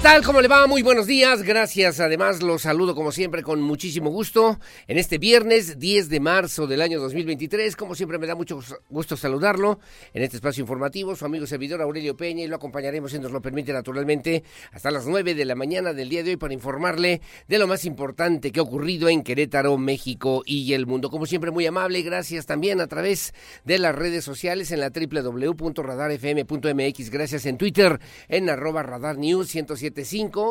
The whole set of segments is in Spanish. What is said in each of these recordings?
¿Qué tal? ¿Cómo le va? Muy buenos días. Gracias. Además, los saludo como siempre con muchísimo gusto en este viernes 10 de marzo del año 2023. Como siempre me da mucho gusto saludarlo en este espacio informativo. Su amigo servidor Aurelio Peña y lo acompañaremos, si nos lo permite naturalmente, hasta las 9 de la mañana del día de hoy para informarle de lo más importante que ha ocurrido en Querétaro, México y el mundo. Como siempre, muy amable. Gracias también a través de las redes sociales en la www.radarfm.mx. Gracias en Twitter en arroba radar news 107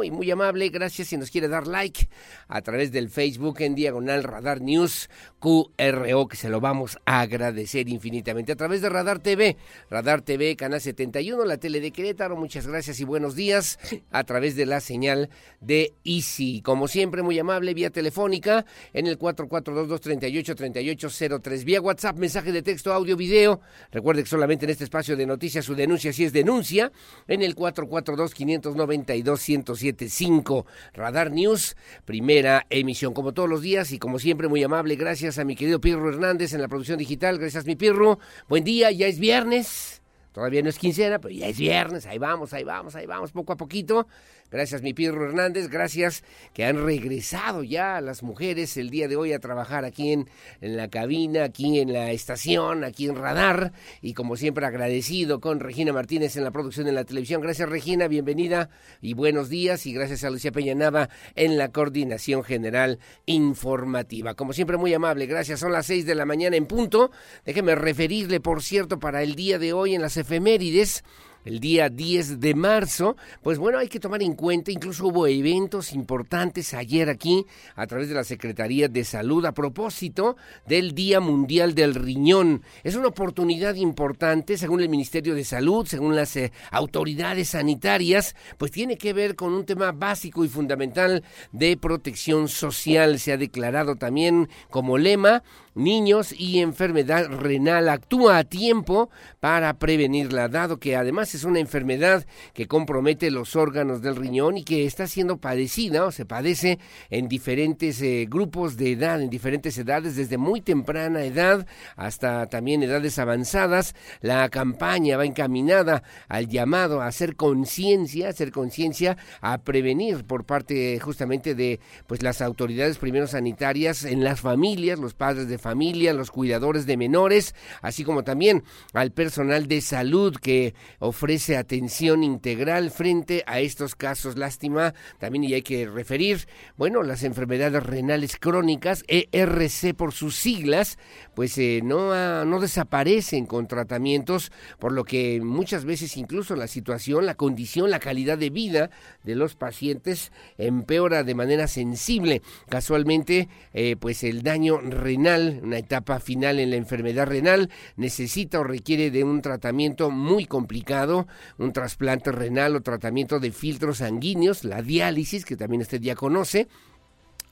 y muy amable, gracias si nos quiere dar like a través del Facebook en Diagonal Radar News QRO, que se lo vamos a agradecer infinitamente. A través de Radar TV, Radar TV, Canal 71, la tele de Querétaro, muchas gracias y buenos días. A través de la señal de Easy, como siempre, muy amable, vía telefónica en el 442-238-3803, vía WhatsApp, mensaje de texto, audio, video. Recuerde que solamente en este espacio de noticias su denuncia si es denuncia en el 442 590 1075 Radar News, primera emisión, como todos los días y como siempre muy amable, gracias a mi querido Pirro Hernández en la producción digital, gracias mi Pirro, buen día, ya es viernes, todavía no es quincena, pero ya es viernes, ahí vamos, ahí vamos, ahí vamos, poco a poquito, Gracias, mi Pirro Hernández. Gracias que han regresado ya las mujeres el día de hoy a trabajar aquí en, en, la cabina, aquí en la estación, aquí en Radar. Y como siempre, agradecido con Regina Martínez en la producción de la televisión. Gracias, Regina. Bienvenida y buenos días. Y gracias a Lucía Peña Nava en la coordinación general informativa. Como siempre, muy amable. Gracias. Son las seis de la mañana en punto. Déjeme referirle, por cierto, para el día de hoy en las efemérides el día 10 de marzo, pues bueno, hay que tomar en cuenta, incluso hubo eventos importantes ayer aquí a través de la Secretaría de Salud a propósito del Día Mundial del Riñón. Es una oportunidad importante, según el Ministerio de Salud, según las eh, autoridades sanitarias, pues tiene que ver con un tema básico y fundamental de protección social. Se ha declarado también como lema niños y enfermedad renal. Actúa a tiempo para prevenirla, dado que además es una enfermedad que compromete los órganos del riñón y que está siendo padecida o se padece en diferentes eh, grupos de edad, en diferentes edades, desde muy temprana edad hasta también edades avanzadas. La campaña va encaminada al llamado a hacer conciencia, hacer conciencia a prevenir por parte justamente de pues las autoridades primero sanitarias en las familias, los padres de familia, los cuidadores de menores, así como también al personal de salud que ofrece atención integral frente a estos casos. Lástima, también y hay que referir, bueno, las enfermedades renales crónicas, ERC por sus siglas, pues eh, no, no desaparecen con tratamientos, por lo que muchas veces incluso la situación, la condición, la calidad de vida de los pacientes empeora de manera sensible. Casualmente, eh, pues el daño renal, una etapa final en la enfermedad renal, necesita o requiere de un tratamiento muy complicado, un trasplante renal o tratamiento de filtros sanguíneos, la diálisis, que también usted ya conoce,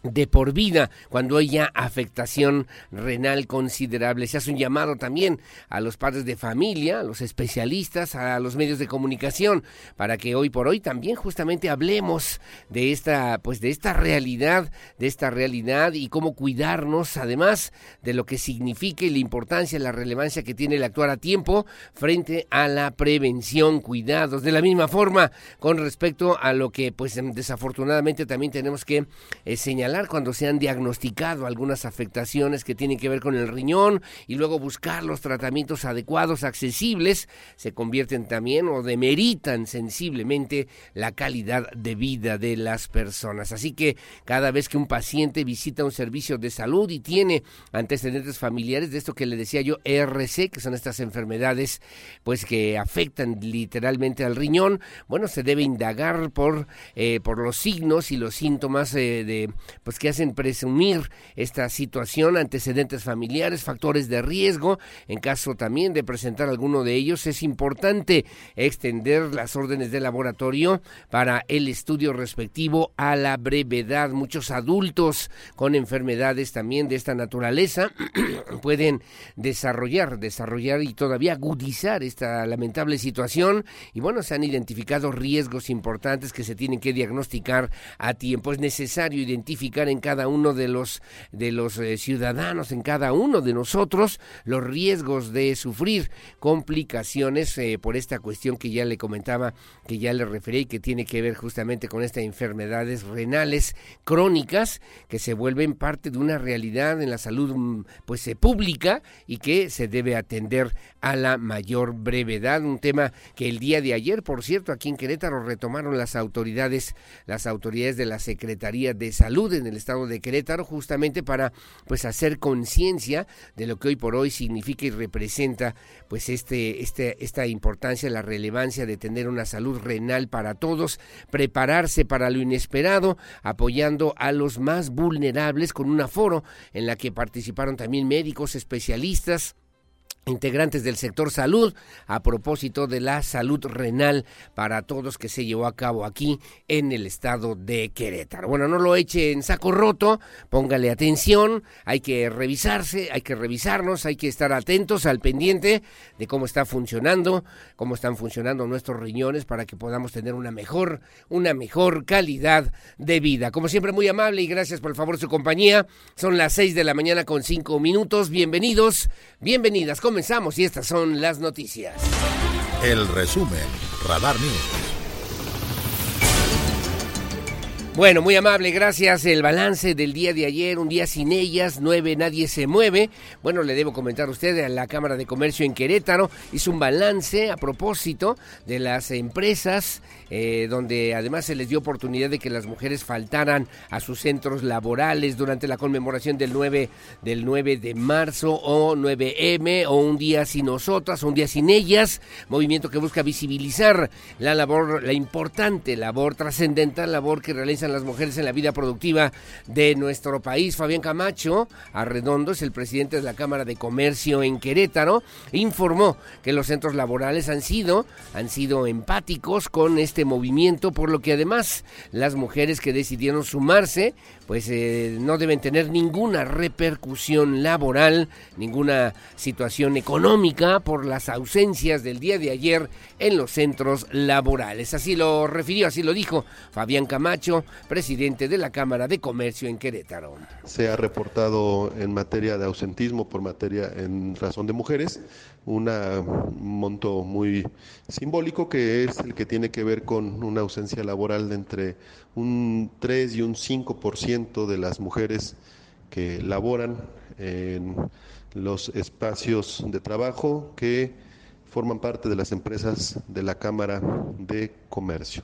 de por vida cuando haya afectación renal considerable. Se hace un llamado también a los padres de familia, a los especialistas, a los medios de comunicación, para que hoy por hoy también justamente hablemos de esta, pues de esta realidad, de esta realidad y cómo cuidarnos, además de lo que significa y la importancia, la relevancia que tiene el actuar a tiempo frente a la prevención, cuidados. De la misma forma, con respecto a lo que, pues desafortunadamente también tenemos que eh, señalar cuando se han diagnosticado algunas afectaciones que tienen que ver con el riñón y luego buscar los tratamientos adecuados, accesibles, se convierten también o demeritan sensiblemente la calidad de vida de las personas. Así que cada vez que un paciente visita un servicio de salud y tiene antecedentes familiares de esto que le decía yo, ERC, que son estas enfermedades pues que afectan literalmente al riñón, bueno, se debe indagar por, eh, por los signos y los síntomas eh, de pues que hacen presumir esta situación, antecedentes familiares, factores de riesgo, en caso también de presentar alguno de ellos, es importante extender las órdenes de laboratorio para el estudio respectivo a la brevedad. Muchos adultos con enfermedades también de esta naturaleza pueden desarrollar, desarrollar y todavía agudizar esta lamentable situación y bueno, se han identificado riesgos importantes que se tienen que diagnosticar a tiempo. Es necesario identificar en cada uno de los de los eh, ciudadanos, en cada uno de nosotros los riesgos de sufrir complicaciones eh, por esta cuestión que ya le comentaba, que ya le referí que tiene que ver justamente con estas enfermedades renales crónicas que se vuelven parte de una realidad en la salud mm, pues eh, pública y que se debe atender a la mayor brevedad, un tema que el día de ayer, por cierto, aquí en Querétaro retomaron las autoridades, las autoridades de la Secretaría de Salud en el estado de Querétaro justamente para pues hacer conciencia de lo que hoy por hoy significa y representa pues este, este esta importancia, la relevancia de tener una salud renal para todos, prepararse para lo inesperado, apoyando a los más vulnerables con un aforo en la que participaron también médicos especialistas integrantes del sector salud a propósito de la salud renal para todos que se llevó a cabo aquí en el estado de Querétaro. Bueno, no lo eche en saco roto, póngale atención, hay que revisarse, hay que revisarnos, hay que estar atentos al pendiente de cómo está funcionando, cómo están funcionando nuestros riñones para que podamos tener una mejor, una mejor calidad de vida. Como siempre, muy amable y gracias por el favor su compañía. Son las seis de la mañana con cinco minutos. Bienvenidos, bienvenidas comenzamos y estas son las noticias. El resumen, Radar News. Bueno, muy amable, gracias. El balance del día de ayer, un día sin ellas, nueve, nadie se mueve. Bueno, le debo comentar a usted, a la Cámara de Comercio en Querétaro hizo un balance a propósito de las empresas, eh, donde además se les dio oportunidad de que las mujeres faltaran a sus centros laborales durante la conmemoración del 9, del 9 de marzo o 9M o un día sin nosotras un día sin ellas. Movimiento que busca visibilizar la labor, la importante labor, trascendental labor que las mujeres en la vida productiva de nuestro país. Fabián Camacho Arredondo es el presidente de la Cámara de Comercio en Querétaro. Informó que los centros laborales han sido, han sido empáticos con este movimiento, por lo que además las mujeres que decidieron sumarse, pues eh, no deben tener ninguna repercusión laboral, ninguna situación económica por las ausencias del día de ayer en los centros laborales. Así lo refirió, así lo dijo Fabián Camacho, presidente de la Cámara de Comercio en Querétaro. Se ha reportado en materia de ausentismo por materia en razón de mujeres un monto muy simbólico que es el que tiene que ver con una ausencia laboral de entre un 3 y un 5% de las mujeres que laboran en los espacios de trabajo que forman parte de las empresas de la Cámara de Comercio.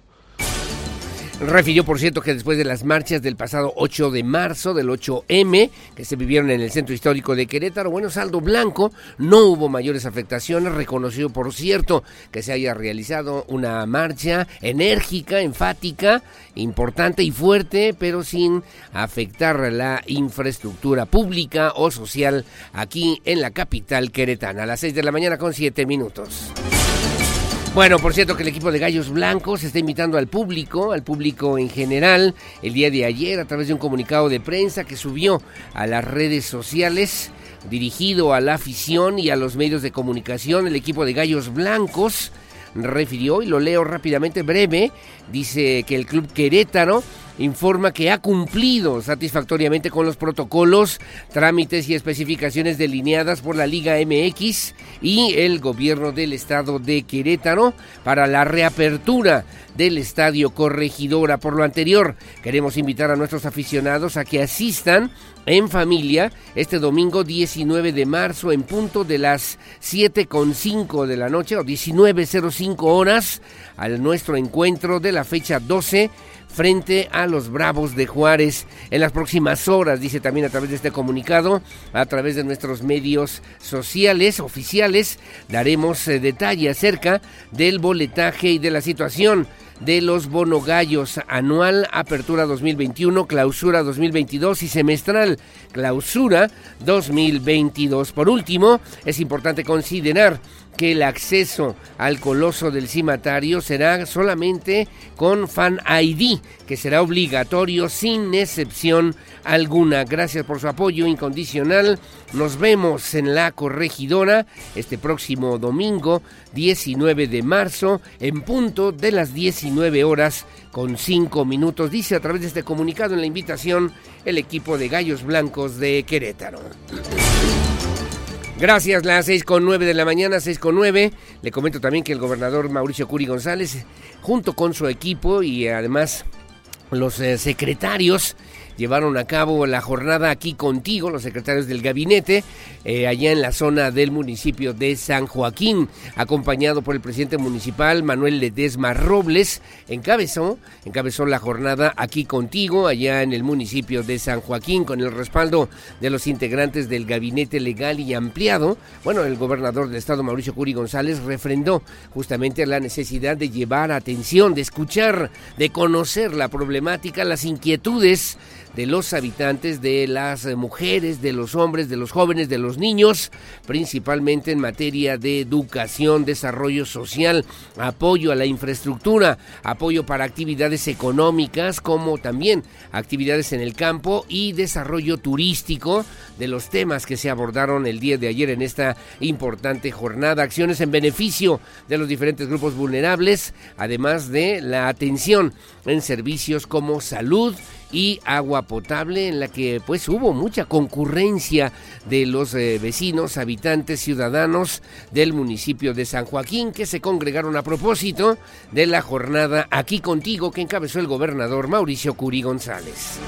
Refirió, por cierto, que después de las marchas del pasado 8 de marzo, del 8M, que se vivieron en el centro histórico de Querétaro, bueno, saldo blanco, no hubo mayores afectaciones. Reconoció, por cierto, que se haya realizado una marcha enérgica, enfática, importante y fuerte, pero sin afectar la infraestructura pública o social aquí en la capital queretana. A las 6 de la mañana con 7 minutos. Bueno, por cierto que el equipo de Gallos Blancos está invitando al público, al público en general, el día de ayer a través de un comunicado de prensa que subió a las redes sociales dirigido a la afición y a los medios de comunicación, el equipo de Gallos Blancos refirió, y lo leo rápidamente breve, dice que el club Querétaro informa que ha cumplido satisfactoriamente con los protocolos, trámites y especificaciones delineadas por la Liga MX y el gobierno del estado de Querétaro para la reapertura del Estadio Corregidora. Por lo anterior, queremos invitar a nuestros aficionados a que asistan en familia este domingo 19 de marzo en punto de las 7.5 de la noche o 19.05 horas al nuestro encuentro de la fecha 12 frente a los Bravos de Juárez en las próximas horas, dice también a través de este comunicado, a través de nuestros medios sociales oficiales, daremos eh, detalle acerca del boletaje y de la situación de los bonogallos anual, apertura 2021, clausura 2022 y semestral, clausura 2022. Por último, es importante considerar que el acceso al coloso del cimatario será solamente con Fan ID, que será obligatorio sin excepción alguna. Gracias por su apoyo incondicional. Nos vemos en la corregidora este próximo domingo 19 de marzo en punto de las 19 horas con 5 minutos. Dice a través de este comunicado en la invitación el equipo de Gallos Blancos de Querétaro. Gracias, las seis con nueve de la mañana, seis con nueve. Le comento también que el gobernador Mauricio Curi González, junto con su equipo y además los eh, secretarios llevaron a cabo la jornada aquí contigo, los secretarios del gabinete, eh, allá en la zona del municipio de San Joaquín, acompañado por el presidente municipal Manuel Ledesma Robles, encabezó, encabezó la jornada aquí contigo, allá en el municipio de San Joaquín, con el respaldo de los integrantes del gabinete legal y ampliado. Bueno, el gobernador del estado, Mauricio Curi González, refrendó justamente la necesidad de llevar atención, de escuchar, de conocer la problemática, las inquietudes de los habitantes, de las mujeres, de los hombres, de los jóvenes, de los niños, principalmente en materia de educación, desarrollo social, apoyo a la infraestructura, apoyo para actividades económicas, como también actividades en el campo y desarrollo turístico de los temas que se abordaron el día de ayer en esta importante jornada, acciones en beneficio de los diferentes grupos vulnerables, además de la atención en servicios como salud, y agua potable en la que pues hubo mucha concurrencia de los eh, vecinos, habitantes, ciudadanos del municipio de San Joaquín que se congregaron a propósito de la jornada Aquí contigo que encabezó el gobernador Mauricio Curi González.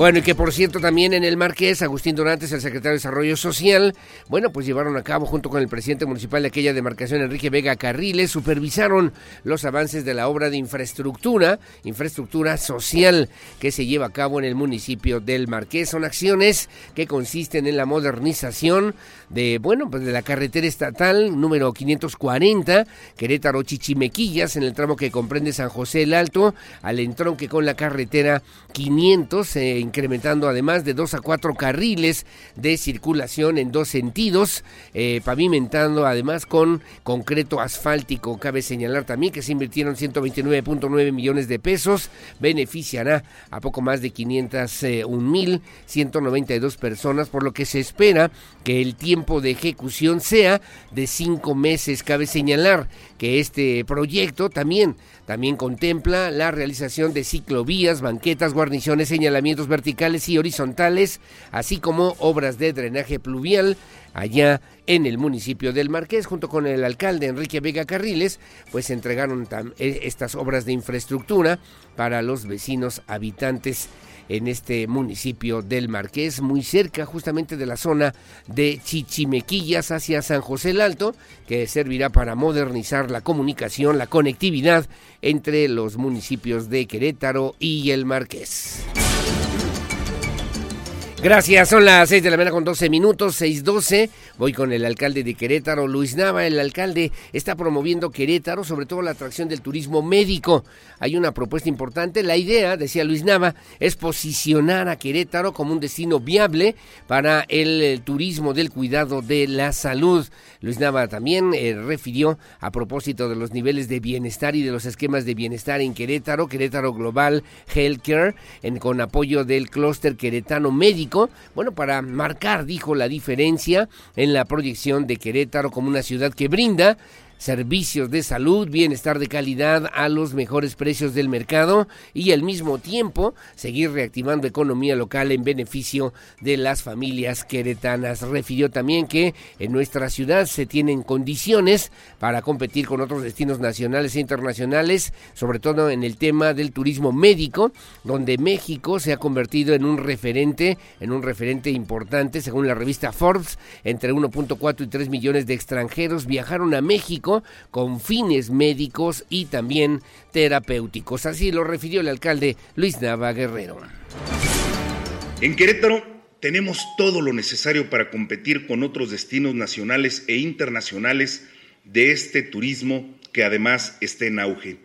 Bueno, y que por cierto también en el Marqués, Agustín Dorantes, el secretario de Desarrollo Social, bueno, pues llevaron a cabo junto con el presidente municipal de aquella demarcación, Enrique Vega Carriles, supervisaron los avances de la obra de infraestructura, infraestructura social que se lleva a cabo en el municipio del Marqués. Son acciones que consisten en la modernización de, bueno, pues de la carretera estatal número 540, Querétaro Chichimequillas, en el tramo que comprende San José el Alto, al entronque con la carretera 500, en incrementando además de dos a cuatro carriles de circulación en dos sentidos, eh, pavimentando además con concreto asfáltico. Cabe señalar también que se invirtieron 129.9 millones de pesos, beneficiará a poco más de 501.192 personas, por lo que se espera que el tiempo de ejecución sea de cinco meses. Cabe señalar que este proyecto también también contempla la realización de ciclovías, banquetas, guarniciones, señalamientos verticales y horizontales, así como obras de drenaje pluvial allá en el municipio del Marqués, junto con el alcalde Enrique Vega Carriles, pues entregaron eh, estas obras de infraestructura para los vecinos habitantes en este municipio del Marqués, muy cerca justamente de la zona de Chichimequillas hacia San José el Alto, que servirá para modernizar la comunicación, la conectividad entre los municipios de Querétaro y el Marqués. Gracias, son las 6 de la mañana con 12 minutos, 6.12. Voy con el alcalde de Querétaro, Luis Nava. El alcalde está promoviendo Querétaro, sobre todo la atracción del turismo médico. Hay una propuesta importante. La idea, decía Luis Nava, es posicionar a Querétaro como un destino viable para el, turismo del cuidado de la salud. Luis Nava también eh, refirió a propósito de los niveles de bienestar y de los esquemas de bienestar en Querétaro, Querétaro Global Healthcare, en, con apoyo del clúster queretano médico bueno, para marcar, dijo, la diferencia en la proyección de Querétaro como una ciudad que brinda servicios de salud, bienestar de calidad a los mejores precios del mercado y al mismo tiempo seguir reactivando economía local en beneficio de las familias queretanas. Refirió también que en nuestra ciudad se tienen condiciones para competir con otros destinos nacionales e internacionales, sobre todo en el tema del turismo médico, donde México se ha convertido en un referente, en un referente importante, según la revista Forbes, entre 1.4 y 3 millones de extranjeros viajaron a México con fines médicos y también terapéuticos. Así lo refirió el alcalde Luis Nava Guerrero. En Querétaro tenemos todo lo necesario para competir con otros destinos nacionales e internacionales de este turismo que además está en auge.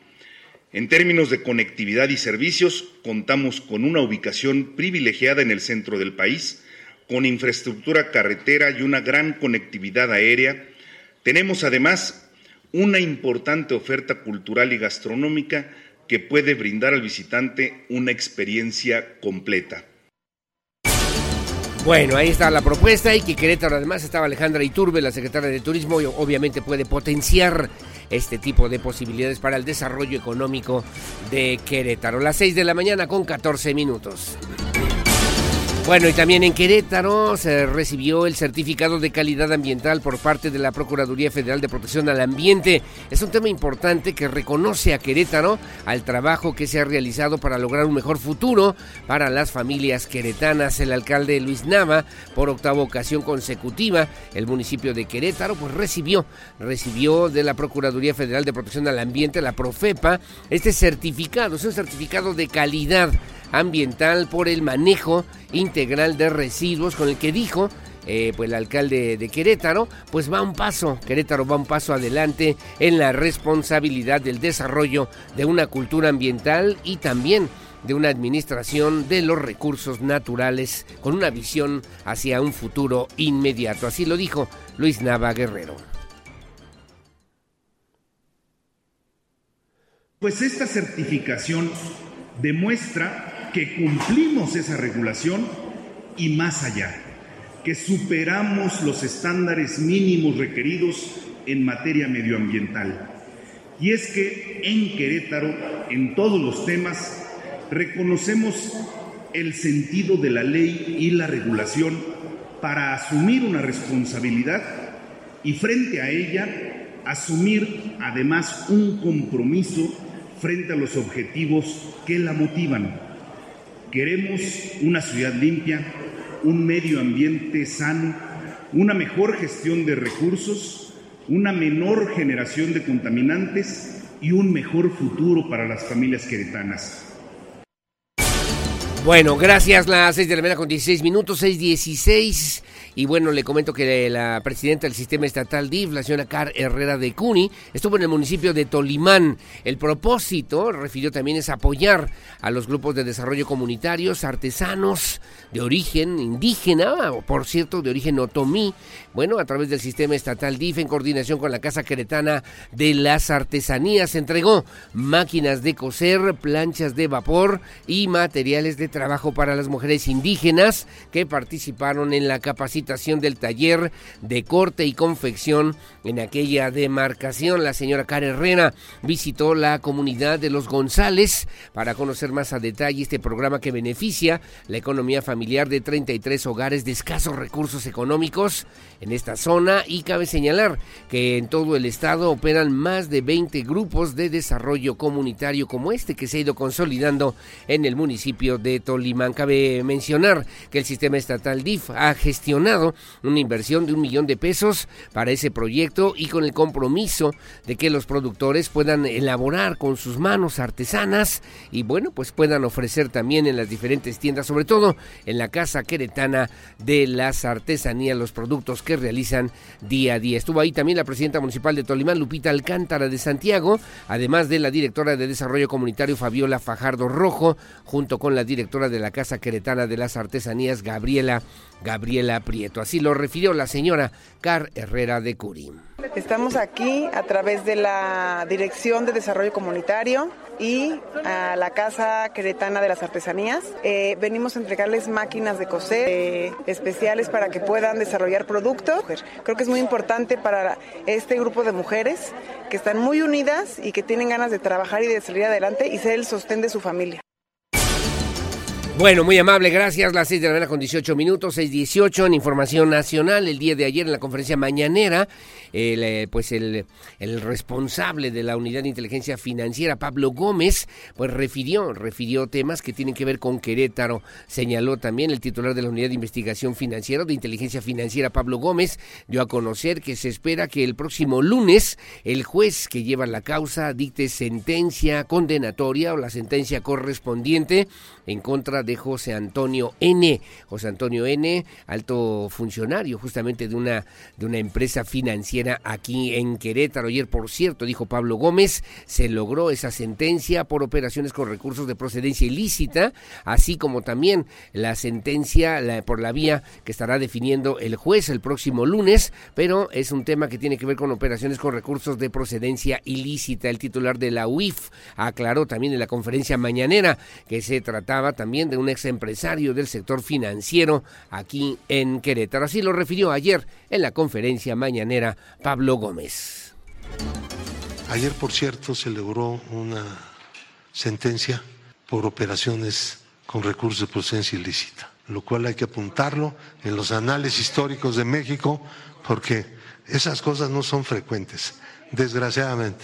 En términos de conectividad y servicios, contamos con una ubicación privilegiada en el centro del país, con infraestructura carretera y una gran conectividad aérea. Tenemos además una importante oferta cultural y gastronómica que puede brindar al visitante una experiencia completa. Bueno, ahí está la propuesta y que Querétaro además estaba Alejandra Iturbe, la secretaria de Turismo, y obviamente puede potenciar este tipo de posibilidades para el desarrollo económico de Querétaro. Las 6 de la mañana con 14 minutos. Bueno, y también en Querétaro se recibió el certificado de calidad ambiental por parte de la Procuraduría Federal de Protección al Ambiente. Es un tema importante que reconoce a Querétaro al trabajo que se ha realizado para lograr un mejor futuro para las familias queretanas. El alcalde Luis Nava, por octava ocasión consecutiva, el municipio de Querétaro, pues recibió, recibió de la Procuraduría Federal de Protección al Ambiente, la Profepa, este certificado. Es un certificado de calidad ambiental por el manejo integral de residuos con el que dijo eh, pues el alcalde de Querétaro, pues va un paso, Querétaro va un paso adelante en la responsabilidad del desarrollo de una cultura ambiental y también de una administración de los recursos naturales con una visión hacia un futuro inmediato. Así lo dijo Luis Nava Guerrero. Pues esta certificación demuestra que cumplimos esa regulación y más allá, que superamos los estándares mínimos requeridos en materia medioambiental. Y es que en Querétaro, en todos los temas, reconocemos el sentido de la ley y la regulación para asumir una responsabilidad y frente a ella asumir además un compromiso frente a los objetivos que la motivan. Queremos una ciudad limpia, un medio ambiente sano, una mejor gestión de recursos, una menor generación de contaminantes y un mejor futuro para las familias queretanas. Bueno, gracias. Las 6 de la mañana con 16 minutos, 6.16. Y bueno, le comento que la presidenta del sistema estatal DIF, la señora Car Herrera de Cuni, estuvo en el municipio de Tolimán. El propósito, refirió también, es apoyar a los grupos de desarrollo comunitarios, artesanos de origen indígena, o por cierto, de origen otomí, bueno, a través del sistema estatal DIF, en coordinación con la Casa Queretana de las Artesanías, entregó máquinas de coser, planchas de vapor y materiales de trabajo para las mujeres indígenas que participaron en la capacitación del taller de corte y confección en aquella demarcación. La señora Cara Herrera visitó la comunidad de los González para conocer más a detalle este programa que beneficia la economía familiar de 33 hogares de escasos recursos económicos en esta zona y cabe señalar que en todo el estado operan más de 20 grupos de desarrollo comunitario como este que se ha ido consolidando en el municipio de Tolimán. Cabe mencionar que el sistema estatal DIF ha gestionado una inversión de un millón de pesos para ese proyecto y con el compromiso de que los productores puedan elaborar con sus manos artesanas y bueno, pues puedan ofrecer también en las diferentes tiendas, sobre todo en la Casa Queretana de las Artesanías, los productos que realizan día a día. Estuvo ahí también la presidenta municipal de Tolimán, Lupita Alcántara de Santiago, además de la directora de Desarrollo Comunitario Fabiola Fajardo Rojo, junto con la directora de la Casa Queretana de las Artesanías, Gabriela, Gabriela Prieto. Así lo refirió la señora Car Herrera de Curi. Estamos aquí a través de la Dirección de Desarrollo Comunitario y a la Casa Queretana de las Artesanías. Eh, venimos a entregarles máquinas de coser eh, especiales para que puedan desarrollar productos. Creo que es muy importante para este grupo de mujeres que están muy unidas y que tienen ganas de trabajar y de salir adelante y ser el sostén de su familia. Bueno, muy amable, gracias. Las 6 de la mañana con 18 minutos, 6.18 en Información Nacional. El día de ayer en la conferencia mañanera, el, eh, pues el, el, responsable de la Unidad de Inteligencia Financiera, Pablo Gómez, pues refirió, refirió temas que tienen que ver con Querétaro. Señaló también el titular de la Unidad de Investigación Financiera, de Inteligencia Financiera, Pablo Gómez, dio a conocer que se espera que el próximo lunes el juez que lleva la causa dicte sentencia condenatoria o la sentencia correspondiente en contra de José Antonio N. José Antonio N., alto funcionario justamente de una, de una empresa financiera aquí en Querétaro. Ayer, por cierto, dijo Pablo Gómez, se logró esa sentencia por operaciones con recursos de procedencia ilícita, así como también la sentencia por la vía que estará definiendo el juez el próximo lunes, pero es un tema que tiene que ver con operaciones con recursos de procedencia ilícita. El titular de la UIF aclaró también en la conferencia mañanera que se trataba también de un ex empresario del sector financiero aquí en Querétaro. Así lo refirió ayer en la conferencia mañanera Pablo Gómez. Ayer, por cierto, se logró una sentencia por operaciones con recursos de procedencia ilícita, lo cual hay que apuntarlo en los anales históricos de México porque esas cosas no son frecuentes, desgraciadamente.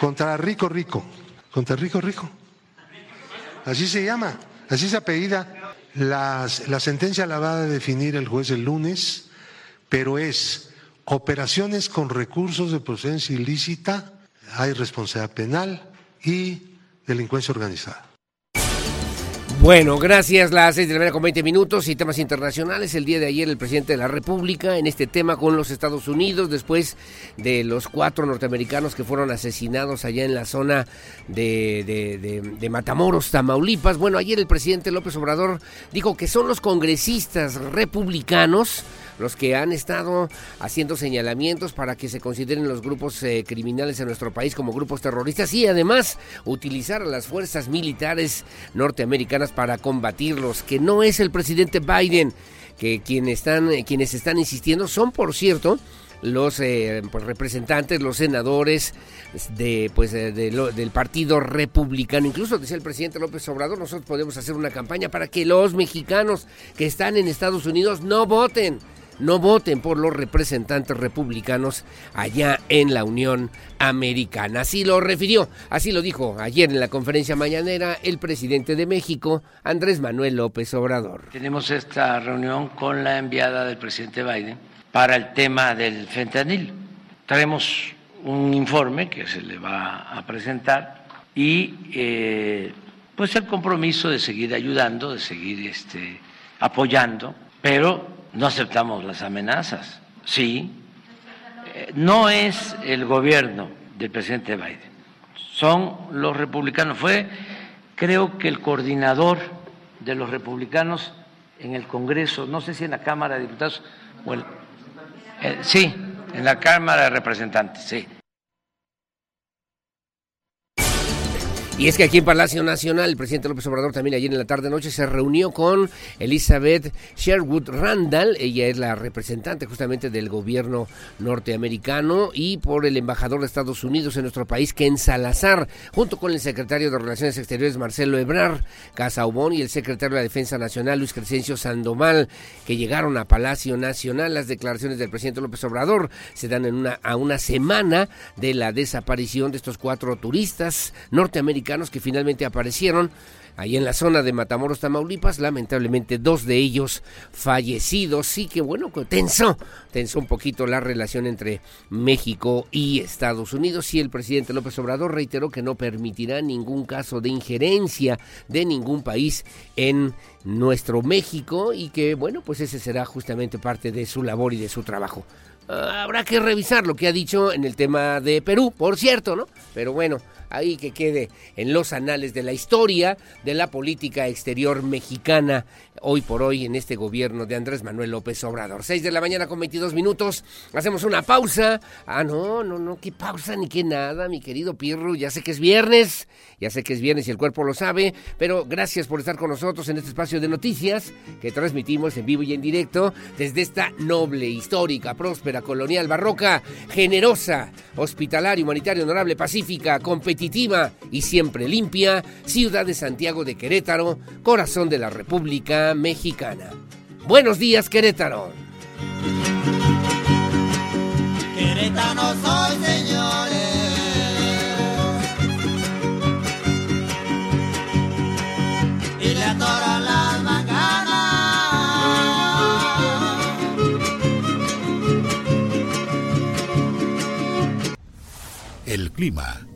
Contra rico rico, contra rico rico. Así se llama. Así se apellida. La, la sentencia la va a definir el juez el lunes, pero es operaciones con recursos de procedencia ilícita, hay responsabilidad penal y delincuencia organizada. Bueno, gracias. Las seis de la mañana con 20 minutos y temas internacionales. El día de ayer el presidente de la República en este tema con los Estados Unidos, después de los cuatro norteamericanos que fueron asesinados allá en la zona de, de, de, Matamoros, Tamaulipas. Bueno, ayer el presidente López Obrador dijo que son los congresistas republicanos los que han estado haciendo señalamientos para que se consideren los grupos eh, criminales en nuestro país como grupos terroristas y además utilizar a las fuerzas militares norteamericanas para combatirlos, que no es el presidente Biden, que quienes están, quienes están insistiendo son, por cierto, los eh, pues, representantes, los senadores de, pues, del Partido Republicano. Incluso decía el presidente López Obrador, nosotros podemos hacer una campaña para que los mexicanos que están en Estados Unidos no voten no voten por los representantes republicanos allá en la Unión Americana. Así lo refirió, así lo dijo ayer en la conferencia mañanera el presidente de México, Andrés Manuel López Obrador. Tenemos esta reunión con la enviada del presidente Biden para el tema del fentanil. Traemos un informe que se le va a presentar y eh, pues el compromiso de seguir ayudando, de seguir este, apoyando, pero no aceptamos las amenazas. Sí, eh, no es el gobierno del presidente Biden, son los republicanos. Fue, creo que el coordinador de los republicanos en el Congreso, no sé si en la Cámara de Diputados, o eh, sí, en la Cámara de Representantes, sí. Y es que aquí en Palacio Nacional, el presidente López Obrador también ayer en la tarde-noche se reunió con Elizabeth Sherwood Randall. Ella es la representante justamente del gobierno norteamericano y por el embajador de Estados Unidos en nuestro país, Ken Salazar, junto con el secretario de Relaciones Exteriores, Marcelo Ebrar Casaubón, y el secretario de la Defensa Nacional, Luis Crescencio Sandoval, que llegaron a Palacio Nacional. Las declaraciones del presidente López Obrador se dan en una, a una semana de la desaparición de estos cuatro turistas norteamericanos que finalmente aparecieron ahí en la zona de Matamoros, Tamaulipas, lamentablemente dos de ellos fallecidos, sí que bueno, tensó, tensó un poquito la relación entre México y Estados Unidos. Y el presidente López Obrador reiteró que no permitirá ningún caso de injerencia de ningún país en nuestro México y que bueno, pues ese será justamente parte de su labor y de su trabajo. Ah, habrá que revisar lo que ha dicho en el tema de Perú, por cierto, ¿no? Pero bueno, ahí que quede en los anales de la historia de la política exterior mexicana hoy por hoy en este gobierno de Andrés Manuel López Obrador. 6 de la mañana con 22 minutos, hacemos una pausa. Ah, no, no, no, qué pausa ni qué nada, mi querido Pirro, ya sé que es viernes, ya sé que es viernes y el cuerpo lo sabe, pero gracias por estar con nosotros en este espacio de noticias que transmitimos en vivo y en directo desde esta noble, histórica, próspera, colonial, barroca, generosa, hospitalaria, humanitaria, honorable, pacífica, competitiva y siempre limpia, ciudad de Santiago de Querétaro, corazón de la República Mexicana. Buenos días, Querétaro. Querétaro soy, señores. Y le adoro las macanas. El clima,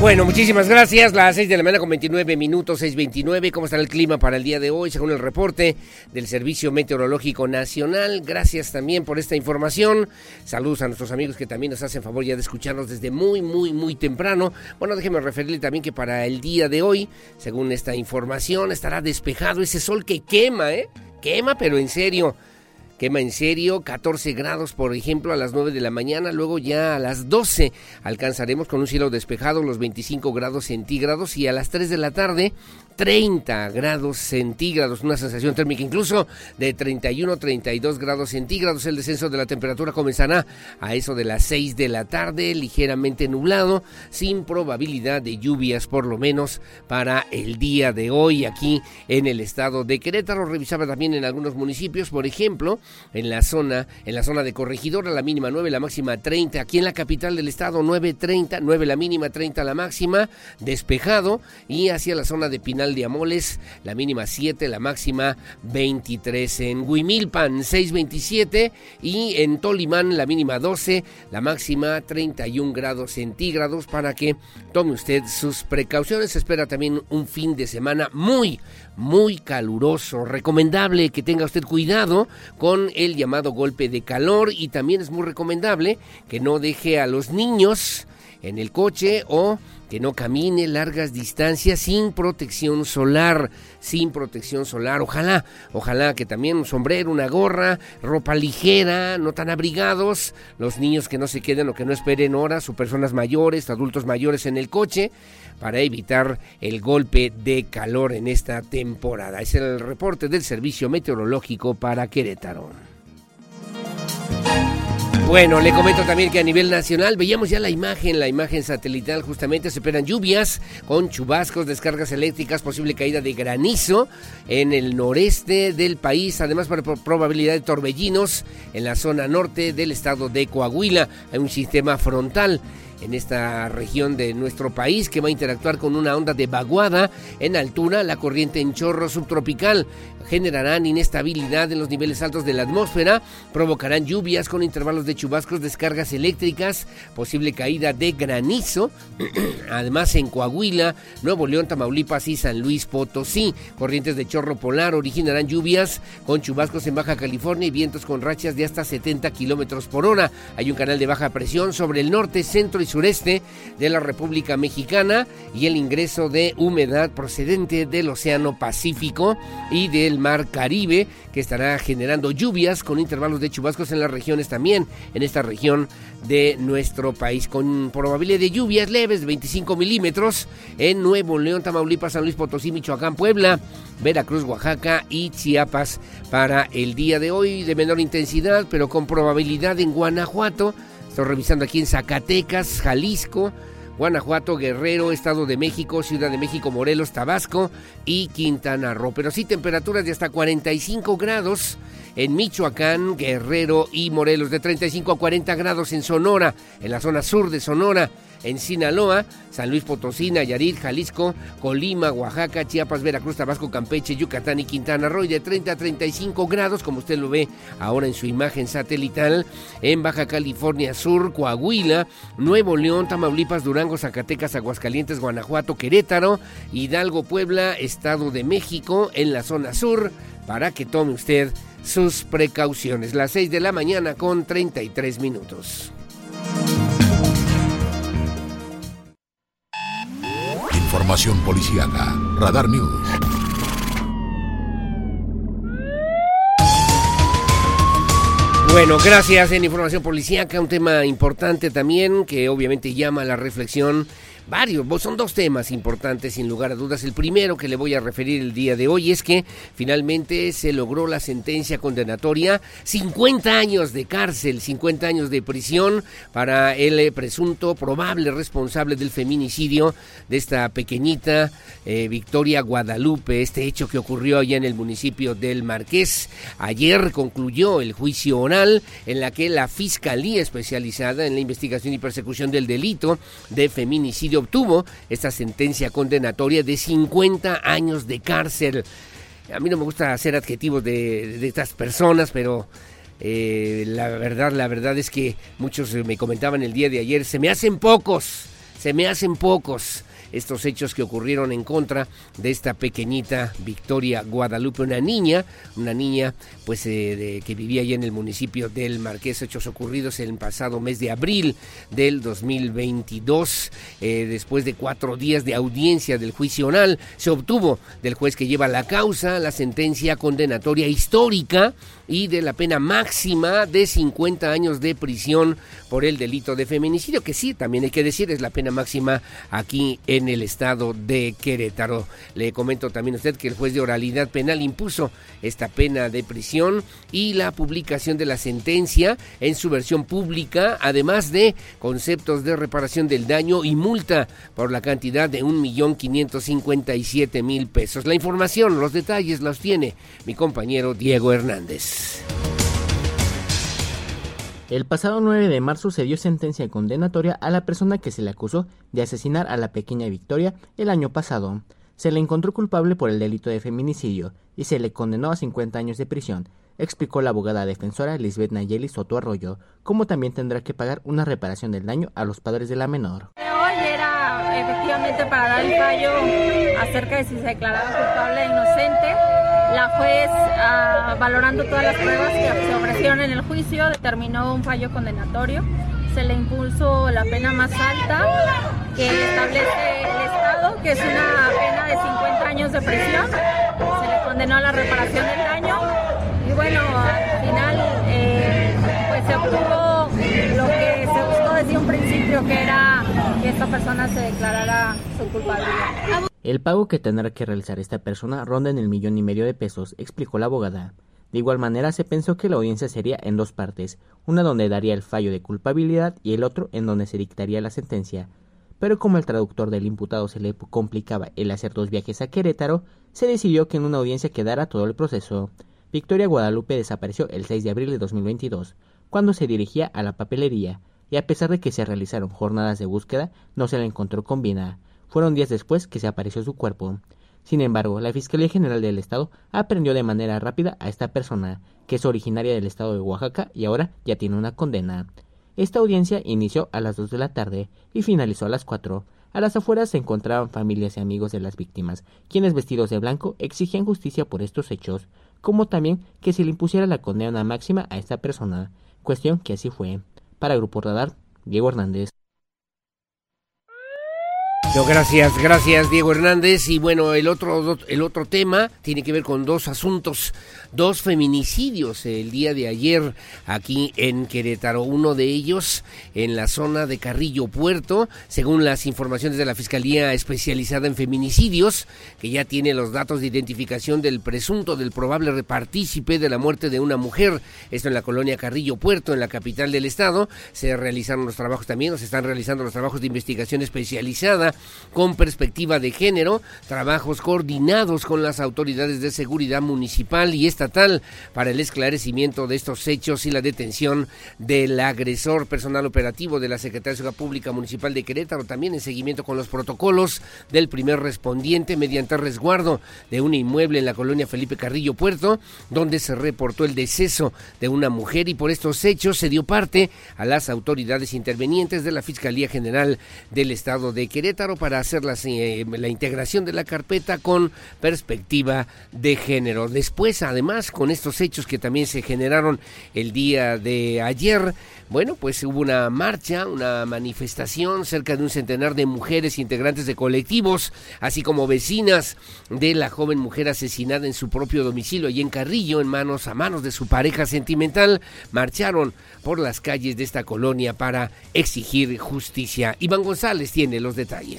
Bueno, muchísimas gracias. Las 6 de la mañana con 29 minutos, 6.29. ¿Cómo está el clima para el día de hoy? Según el reporte del Servicio Meteorológico Nacional. Gracias también por esta información. Saludos a nuestros amigos que también nos hacen favor ya de escucharnos desde muy, muy, muy temprano. Bueno, déjeme referirle también que para el día de hoy, según esta información, estará despejado ese sol que quema, ¿eh? Quema, pero en serio. Quema en serio, 14 grados por ejemplo a las 9 de la mañana, luego ya a las 12 alcanzaremos con un cielo despejado los 25 grados centígrados y a las 3 de la tarde 30 grados centígrados, una sensación térmica incluso de 31, 32 grados centígrados. El descenso de la temperatura comenzará a eso de las 6 de la tarde, ligeramente nublado, sin probabilidad de lluvias por lo menos para el día de hoy aquí en el estado de Querétaro. Revisaba también en algunos municipios, por ejemplo, en la zona, en la zona de Corregidora, la mínima 9, la máxima 30. Aquí en la capital del estado 9, 30, 9 la mínima, 30 la máxima, despejado y hacia la zona de Pinal de Amoles, la mínima 7, la máxima 23. En Huimilpan 6.27 y en Tolimán la mínima 12, la máxima 31 grados centígrados para que tome usted sus precauciones. Espera también un fin de semana muy, muy caluroso. Recomendable que tenga usted cuidado con el llamado golpe de calor y también es muy recomendable que no deje a los niños en el coche o que no camine largas distancias sin protección solar, sin protección solar. Ojalá, ojalá que también un sombrero, una gorra, ropa ligera, no tan abrigados, los niños que no se queden o que no esperen horas o personas mayores, adultos mayores en el coche para evitar el golpe de calor en esta temporada. Es el reporte del Servicio Meteorológico para Querétaro. Bueno, le comento también que a nivel nacional veíamos ya la imagen, la imagen satelital, justamente se esperan lluvias con chubascos, descargas eléctricas, posible caída de granizo en el noreste del país, además para probabilidad de torbellinos en la zona norte del estado de Coahuila. Hay un sistema frontal en esta región de nuestro país que va a interactuar con una onda de vaguada en altura, la corriente en chorro subtropical generarán inestabilidad en los niveles altos de la atmósfera, provocarán lluvias con intervalos de chubascos, descargas eléctricas, posible caída de granizo, además en Coahuila, Nuevo León, Tamaulipas y San Luis Potosí. Corrientes de chorro polar originarán lluvias con chubascos en Baja California y vientos con rachas de hasta 70 kilómetros por hora. Hay un canal de baja presión sobre el norte, centro y sureste de la República Mexicana y el ingreso de humedad procedente del Océano Pacífico y del Mar Caribe que estará generando lluvias con intervalos de chubascos en las regiones también, en esta región de nuestro país, con probabilidad de lluvias leves de 25 milímetros en Nuevo León, Tamaulipas, San Luis Potosí, Michoacán, Puebla, Veracruz, Oaxaca y Chiapas para el día de hoy de menor intensidad, pero con probabilidad en Guanajuato. Estoy revisando aquí en Zacatecas, Jalisco, Guanajuato, Guerrero, Estado de México, Ciudad de México, Morelos, Tabasco y Quintana Roo. Pero sí temperaturas de hasta 45 grados en Michoacán, Guerrero y Morelos, de 35 a 40 grados en Sonora, en la zona sur de Sonora, en Sinaloa, San Luis Potosí, Nayarit, Jalisco, Colima, Oaxaca, Chiapas, Veracruz, Tabasco, Campeche, Yucatán y Quintana Roo, de 30 a 35 grados, como usted lo ve ahora en su imagen satelital, en Baja California Sur, Coahuila, Nuevo León, Tamaulipas, Durango, Zacatecas, Aguascalientes, Guanajuato, Querétaro, Hidalgo, Puebla, Estado de México, en la zona sur, para que tome usted sus precauciones. Las 6 de la mañana con 33 minutos. Información policíaca. Radar News. Bueno, gracias en Información Policíaca, un tema importante también que obviamente llama a la reflexión varios, son dos temas importantes sin lugar a dudas. El primero que le voy a referir el día de hoy es que finalmente se logró la sentencia condenatoria, 50 años de cárcel, 50 años de prisión para el eh, presunto probable responsable del feminicidio de esta pequeñita eh, Victoria Guadalupe, este hecho que ocurrió allá en el municipio del Marqués. Ayer concluyó el juicio oral en la que la Fiscalía especializada en la investigación y persecución del delito de feminicidio obtuvo esta sentencia condenatoria de 50 años de cárcel. A mí no me gusta hacer adjetivos de, estas personas, pero eh, la verdad, la verdad es que muchos me comentaban el día de ayer, se me hacen pocos, se me hacen pocos estos hechos que ocurrieron en contra de esta pequeñita Victoria Guadalupe, una niña, una niña pues eh, que vivía allá en el municipio del Marqués, hechos ocurridos el pasado mes de abril del 2022, eh, después de cuatro días de audiencia del juicio oral, se obtuvo del juez que lleva la causa la sentencia condenatoria histórica y de la pena máxima de 50 años de prisión por el delito de feminicidio, que sí, también hay que decir, es la pena máxima aquí en el estado de Querétaro. Le comento también a usted que el juez de oralidad penal impuso esta pena de prisión y la publicación de la sentencia en su versión pública, además de conceptos de reparación del daño y multa por la cantidad de 1.557.000 pesos. La información, los detalles los tiene mi compañero Diego Hernández. El pasado 9 de marzo se dio sentencia condenatoria a la persona que se le acusó de asesinar a la pequeña Victoria el año pasado. Se le encontró culpable por el delito de feminicidio y se le condenó a 50 años de prisión, explicó la abogada defensora Lisbeth Nayeli Soto Arroyo, como también tendrá que pagar una reparación del daño a los padres de la menor. Hoy era efectivamente para dar el fallo acerca de si se declaraba culpable o inocente la juez, ah, valorando todas las pruebas que se ofrecieron en el juicio, determinó un fallo condenatorio. Se le impuso la pena más alta que establece el Estado, que es una pena de 50 años de prisión. Se le condenó a la reparación del daño. Y bueno, al final eh, pues se obtuvo lo que se buscó desde un principio, que era que esta persona se declarara su culpabilidad. El pago que tendrá que realizar esta persona ronda en el millón y medio de pesos, explicó la abogada. De igual manera se pensó que la audiencia sería en dos partes, una donde daría el fallo de culpabilidad y el otro en donde se dictaría la sentencia. Pero como el traductor del imputado se le complicaba el hacer dos viajes a Querétaro, se decidió que en una audiencia quedara todo el proceso. Victoria Guadalupe desapareció el 6 de abril de 2022, cuando se dirigía a la papelería, y a pesar de que se realizaron jornadas de búsqueda, no se la encontró con vida. Fueron días después que se apareció su cuerpo. Sin embargo, la Fiscalía General del Estado aprendió de manera rápida a esta persona, que es originaria del estado de Oaxaca y ahora ya tiene una condena. Esta audiencia inició a las 2 de la tarde y finalizó a las 4. A las afueras se encontraban familias y amigos de las víctimas, quienes vestidos de blanco exigían justicia por estos hechos, como también que se le impusiera la condena máxima a esta persona, cuestión que así fue. Para Grupo Radar, Diego Hernández gracias, gracias Diego Hernández. Y bueno, el otro, el otro tema tiene que ver con dos asuntos, dos feminicidios el día de ayer aquí en Querétaro. Uno de ellos en la zona de Carrillo Puerto, según las informaciones de la Fiscalía Especializada en Feminicidios, que ya tiene los datos de identificación del presunto, del probable repartícipe de la muerte de una mujer. Esto en la colonia Carrillo Puerto, en la capital del estado. Se realizaron los trabajos también, se están realizando los trabajos de investigación especializada con perspectiva de género, trabajos coordinados con las autoridades de seguridad municipal y estatal para el esclarecimiento de estos hechos y la detención del agresor personal operativo de la Secretaría de Seguridad Pública Municipal de Querétaro, también en seguimiento con los protocolos del primer respondiente mediante resguardo de un inmueble en la colonia Felipe Carrillo Puerto, donde se reportó el deceso de una mujer y por estos hechos se dio parte a las autoridades intervenientes de la Fiscalía General del Estado de Querétaro para hacer eh, la integración de la carpeta con perspectiva de género. Después, además, con estos hechos que también se generaron el día de ayer, bueno, pues hubo una marcha, una manifestación, cerca de un centenar de mujeres integrantes de colectivos, así como vecinas de la joven mujer asesinada en su propio domicilio y en Carrillo, en manos a manos de su pareja sentimental, marcharon por las calles de esta colonia para exigir justicia. Iván González tiene los detalles.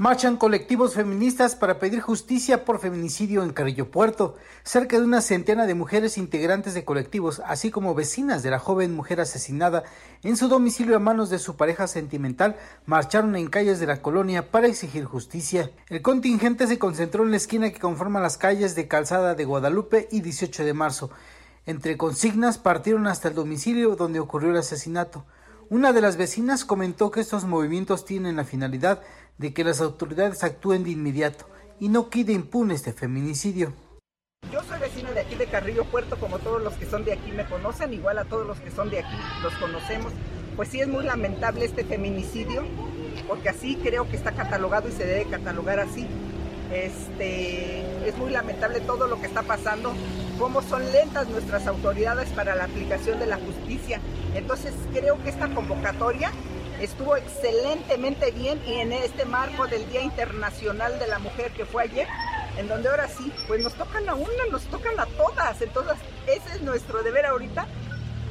Marchan colectivos feministas para pedir justicia por feminicidio en Carrillo Puerto. Cerca de una centena de mujeres integrantes de colectivos, así como vecinas de la joven mujer asesinada en su domicilio a manos de su pareja sentimental, marcharon en calles de la colonia para exigir justicia. El contingente se concentró en la esquina que conforma las calles de Calzada de Guadalupe y 18 de marzo. Entre consignas partieron hasta el domicilio donde ocurrió el asesinato. Una de las vecinas comentó que estos movimientos tienen la finalidad de que las autoridades actúen de inmediato y no quede impune este feminicidio. Yo soy vecina de aquí de Carrillo Puerto, como todos los que son de aquí me conocen, igual a todos los que son de aquí los conocemos. Pues sí es muy lamentable este feminicidio, porque así creo que está catalogado y se debe catalogar así. Este, es muy lamentable todo lo que está pasando, cómo son lentas nuestras autoridades para la aplicación de la justicia. Entonces creo que esta convocatoria estuvo excelentemente bien y en este marco del Día Internacional de la Mujer que fue ayer, en donde ahora sí, pues nos tocan a una, nos tocan a todas. Entonces, ese es nuestro deber ahorita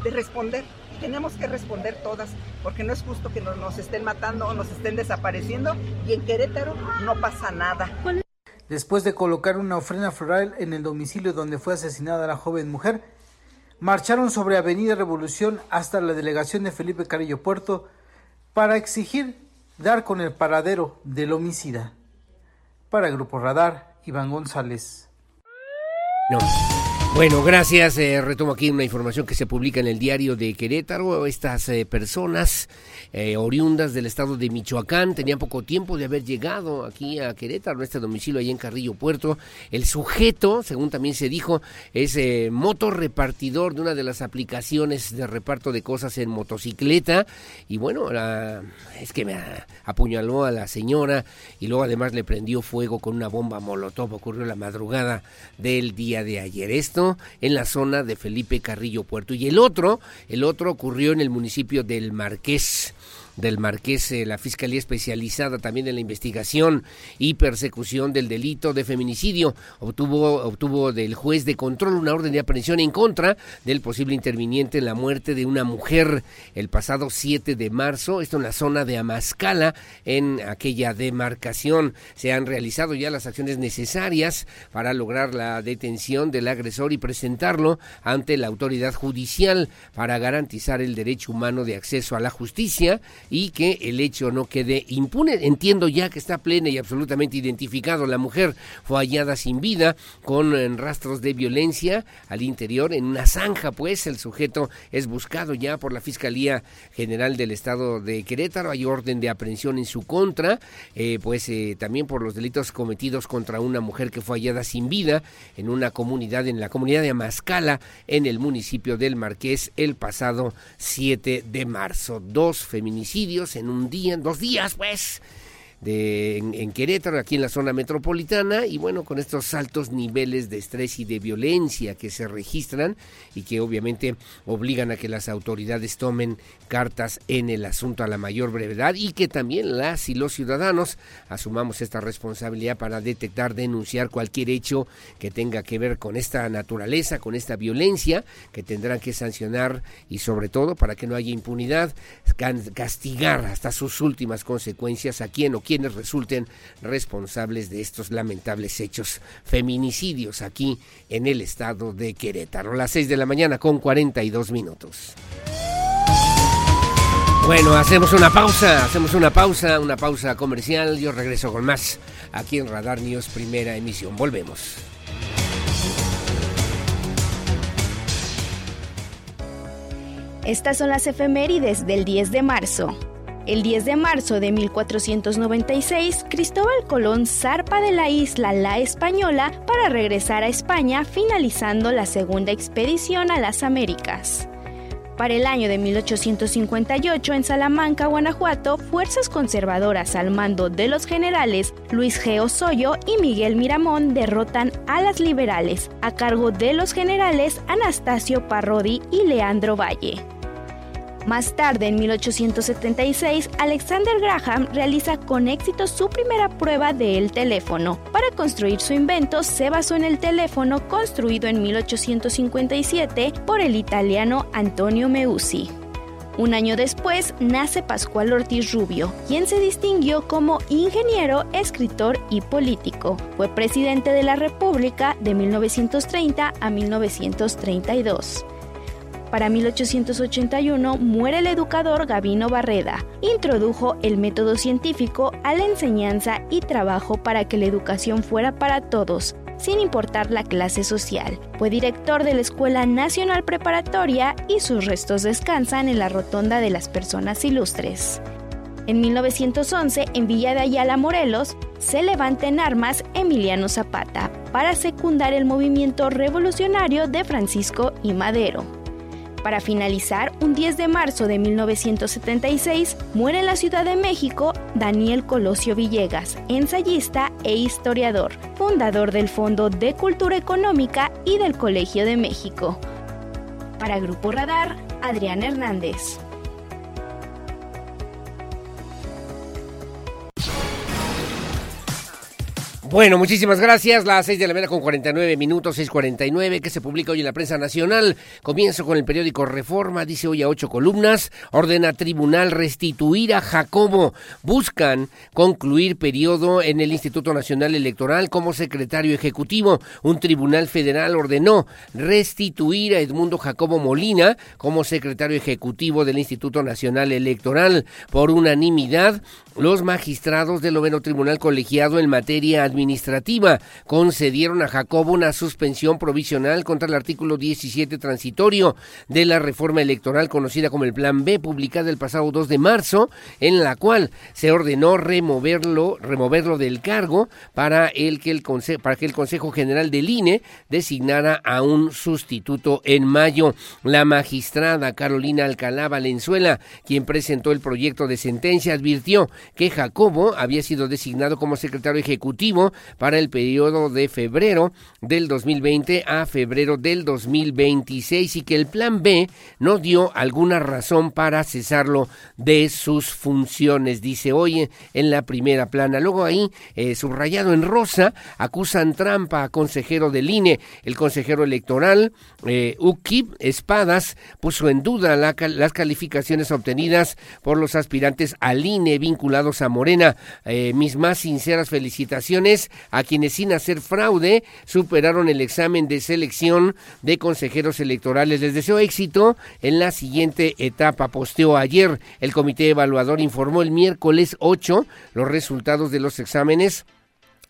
de responder. Tenemos que responder todas, porque no es justo que nos, nos estén matando o nos estén desapareciendo y en Querétaro no pasa nada. Después de colocar una ofrenda floral en el domicilio donde fue asesinada la joven mujer, marcharon sobre Avenida Revolución hasta la delegación de Felipe Carrillo Puerto, para exigir dar con el paradero del homicida. Para Grupo Radar, Iván González. Bueno, gracias. Eh, retomo aquí una información que se publica en el diario de Querétaro. Estas eh, personas eh, oriundas del estado de Michoacán tenían poco tiempo de haber llegado aquí a Querétaro, este domicilio ahí en Carrillo Puerto. El sujeto, según también se dijo, es motorrepartidor de una de las aplicaciones de reparto de cosas en motocicleta. Y bueno, es que me apuñaló a la señora y luego además le prendió fuego con una bomba molotov. Ocurrió la madrugada del día de ayer. Esto en la zona de Felipe Carrillo Puerto. Y el otro, el otro ocurrió en el municipio del Marqués del Marqués, la Fiscalía Especializada también en la investigación y persecución del delito de feminicidio, obtuvo, obtuvo del juez de control una orden de aprehensión en contra del posible interviniente en la muerte de una mujer el pasado 7 de marzo, esto en la zona de Amascala, en aquella demarcación. Se han realizado ya las acciones necesarias para lograr la detención del agresor y presentarlo ante la autoridad judicial para garantizar el derecho humano de acceso a la justicia y que el hecho no quede impune. Entiendo ya que está plena y absolutamente identificado. La mujer fue hallada sin vida con eh, rastros de violencia al interior en una zanja, pues el sujeto es buscado ya por la Fiscalía General del Estado de Querétaro. Hay orden de aprehensión en su contra, eh, pues eh, también por los delitos cometidos contra una mujer que fue hallada sin vida en una comunidad, en la comunidad de Amascala, en el municipio del Marqués, el pasado 7 de marzo. Dos feminicidios en un día, en dos días, pues de, en, Querétaro, aquí en la zona metropolitana, y bueno, con estos altos niveles de estrés y de violencia que se registran y que obviamente obligan a que las autoridades tomen cartas en el asunto a la mayor brevedad y que también las y los ciudadanos asumamos esta responsabilidad para detectar, denunciar cualquier hecho que tenga que ver con esta naturaleza, con esta violencia, que tendrán que sancionar y sobre todo para que no haya impunidad, castigar hasta sus últimas consecuencias a quien o quienes resulten responsables de estos lamentables hechos feminicidios aquí en el estado de Querétaro. Las 6 de la mañana con 42 minutos. Bueno, hacemos una pausa, hacemos una pausa, una pausa comercial. Yo regreso con más aquí en Radar News, primera emisión. Volvemos. Estas son las efemérides del 10 de marzo. El 10 de marzo de 1496, Cristóbal Colón zarpa de la isla La Española para regresar a España, finalizando la segunda expedición a las Américas. Para el año de 1858, en Salamanca, Guanajuato, fuerzas conservadoras al mando de los generales Luis G. Osoyo y Miguel Miramón derrotan a las liberales, a cargo de los generales Anastasio Parrodi y Leandro Valle. Más tarde, en 1876, Alexander Graham realiza con éxito su primera prueba del teléfono. Para construir su invento, se basó en el teléfono construido en 1857 por el italiano Antonio Meucci. Un año después nace Pascual Ortiz Rubio, quien se distinguió como ingeniero, escritor y político. Fue presidente de la República de 1930 a 1932. Para 1881 muere el educador Gavino Barreda. Introdujo el método científico a la enseñanza y trabajo para que la educación fuera para todos, sin importar la clase social. Fue director de la Escuela Nacional Preparatoria y sus restos descansan en la Rotonda de las Personas Ilustres. En 1911, en Villa de Ayala, Morelos, se levanta en armas Emiliano Zapata para secundar el movimiento revolucionario de Francisco y Madero. Para finalizar, un 10 de marzo de 1976 muere en la Ciudad de México Daniel Colosio Villegas, ensayista e historiador, fundador del Fondo de Cultura Económica y del Colegio de México. Para Grupo Radar, Adrián Hernández. Bueno, muchísimas gracias. Las seis de la mañana con 49 minutos, 6.49, que se publica hoy en la prensa nacional. Comienzo con el periódico Reforma, dice hoy a ocho columnas. Ordena tribunal restituir a Jacobo. Buscan concluir periodo en el Instituto Nacional Electoral como secretario ejecutivo. Un tribunal federal ordenó restituir a Edmundo Jacobo Molina como secretario ejecutivo del Instituto Nacional Electoral. Por unanimidad, los magistrados del noveno tribunal colegiado en materia administrativa administrativa. Concedieron a Jacobo una suspensión provisional contra el artículo 17 transitorio de la reforma electoral conocida como el Plan B, publicada el pasado 2 de marzo, en la cual se ordenó removerlo, removerlo del cargo para, el que el para que el Consejo General del INE designara a un sustituto en mayo. La magistrada Carolina Alcalá Valenzuela, quien presentó el proyecto de sentencia, advirtió que Jacobo había sido designado como secretario ejecutivo para el periodo de febrero del 2020 a febrero del 2026 y que el plan B no dio alguna razón para cesarlo de sus funciones, dice hoy en la primera plana. Luego ahí, eh, subrayado en rosa, acusan trampa a consejero del INE. El consejero electoral, eh, Ukib Espadas, puso en duda las calificaciones obtenidas por los aspirantes al INE vinculados a Morena. Eh, mis más sinceras felicitaciones a quienes sin hacer fraude superaron el examen de selección de consejeros electorales. Les deseo éxito en la siguiente etapa. Posteó ayer el comité evaluador informó el miércoles 8 los resultados de los exámenes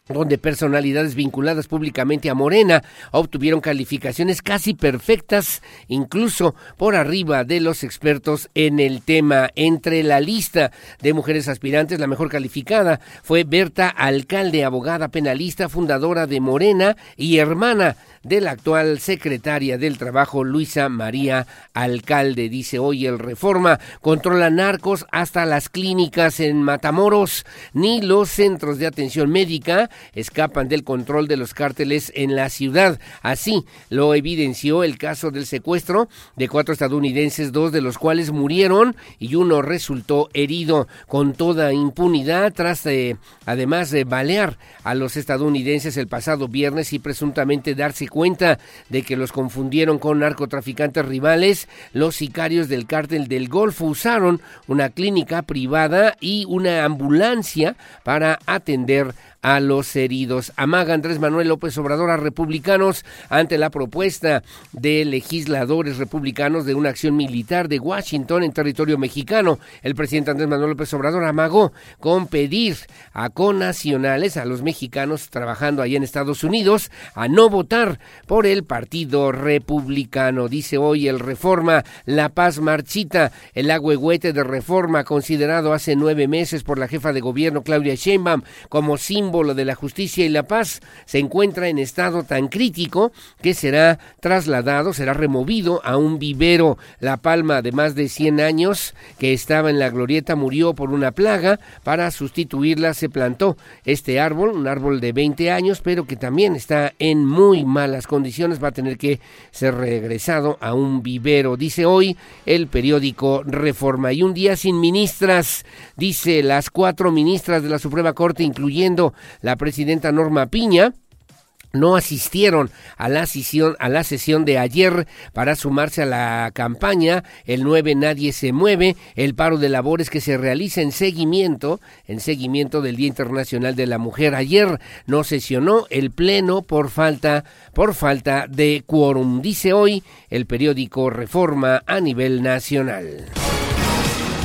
donde personalidades vinculadas públicamente a Morena obtuvieron calificaciones casi perfectas, incluso por arriba de los expertos en el tema. Entre la lista de mujeres aspirantes, la mejor calificada fue Berta Alcalde, abogada penalista, fundadora de Morena y hermana de la actual secretaria del Trabajo, Luisa María Alcalde. Dice hoy el Reforma, controla narcos hasta las clínicas en Matamoros, ni los centros de atención médica escapan del control de los cárteles en la ciudad. Así lo evidenció el caso del secuestro de cuatro estadounidenses, dos de los cuales murieron y uno resultó herido con toda impunidad tras de, además de balear a los estadounidenses el pasado viernes y presuntamente darse cuenta de que los confundieron con narcotraficantes rivales, los sicarios del cártel del Golfo. Usaron una clínica privada y una ambulancia para atender a los heridos. Amaga Andrés Manuel López Obrador a republicanos ante la propuesta de legisladores republicanos de una acción militar de Washington en territorio mexicano. El presidente Andrés Manuel López Obrador amagó con pedir a conacionales, a los mexicanos trabajando allá en Estados Unidos, a no votar por el Partido Republicano. Dice hoy el Reforma, La Paz marchita, el agüehuete de Reforma considerado hace nueve meses por la jefa de gobierno Claudia Sheinbaum como símbolo de la justicia y la paz, se encuentra en estado tan crítico que será trasladado, será removido a un vivero. La palma de más de 100 años que estaba en la glorieta murió por una plaga. Para sustituirla se plantó este árbol, un árbol de 20 años, pero que también está en muy malas condiciones. Va a tener que ser regresado a un vivero, dice hoy el periódico Reforma. Y un día sin ministras, dice las cuatro ministras de la Suprema Corte, incluyendo la presidenta Norma Piña, no asistieron a la sesión a la sesión de ayer para sumarse a la campaña. El 9 nadie se mueve. El paro de labores que se realiza en seguimiento en seguimiento del Día Internacional de la Mujer. Ayer no sesionó el pleno por falta por falta de quórum. Dice hoy el periódico Reforma a nivel nacional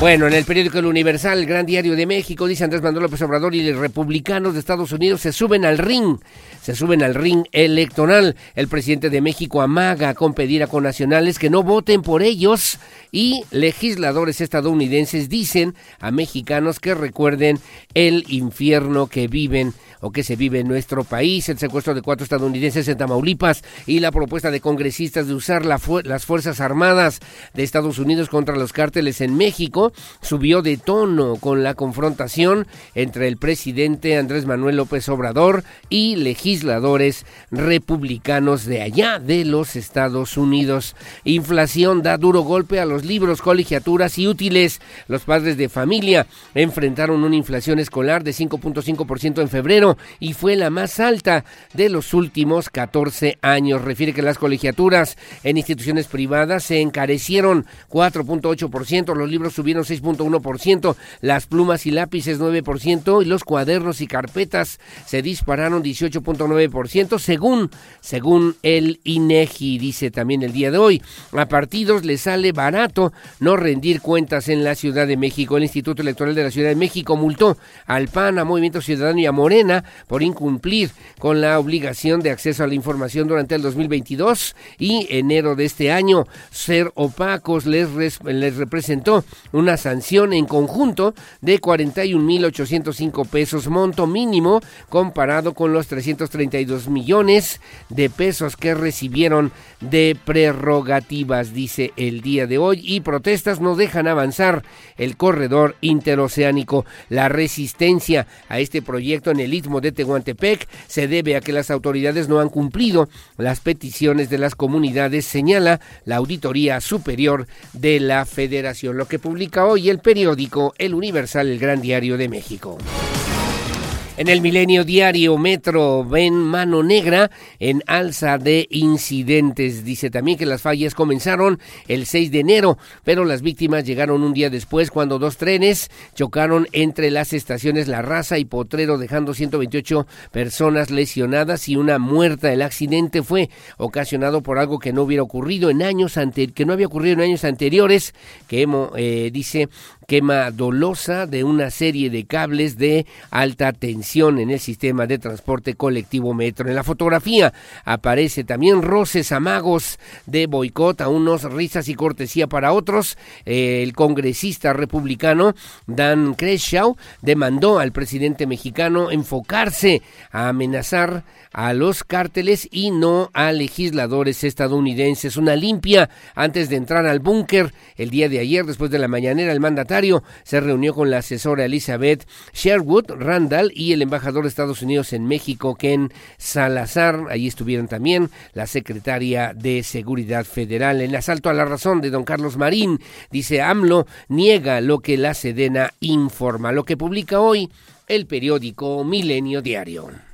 bueno, en el periódico El Universal, el Gran Diario de México, dice Andrés Manuel López Obrador y los republicanos de Estados Unidos se suben al ring, se suben al ring electoral. El presidente de México amaga con pedir a conacionales que no voten por ellos y legisladores estadounidenses dicen a mexicanos que recuerden el infierno que viven o que se vive en nuestro país, el secuestro de cuatro estadounidenses en Tamaulipas y la propuesta de congresistas de usar las Fuerzas Armadas de Estados Unidos contra los cárteles en México subió de tono con la confrontación entre el presidente Andrés Manuel López Obrador y legisladores republicanos de allá de los Estados Unidos. Inflación da duro golpe a los libros, colegiaturas y útiles. Los padres de familia enfrentaron una inflación escolar de 5.5% en febrero y fue la más alta de los últimos 14 años. Refiere que las colegiaturas en instituciones privadas se encarecieron 4.8%, los libros subieron 6.1%, las plumas y lápices 9% y los cuadernos y carpetas se dispararon 18.9% según según el INEGI dice también el día de hoy. A partidos les sale barato no rendir cuentas en la Ciudad de México. El Instituto Electoral de la Ciudad de México multó al PAN, a Movimiento Ciudadano y a Morena por incumplir con la obligación de acceso a la información durante el 2022 y enero de este año. Ser opacos les, les representó una sanción en conjunto de 41.805 pesos, monto mínimo comparado con los 332 millones de pesos que recibieron de prerrogativas, dice el día de hoy, y protestas no dejan avanzar el corredor interoceánico. La resistencia a este proyecto en el de Tehuantepec se debe a que las autoridades no han cumplido las peticiones de las comunidades, señala la Auditoría Superior de la Federación, lo que publica hoy el periódico El Universal, el Gran Diario de México. En el Milenio Diario Metro ven mano negra en alza de incidentes. Dice también que las fallas comenzaron el 6 de enero, pero las víctimas llegaron un día después cuando dos trenes chocaron entre las estaciones La Raza y Potrero, dejando 128 personas lesionadas y una muerta. El accidente fue ocasionado por algo que no hubiera ocurrido en años que no había ocurrido en años anteriores, que eh, dice quema dolosa de una serie de cables de alta tensión en el sistema de transporte colectivo metro. En la fotografía aparece también roces amagos de boicot a unos, risas y cortesía para otros. Eh, el congresista republicano Dan Creshaw demandó al presidente mexicano enfocarse a amenazar a los cárteles y no a legisladores estadounidenses. Una limpia antes de entrar al búnker. El día de ayer, después de la mañanera, el mandatario se reunió con la asesora Elizabeth Sherwood Randall y el embajador de Estados Unidos en México, Ken Salazar. Allí estuvieron también la secretaria de Seguridad Federal. El asalto a la razón de don Carlos Marín, dice AMLO, niega lo que la Sedena informa, lo que publica hoy el periódico Milenio Diario.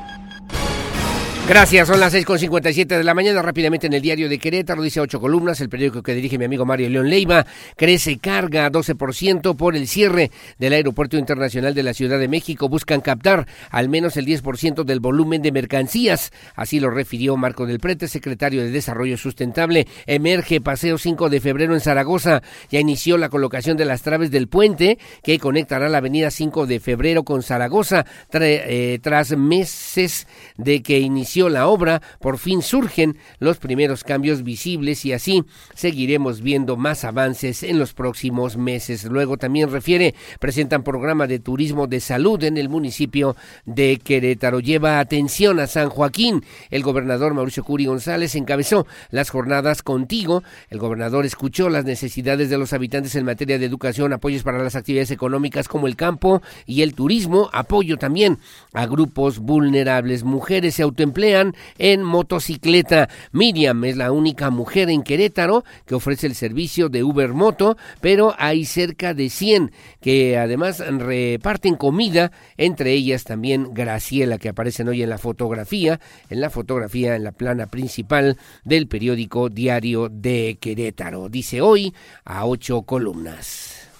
Gracias, son las 6.57 de la mañana. Rápidamente en el diario de Querétaro, dice ocho columnas, el periódico que dirige mi amigo Mario León Leiva, crece carga 12% por el cierre del Aeropuerto Internacional de la Ciudad de México. Buscan captar al menos el 10% del volumen de mercancías. Así lo refirió Marco del Prete, secretario de Desarrollo Sustentable. Emerge Paseo 5 de febrero en Zaragoza. Ya inició la colocación de las traves del puente que conectará la avenida 5 de febrero con Zaragoza eh, tras meses de que inició la obra, por fin surgen los primeros cambios visibles y así seguiremos viendo más avances en los próximos meses. Luego también refiere, presentan programa de turismo de salud en el municipio de Querétaro. Lleva atención a San Joaquín. El gobernador Mauricio Curi González encabezó las jornadas contigo. El gobernador escuchó las necesidades de los habitantes en materia de educación, apoyos para las actividades económicas como el campo y el turismo, apoyo también a grupos vulnerables. Mujeres se autoemplean en motocicleta. Miriam es la única mujer en Querétaro que ofrece el servicio de Uber Moto, pero hay cerca de 100 que además reparten comida, entre ellas también Graciela, que aparecen hoy en la fotografía, en la fotografía en la plana principal del periódico Diario de Querétaro. Dice hoy a ocho columnas.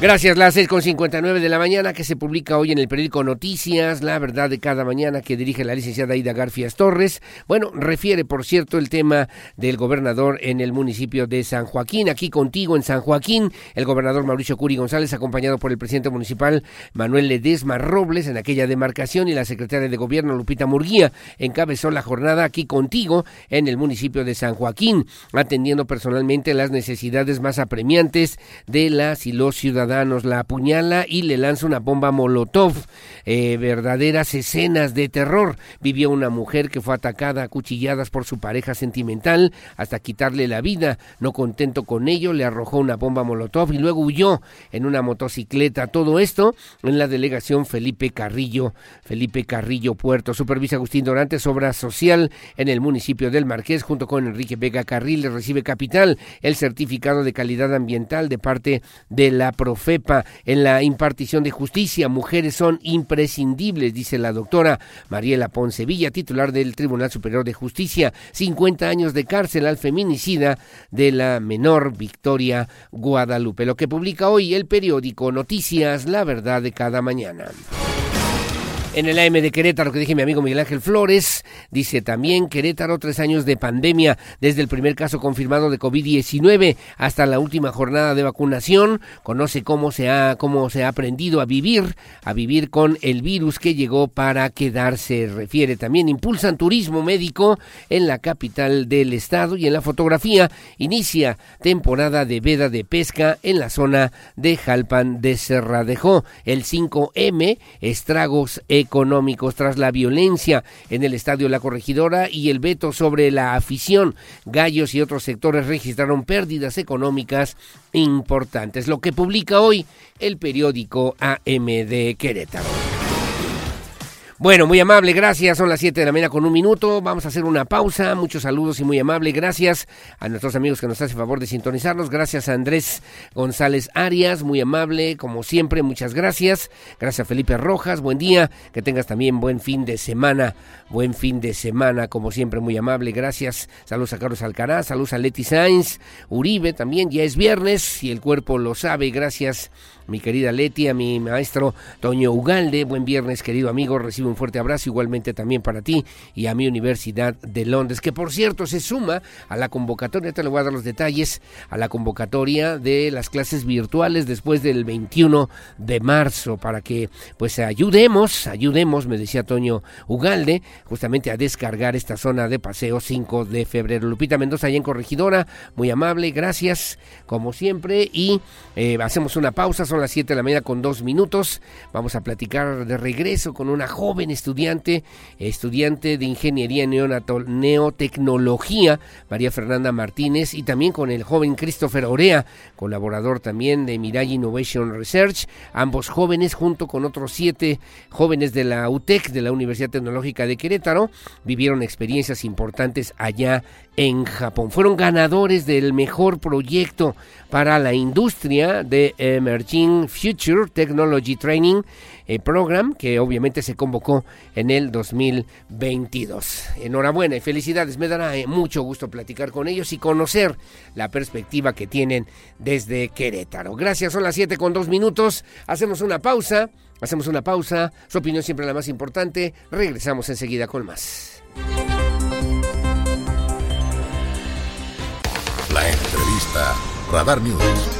Gracias, las 6.59 de la mañana que se publica hoy en el periódico Noticias, la verdad de cada mañana que dirige la licenciada Aida Garfias Torres. Bueno, refiere, por cierto, el tema del gobernador en el municipio de San Joaquín. Aquí contigo en San Joaquín, el gobernador Mauricio Curi González, acompañado por el presidente municipal Manuel Ledesma Robles en aquella demarcación y la secretaria de gobierno Lupita Murguía encabezó la jornada aquí contigo en el municipio de San Joaquín, atendiendo personalmente las necesidades más apremiantes de las y los ciudadanos la apuñala y le lanza una bomba molotov. Eh, verdaderas escenas de terror. Vivió una mujer que fue atacada a cuchilladas por su pareja sentimental hasta quitarle la vida. No contento con ello, le arrojó una bomba molotov y luego huyó en una motocicleta. Todo esto en la delegación Felipe Carrillo, Felipe Carrillo Puerto. Supervisa Agustín Dorantes, obra social en el municipio del Marqués, junto con Enrique Vega Carril, le recibe capital el certificado de calidad ambiental de parte de la FEPA en la impartición de justicia. Mujeres son imprescindibles, dice la doctora Mariela Poncevilla, titular del Tribunal Superior de Justicia. 50 años de cárcel al feminicida de la menor Victoria Guadalupe. Lo que publica hoy el periódico Noticias, la verdad de cada mañana. En el AM de Querétaro, que dije mi amigo Miguel Ángel Flores, dice también Querétaro, tres años de pandemia, desde el primer caso confirmado de COVID-19 hasta la última jornada de vacunación. Conoce cómo se ha, cómo se ha aprendido a vivir, a vivir con el virus que llegó para quedarse. Refiere también, impulsan turismo médico en la capital del estado y en la fotografía inicia temporada de veda de pesca en la zona de Jalpan de Cerradejo. El 5M, estragos económicos tras la violencia en el Estadio La Corregidora y el veto sobre la afición. Gallos y otros sectores registraron pérdidas económicas importantes, lo que publica hoy el periódico AM de Querétaro. Bueno, muy amable, gracias. Son las 7 de la mañana con un minuto. Vamos a hacer una pausa. Muchos saludos y muy amable. Gracias a nuestros amigos que nos hacen favor de sintonizarnos. Gracias a Andrés González Arias, muy amable, como siempre. Muchas gracias. Gracias a Felipe Rojas, buen día. Que tengas también buen fin de semana. Buen fin de semana, como siempre, muy amable. Gracias. Saludos a Carlos Alcaraz, saludos a Leti Sainz, Uribe también. Ya es viernes y el cuerpo lo sabe. Gracias mi querida Leti, a mi maestro Toño Ugalde. Buen viernes, querido amigo. Recibe un fuerte abrazo igualmente también para ti y a mi Universidad de Londres, que por cierto se suma a la convocatoria, te le voy a dar los detalles, a la convocatoria de las clases virtuales después del 21 de marzo, para que pues ayudemos, ayudemos, me decía Toño Ugalde, justamente a descargar esta zona de paseo 5 de febrero. Lupita Mendoza, allá en Corregidora, muy amable, gracias, como siempre, y eh, hacemos una pausa, las 7 de la mañana con dos minutos. Vamos a platicar de regreso con una joven estudiante, estudiante de Ingeniería Neotecnología, María Fernanda Martínez, y también con el joven Christopher Orea, colaborador también de Mirai Innovation Research. Ambos jóvenes, junto con otros siete jóvenes de la UTEC, de la Universidad Tecnológica de Querétaro, vivieron experiencias importantes allá en Japón. Fueron ganadores del mejor proyecto para la industria de Emerging Future Technology Training eh, Program, que obviamente se convocó en el 2022. Enhorabuena y felicidades. Me dará eh, mucho gusto platicar con ellos y conocer la perspectiva que tienen desde Querétaro. Gracias, son las 7 con 2 minutos. Hacemos una pausa. Hacemos una pausa. Su opinión siempre la más importante. Regresamos enseguida con más. La entrevista Radar News.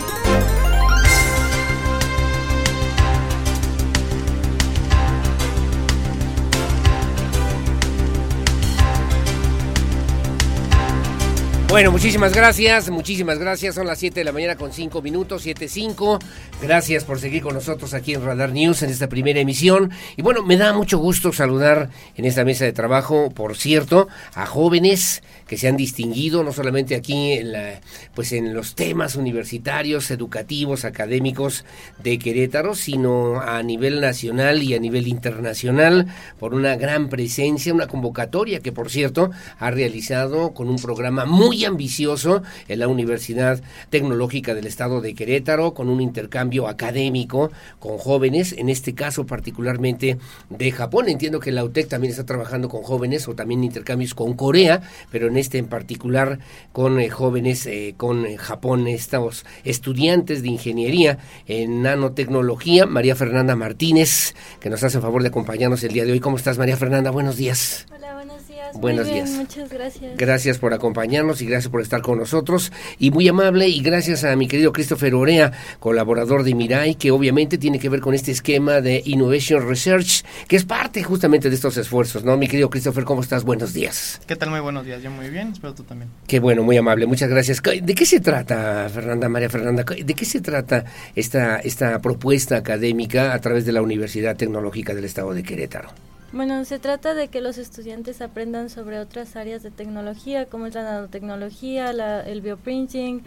Bueno, muchísimas gracias, muchísimas gracias. Son las 7 de la mañana con 5 minutos, 7.5. Gracias por seguir con nosotros aquí en Radar News en esta primera emisión. Y bueno, me da mucho gusto saludar en esta mesa de trabajo, por cierto, a jóvenes que se han distinguido no solamente aquí en la, pues en los temas universitarios, educativos, académicos de Querétaro, sino a nivel nacional y a nivel internacional por una gran presencia, una convocatoria que por cierto ha realizado con un programa muy ambicioso en la Universidad Tecnológica del Estado de Querétaro, con un intercambio académico con jóvenes, en este caso particularmente de Japón. Entiendo que la UTEC también está trabajando con jóvenes o también intercambios con Corea, pero en este en particular con eh, jóvenes eh, con eh, Japón, estos estudiantes de ingeniería en nanotecnología. María Fernanda Martínez, que nos hace el favor de acompañarnos el día de hoy. ¿Cómo estás, María Fernanda? Buenos días. Hola, buenos días. Buenos Muy bien, días. Muchas gracias. Gracias por acompañarnos y gracias por estar con nosotros. Y muy amable y gracias a mi querido Christopher Orea, colaborador de Mirai, que obviamente tiene que ver con este esquema de Innovation Research, que es parte justamente de estos esfuerzos, ¿no? Mi querido Christopher, ¿cómo estás? Buenos días. ¿Qué tal? Muy buenos días. Yo muy bien. Espero tú también. Qué bueno, muy amable, muchas gracias. ¿De qué se trata, Fernanda, María Fernanda? ¿De qué se trata esta, esta propuesta académica a través de la Universidad Tecnológica del Estado de Querétaro? Bueno, se trata de que los estudiantes aprendan sobre otras áreas de tecnología, como es la nanotecnología, la- el bioprinting,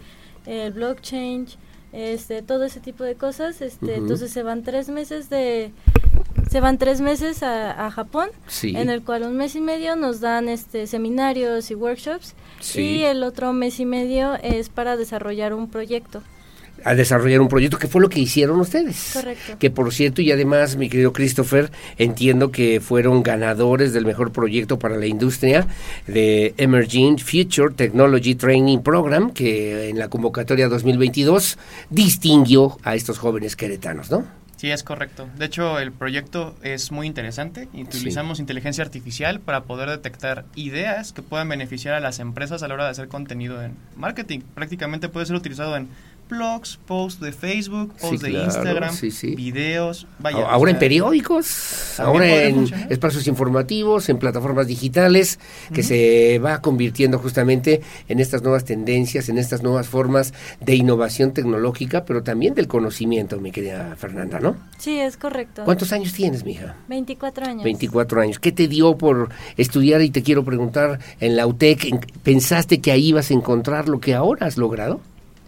el blockchain, este, todo ese tipo de cosas. Este. Entonces se van tres meses de se van tres meses a, a Japón, Sí. en el cual un mes y medio nos dan este seminarios y workshops Sí. y el otro mes y medio es para desarrollar un proyecto. A desarrollar un proyecto que fue lo que hicieron ustedes. Correcto. Que por cierto, y además, mi querido Christopher, entiendo que fueron ganadores del mejor proyecto para la industria de Emerging Future Technology Training Program, que en la convocatoria 2022 distinguió a estos jóvenes queretanos, ¿no? Sí, es correcto. De hecho, el proyecto es muy interesante. y Utilizamos inteligencia artificial para poder detectar ideas que puedan beneficiar a las empresas a la hora de hacer contenido en marketing. Prácticamente puede ser utilizado en blogs, posts de Facebook, Sí, posts de claro, Instagram, sí, sí. videos. Vaya, A- o ahora en periódicos, también ahora en funcionar. espacios informativos, en plataformas digitales, que se va convirtiendo justamente en estas nuevas tendencias, en estas nuevas formas de innovación tecnológica, pero también del conocimiento, mi querida Fernanda, ¿no? Sí, es correcto. ¿Cuántos años tienes, mija? 24 años. 24 años. ¿Qué te dio por estudiar? Y te quiero preguntar, en la UTEC, ¿en- ¿pensaste que ahí ibas a encontrar lo que ahora has logrado?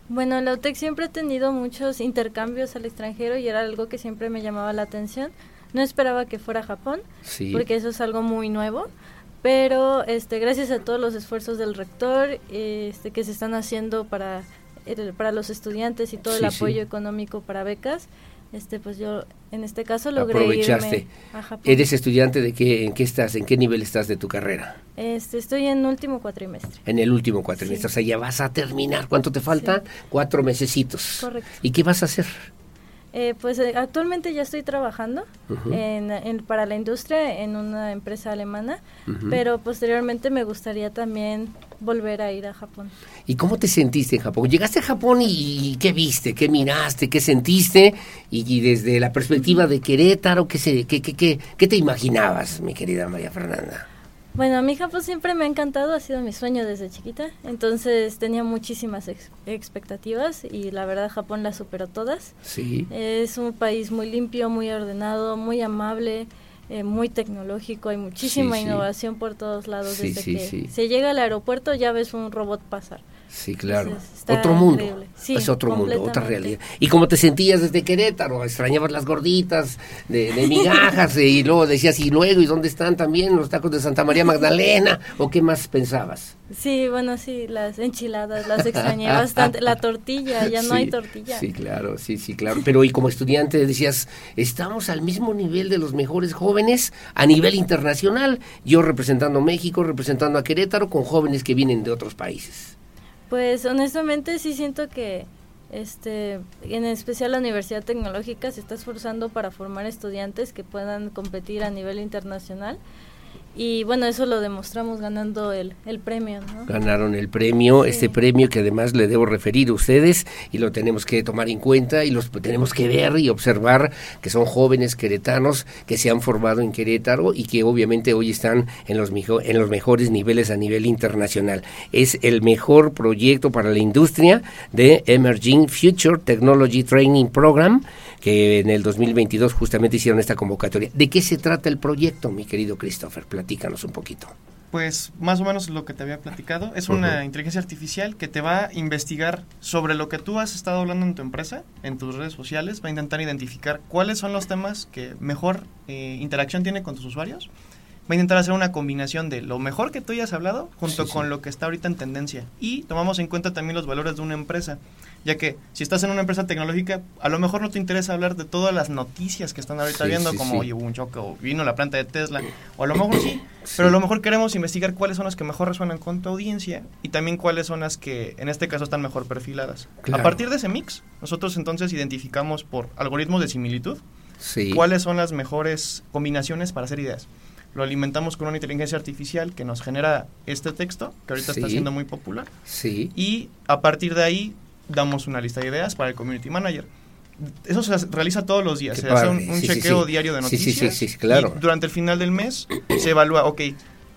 Bueno, la UTEC siempre ha tenido muchos intercambios al extranjero y era algo que siempre me llamaba la atención. No esperaba que fuera a Japón, Sí. porque eso es algo muy nuevo, pero este gracias a todos los esfuerzos del rector este que se están haciendo para el- para los estudiantes y todo Sí, el sí. apoyo económico para becas, este pues yo en este caso logré Aprovechaste. irme a Japón. ¿Eres estudiante de qué, en qué estás, en qué nivel estás de tu carrera? Este estoy en último cuatrimestre. En el último cuatrimestre, o sea, ya vas a terminar. ¿Cuánto te faltan? Cuatro mesecitos. Correcto. ¿Y qué vas a hacer? Eh, pues eh, actualmente ya estoy trabajando en, en- para la industria en una empresa alemana, pero posteriormente me gustaría también volver a ir a Japón. ¿Y cómo te sentiste en Japón? Llegaste a Japón y, y ¿qué viste? ¿Qué miraste? ¿Qué sentiste? Y, y desde la perspectiva de Querétaro, ¿qué, se, qué, qué, qué, qué te imaginabas, mi querida María Fernanda? Bueno, a mí Japón siempre me ha encantado, ha sido mi sueño desde chiquita, entonces tenía muchísimas ex- expectativas y la verdad Japón las superó todas. Sí. Es un país muy limpio, muy ordenado, muy amable. Eh, muy tecnológico, hay muchísima Sí, sí. innovación por todos lados. Sí, Desde sí, que sí. se llega al aeropuerto ya ves un robot pasar. Sí, claro. Entonces, otro mundo. Sí, es otro mundo, otra realidad. ¿Y cómo te sentías desde Querétaro? ¿Extrañabas las gorditas de, de migajas? y luego decías, ¿y luego? ¿Y dónde están también los tacos de Santa María Magdalena? ¿O qué más pensabas? Sí, bueno, sí, las enchiladas las extrañé bastante. La tortilla, ya no Sí, hay tortilla. Sí, claro, sí, sí, claro. Pero y como estudiante decías, estamos al mismo nivel de los mejores jóvenes a nivel internacional. Yo representando México, representando a Querétaro, con jóvenes que vienen de otros países. Pues honestamente sí siento que este en especial la Universidad Tecnológica se está esforzando para formar estudiantes que puedan competir a nivel internacional y bueno, eso lo demostramos ganando el, el premio, ¿no? Ganaron el premio, este premio que además le debo referir a ustedes y lo tenemos que tomar en cuenta y los tenemos que ver y observar que son jóvenes queretanos que se han formado en Querétaro y que obviamente hoy están en los, mijo- en los mejores niveles a nivel internacional. Es el mejor proyecto para la industria de Emerging Future Technology Training Program que en el 2022 justamente hicieron esta convocatoria. ¿De qué se trata el proyecto, mi querido Christopher? Platícanos un poquito. Pues más o menos lo que te había platicado. Es una inteligencia artificial que te va a investigar sobre lo que tú has estado hablando en tu empresa, en tus redes sociales. Va a intentar identificar cuáles son los temas que mejor eh, interacción tiene con tus usuarios. Va a intentar hacer una combinación de lo mejor que tú hayas hablado junto Sí, con lo que está ahorita en tendencia. Y tomamos en cuenta también los valores de una empresa. Ya que si estás en una empresa tecnológica, a lo mejor no te interesa hablar de todas las noticias que están ahorita Sí, viendo, sí, como sí. oye, hubo un choque o vino la planta de Tesla. O a lo mejor sí, pero a lo mejor queremos investigar cuáles son las que mejor resuenan con tu audiencia y también cuáles son las que en este caso están mejor perfiladas. Claro. A partir de ese mix, nosotros entonces identificamos por algoritmos de similitud cuáles son las mejores combinaciones para hacer ideas. Lo alimentamos con una inteligencia artificial que nos genera este texto, que ahorita está siendo muy popular, Sí. y a partir de ahí damos una lista de ideas para el community manager. Eso se realiza todos los días, Qué se hace un, un Sí, sí, chequeo sí. diario de noticias. sí, sí, claro. y durante el final del mes se evalúa, ok,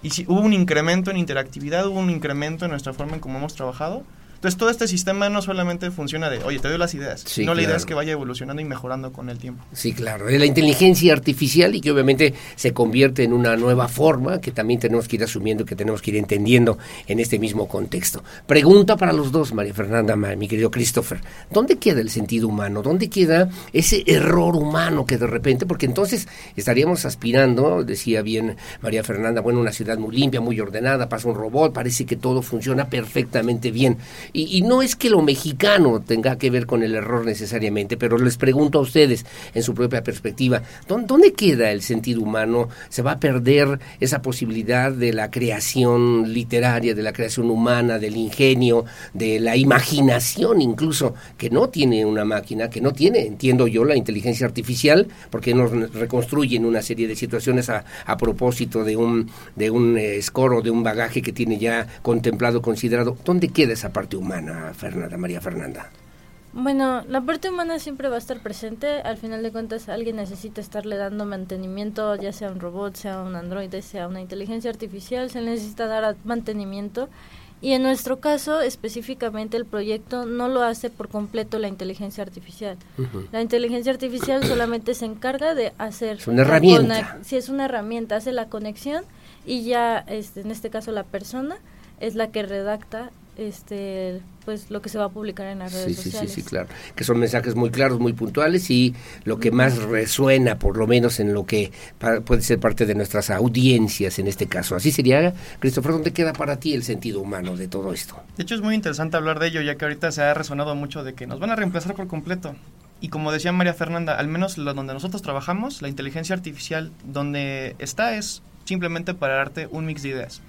y si hubo un incremento en interactividad, hubo un incremento en nuestra forma en cómo hemos trabajado. Entonces todo este sistema no solamente funciona de, oye, te doy las ideas, Sí, sino la idea es que vaya evolucionando y mejorando con el tiempo. Sí, claro, de la inteligencia artificial y que obviamente se convierte en una nueva forma que también tenemos que ir asumiendo, que tenemos que ir entendiendo en este mismo contexto. Pregunta para los dos, María Fernanda, mi querido Christopher, ¿dónde queda el sentido humano? ¿Dónde queda ese error humano que de repente, porque entonces estaríamos aspirando, decía bien María Fernanda, bueno, una ciudad muy limpia, muy ordenada, pasa un robot, parece que todo funciona perfectamente bien. Y, y no es que lo mexicano tenga que ver con el error necesariamente, pero les pregunto a ustedes, en su propia perspectiva, ¿dó- ¿dónde queda el sentido humano? ¿Se va a perder esa posibilidad de la creación literaria, de la creación humana, del ingenio, de la imaginación incluso, que no tiene una máquina, que no tiene, entiendo yo, la inteligencia artificial, porque nos reconstruyen una serie de situaciones a, a propósito de un, de un eh, score o de un bagaje que tiene ya contemplado, considerado? ¿Dónde queda esa parte humana, Fernanda, María Fernanda? Bueno, la parte humana siempre va a estar presente. Al final de cuentas, alguien necesita estarle dando mantenimiento, ya sea un robot, sea un androide, sea una inteligencia artificial, se necesita dar mantenimiento. Y en nuestro caso, específicamente, el proyecto no lo hace por completo la inteligencia artificial. La inteligencia artificial solamente se encarga de hacer... Es una herramienta. Sí, es una herramienta, hace la conexión y ya, este, en este caso, la persona es la que redacta este pues lo que se va a publicar en las redes Sí, sí, sí, sociales. sí, claro. Que son mensajes muy claros, muy puntuales y lo que más resuena, por lo menos en lo que puede ser parte de nuestras audiencias en este caso. Así sería, Christopher, ¿dónde queda para ti el sentido humano de todo esto? De hecho, es muy interesante hablar de ello, ya que ahorita se ha resonado mucho de que nos van a reemplazar por completo. Y como decía María Fernanda, al menos lo donde nosotros trabajamos, la inteligencia artificial donde está es simplemente para darte un mix de ideas.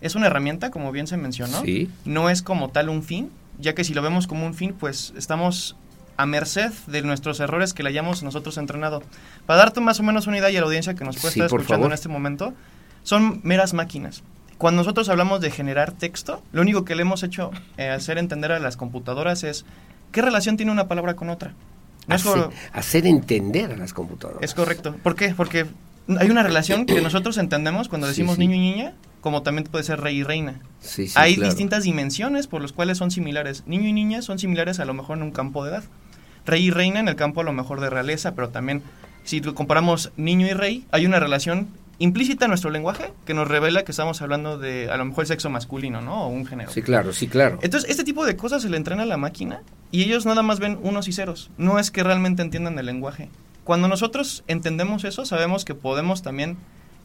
Es una herramienta, como bien se mencionó. Sí. No es como tal un fin, ya que si lo vemos como un fin, pues estamos a merced de nuestros errores que le hayamos nosotros entrenado. Para darte más o menos una idea y a la audiencia que nos puede Sí, estar escuchando en este momento, son meras máquinas. Cuando nosotros hablamos de generar texto, lo único que le hemos hecho eh, hacer entender a las computadoras es qué relación tiene una palabra con otra. No es Hacer, entender a las computadoras. es correcto. ¿Por qué? Porque hay una relación que nosotros entendemos cuando Sí, decimos sí. niño y niña, como también puede ser rey y reina. Sí, sí, hay claro. distintas dimensiones por las cuales son similares. Niño y niña son similares a lo mejor en un campo de edad. Rey y reina en el campo a lo mejor de realeza, pero también si lo comparamos niño y rey, hay una relación implícita en nuestro lenguaje que nos revela que estamos hablando de a lo mejor el sexo masculino, ¿no? O un género. Sí, claro, sí, claro. Entonces, este tipo de cosas se le entrena a la máquina y ellos nada más ven unos y ceros. No es que realmente entiendan el lenguaje. Cuando nosotros entendemos eso, sabemos que podemos también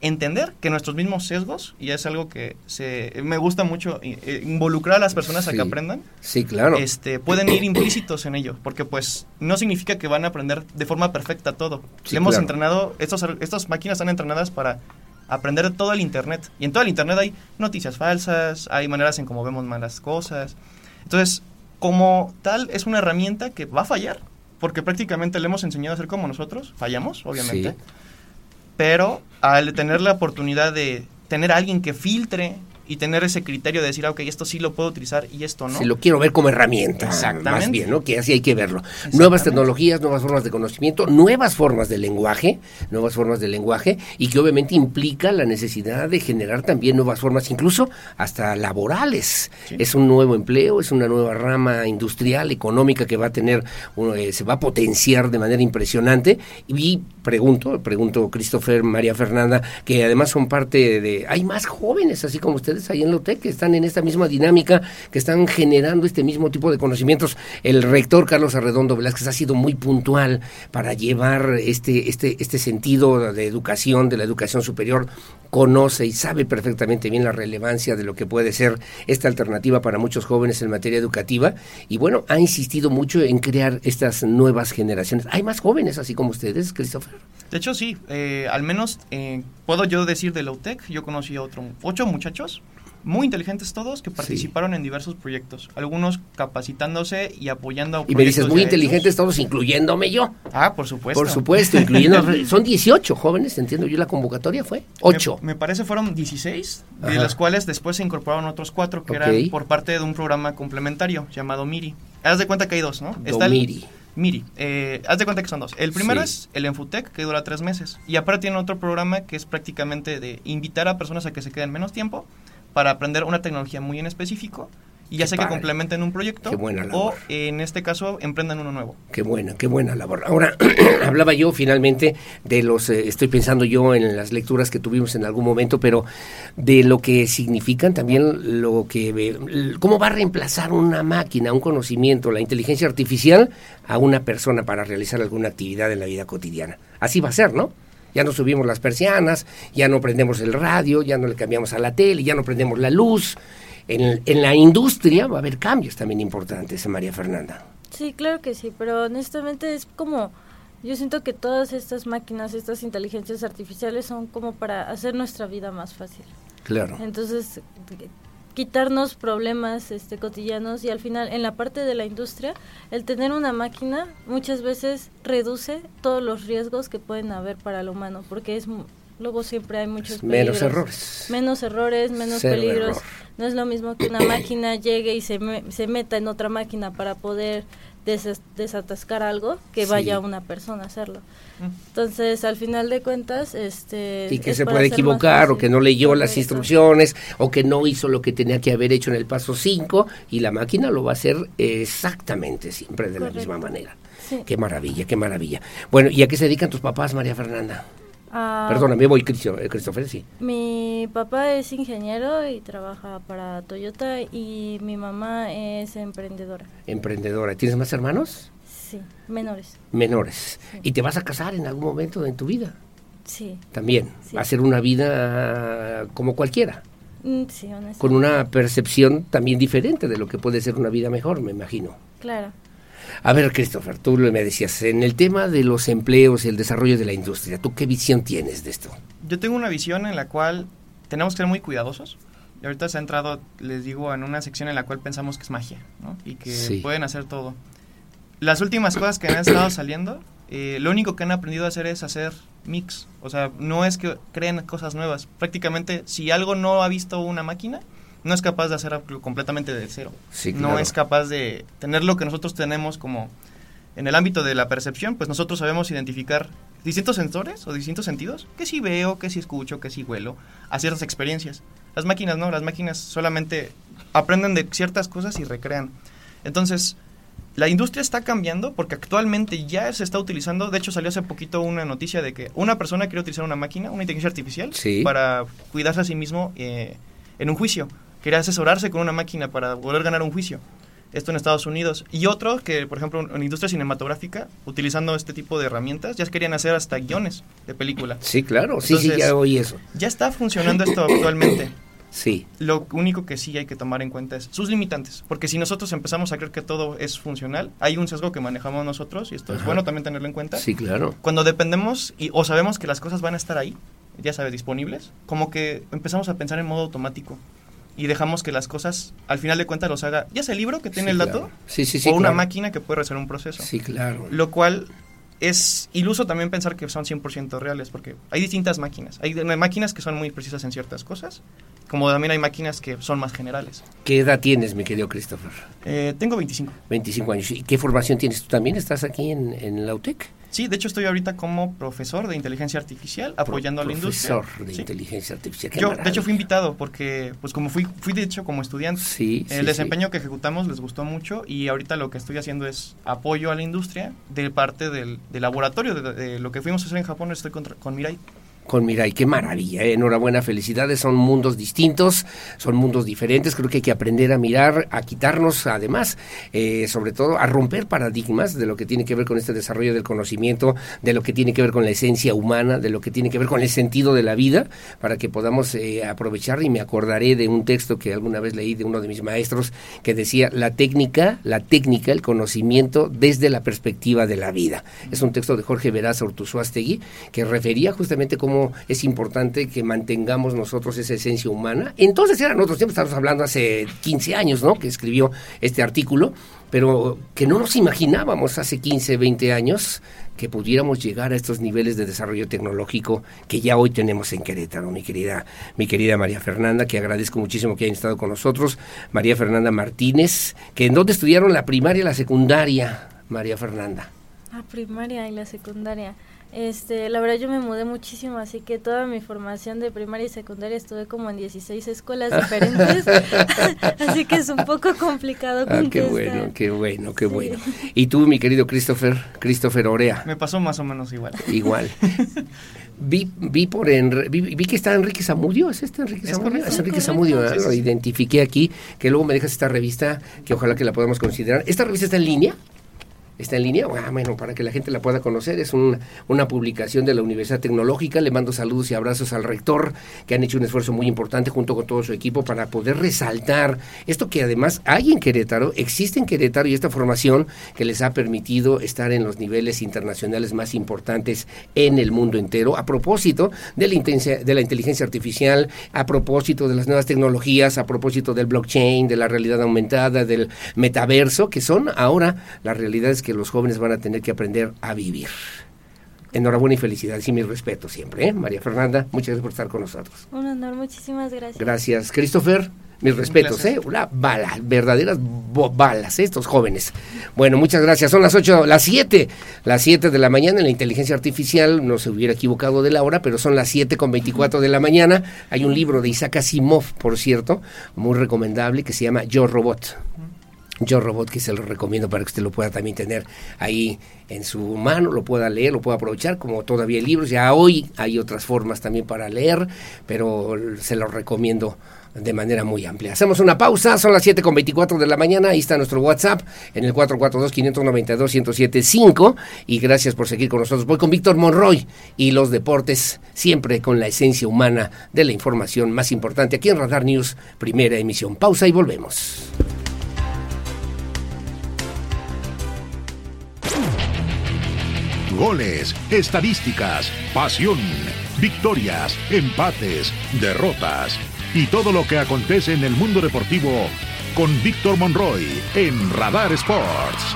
entender que nuestros mismos sesgos, y es algo que se, me gusta mucho eh, involucrar a las personas a que aprendan, sí, claro. este, pueden ir implícitos en ello, porque pues no significa que van a aprender de forma perfecta todo. Sí, hemos claro. entrenado, estos, estas máquinas están entrenadas para aprender todo el Internet. Y en todo el Internet hay noticias falsas, hay maneras en cómo vemos malas cosas. Entonces, como tal, es una herramienta que va a fallar, porque prácticamente le hemos enseñado a ser como nosotros, fallamos, obviamente, Sí. Pero al tener la oportunidad de tener a alguien que filtre y tener ese criterio de decir, ah, ok, esto sí lo puedo utilizar y esto no. Si lo quiero ver como herramienta, Exactamente. más bien, ¿no? Que así hay que verlo. Nuevas tecnologías, nuevas formas de conocimiento, nuevas formas de lenguaje, nuevas formas de lenguaje, y que obviamente implica la necesidad de generar también nuevas formas, incluso hasta laborales. Es un nuevo empleo, es una nueva rama industrial, económica que va a tener, uno, eh, se va a potenciar de manera impresionante. Y pregunto, pregunto Christopher, María Fernanda, que además son parte de, hay más jóvenes, así como ustedes ahí en Lotec, que están en esta misma dinámica, que están generando este mismo tipo de conocimientos. El rector Carlos Arredondo Velázquez ha sido muy puntual para llevar este, este, este sentido de educación, de la educación superior, conoce y sabe perfectamente bien la relevancia de lo que puede ser esta alternativa para muchos jóvenes en materia educativa y bueno, ha insistido mucho en crear estas nuevas generaciones. Hay más jóvenes así como ustedes, Christopher. De hecho, sí. eh, al menos eh, puedo yo decir de la UTEC, yo conocí a otro, ocho muchachos, muy inteligentes todos, que participaron en diversos proyectos. Algunos capacitándose y apoyando a Y me dices, muy inteligentes todos, incluyéndome yo. Ah, por supuesto. Por supuesto, incluyendo... son 18 jóvenes, entiendo yo, la convocatoria fue 8. Me, me parece fueron 16, de los cuales después se incorporaron otros cuatro que eran por parte de un programa complementario llamado MIRI. Haz de cuenta que hay dos, ¿no? el- Domiri. MIRI. Eh, haz de cuenta que son dos. El primero Sí. es el Enfutec, que dura tres meses. Y aparte tiene otro programa que es prácticamente de invitar a personas a que se queden menos tiempo para aprender una tecnología muy en específico. Y ya sea que padre. complementen un proyecto Qué buena o labor. en este caso emprendan uno nuevo. Qué buena, qué buena labor. Ahora, hablaba yo finalmente de los, eh, estoy pensando yo en las lecturas que tuvimos en algún momento, pero de lo que significan también lo que, eh, cómo va a reemplazar una máquina, un conocimiento, la inteligencia artificial a una persona para realizar alguna actividad en la vida cotidiana. Así va a ser, ¿no? Ya no subimos las persianas, ya no prendemos el radio, ya no le cambiamos a la tele, ya no prendemos la luz. En, en la industria va a haber cambios también importantes, María Fernanda. Sí, claro que sí, pero honestamente es como, yo siento que todas estas máquinas, estas inteligencias artificiales son como para hacer nuestra vida más fácil. Claro. Entonces, qu- quitarnos problemas este, cotidianos y al final en la parte de la industria, el tener una máquina muchas veces reduce todos los riesgos que pueden haber para el humano, porque es luego siempre hay muchos Menos peligros. errores. Menos errores, menos Cero peligros. error. No es lo mismo que una máquina llegue y se, me- se meta en otra máquina para poder des- desatascar algo que Sí. vaya una persona a hacerlo. Entonces, al final de cuentas, este y que es se puede equivocar o que no leyó las instrucciones o que no hizo lo que tenía que haber hecho en el paso 5 y la máquina lo va a hacer exactamente siempre de la misma manera. Sí. Qué maravilla, qué maravilla. Bueno, ¿y a qué se dedican tus papás, María Fernanda? Ah, Perdona, me voy, Cristo- eh, Christopher, sí. Mi papá es ingeniero y trabaja para Toyota y mi mamá es emprendedora. Emprendedora. ¿Tienes más hermanos? Sí, menores. Menores. ¿Y te vas a casar en algún momento en tu vida? Sí. También. Sí. Va a ser una vida como cualquiera. Mm, Sí, honestamente. con una percepción también diferente de lo que puede ser una vida mejor, me imagino. Claro. A ver, Christopher, tú me decías, en el tema de los empleos y el desarrollo de la industria, ¿tú qué visión tienes de esto? Yo tengo una visión en la cual tenemos que ser muy cuidadosos. Y ahorita se ha entrado, les digo, en una sección en la cual pensamos que es magia, ¿no? Y que Sí. pueden hacer todo. Las últimas cosas que han estado saliendo, eh, lo único que han aprendido a hacer es hacer mix. O sea, no es que creen cosas nuevas. Prácticamente, si algo no ha visto una máquina, no es capaz de hacer algo completamente de cero. Sí, No es capaz de tener lo que nosotros tenemos como en el ámbito de la percepción, pues nosotros sabemos identificar distintos sensores o distintos sentidos, que si veo, que si escucho, que si huelo, a ciertas experiencias. Las máquinas no, las máquinas solamente aprenden de ciertas cosas y recrean. Entonces, la industria está cambiando porque actualmente ya se está utilizando, de hecho salió hace poquito una noticia de que una persona quiere utilizar una máquina, una inteligencia artificial, para cuidarse a sí mismo eh, en un juicio. Quería asesorarse con una máquina para poder ganar un juicio. Esto en Estados Unidos. Y otro que, por ejemplo, en industria cinematográfica, utilizando este tipo de herramientas, ya querían hacer hasta guiones de película. Sí, claro, sí, sí, ya oí eso. Ya está funcionando esto actualmente. Sí. Lo único que sí hay que tomar en cuenta es sus limitantes, porque si nosotros empezamos a creer que todo es funcional, hay un sesgo que manejamos nosotros y esto es bueno también tenerlo en cuenta. Sí, claro. Cuando dependemos y, o sabemos que las cosas van a estar ahí, ya sabes, disponibles, como que empezamos a pensar en modo automático y dejamos que las cosas al final de cuentas los haga ya sea el libro que tiene el dato sí, sí, sí, o una máquina que puede resolver un proceso. Sí, claro. Lo cual es iluso también pensar que son 100% reales, porque hay distintas máquinas. Hay máquinas que son muy precisas en ciertas cosas, como también hay máquinas que son más generales. ¿Qué edad tienes, mi querido Christopher? Eh, tengo 25. 25 años. ¿Y qué formación tienes tú también? ¿Estás aquí en, en la UTEC? Sí, de hecho estoy ahorita como profesor de inteligencia artificial apoyando a la industria. Profesor de inteligencia artificial. Yo, de hecho, fui invitado porque, pues como fui, fui de hecho como estudiante. Sí, el desempeño que ejecutamos les gustó mucho y ahorita lo que estoy haciendo es apoyo a la industria de parte del, laboratorio, de, lo que fuimos a hacer en Japón, estoy con, con Mirai con Mirai. Qué maravilla, ¿eh? enhorabuena, felicidades. Son mundos distintos, son mundos diferentes. Creo que hay que aprender a mirar, a quitarnos, además, eh, sobre todo, a romper paradigmas de lo que tiene que ver con este desarrollo del conocimiento, de lo que tiene que ver con la esencia humana, de lo que tiene que ver con el sentido de la vida, para que podamos eh, aprovechar. Y me acordaré de un texto que alguna vez leí de uno de mis maestros que decía: la técnica, la técnica, el conocimiento desde la perspectiva de la vida. Es un texto de Jorge Veraza Ortuzuastegui que refería justamente cómo es importante que mantengamos nosotros esa esencia humana. Entonces eran otros tiempos, estamos hablando hace 15 años, ¿no? Que escribió este artículo, pero que no nos imaginábamos hace 15, 20 años que pudiéramos llegar a estos niveles de desarrollo tecnológico que ya hoy tenemos en Querétaro, mi querida, mi querida María Fernanda, que agradezco muchísimo que hayan estado con nosotros, María Fernanda Martínez, que en dónde estudiaron la primaria y la secundaria, María Fernanda. La primaria y la secundaria. Este, la verdad yo me mudé muchísimo, así que toda mi formación de primaria y secundaria estuve como en 16 escuelas diferentes, así que es un poco complicado ah, qué bueno, qué bueno, qué bueno. Y tú, mi querido Christopher, Christopher Orea. Me pasó más o menos igual. Igual. vi, vi por vi, que está Enrique Zamudio, ¿es este Enrique Zamudio? Es Enrique Zamudio, lo identifiqué aquí, que luego me dejas esta revista, que ojalá que la podamos considerar. ¿Esta revista está en línea? Está en línea, ah, bueno, para que la gente la pueda conocer, es una publicación de la Universidad Tecnológica, le mando saludos y abrazos al rector, que han hecho un esfuerzo muy importante junto con todo su equipo para poder resaltar esto que además hay en Querétaro, existe en Querétaro y esta formación que les ha permitido estar en los niveles internacionales más importantes en el mundo entero, a propósito de la inteligencia artificial, a propósito de las nuevas tecnologías, a propósito del blockchain, de la realidad aumentada, del metaverso, que son ahora las realidades que los jóvenes van a tener que aprender a vivir. Enhorabuena y felicidades y mi respeto siempre, ¿eh? María Fernanda, muchas gracias por estar con nosotros. Un honor, muchísimas gracias. Gracias, Christopher. Mis respetos, ¿eh? Una bala, verdaderas balas, ¿eh? estos jóvenes. Bueno, muchas gracias. Son las 8, las 7, las 7 de la mañana en la inteligencia artificial. No se hubiera equivocado de la hora, pero son las 7 con 24 de la mañana. Hay un libro de Isaac Asimov, por cierto, muy recomendable, que se llama Yo Robot. Yo Robot, que se lo recomiendo para que usted lo pueda también tener ahí en su mano, lo pueda leer, lo pueda aprovechar, como todavía hay libros, ya hoy hay otras formas también para leer, pero se lo recomiendo de manera muy amplia. Hacemos una pausa, son las 7 con 24 de la mañana, ahí está nuestro WhatsApp en el 442-592-1075 y gracias por seguir con nosotros. Voy con Víctor Monroy y los deportes, siempre con la esencia humana de la información más importante aquí en Radar News, primera emisión. Pausa y volvemos. Goles, estadísticas, pasión, victorias, empates, derrotas y todo lo que acontece en el mundo deportivo con Víctor Monroy en Radar Sports.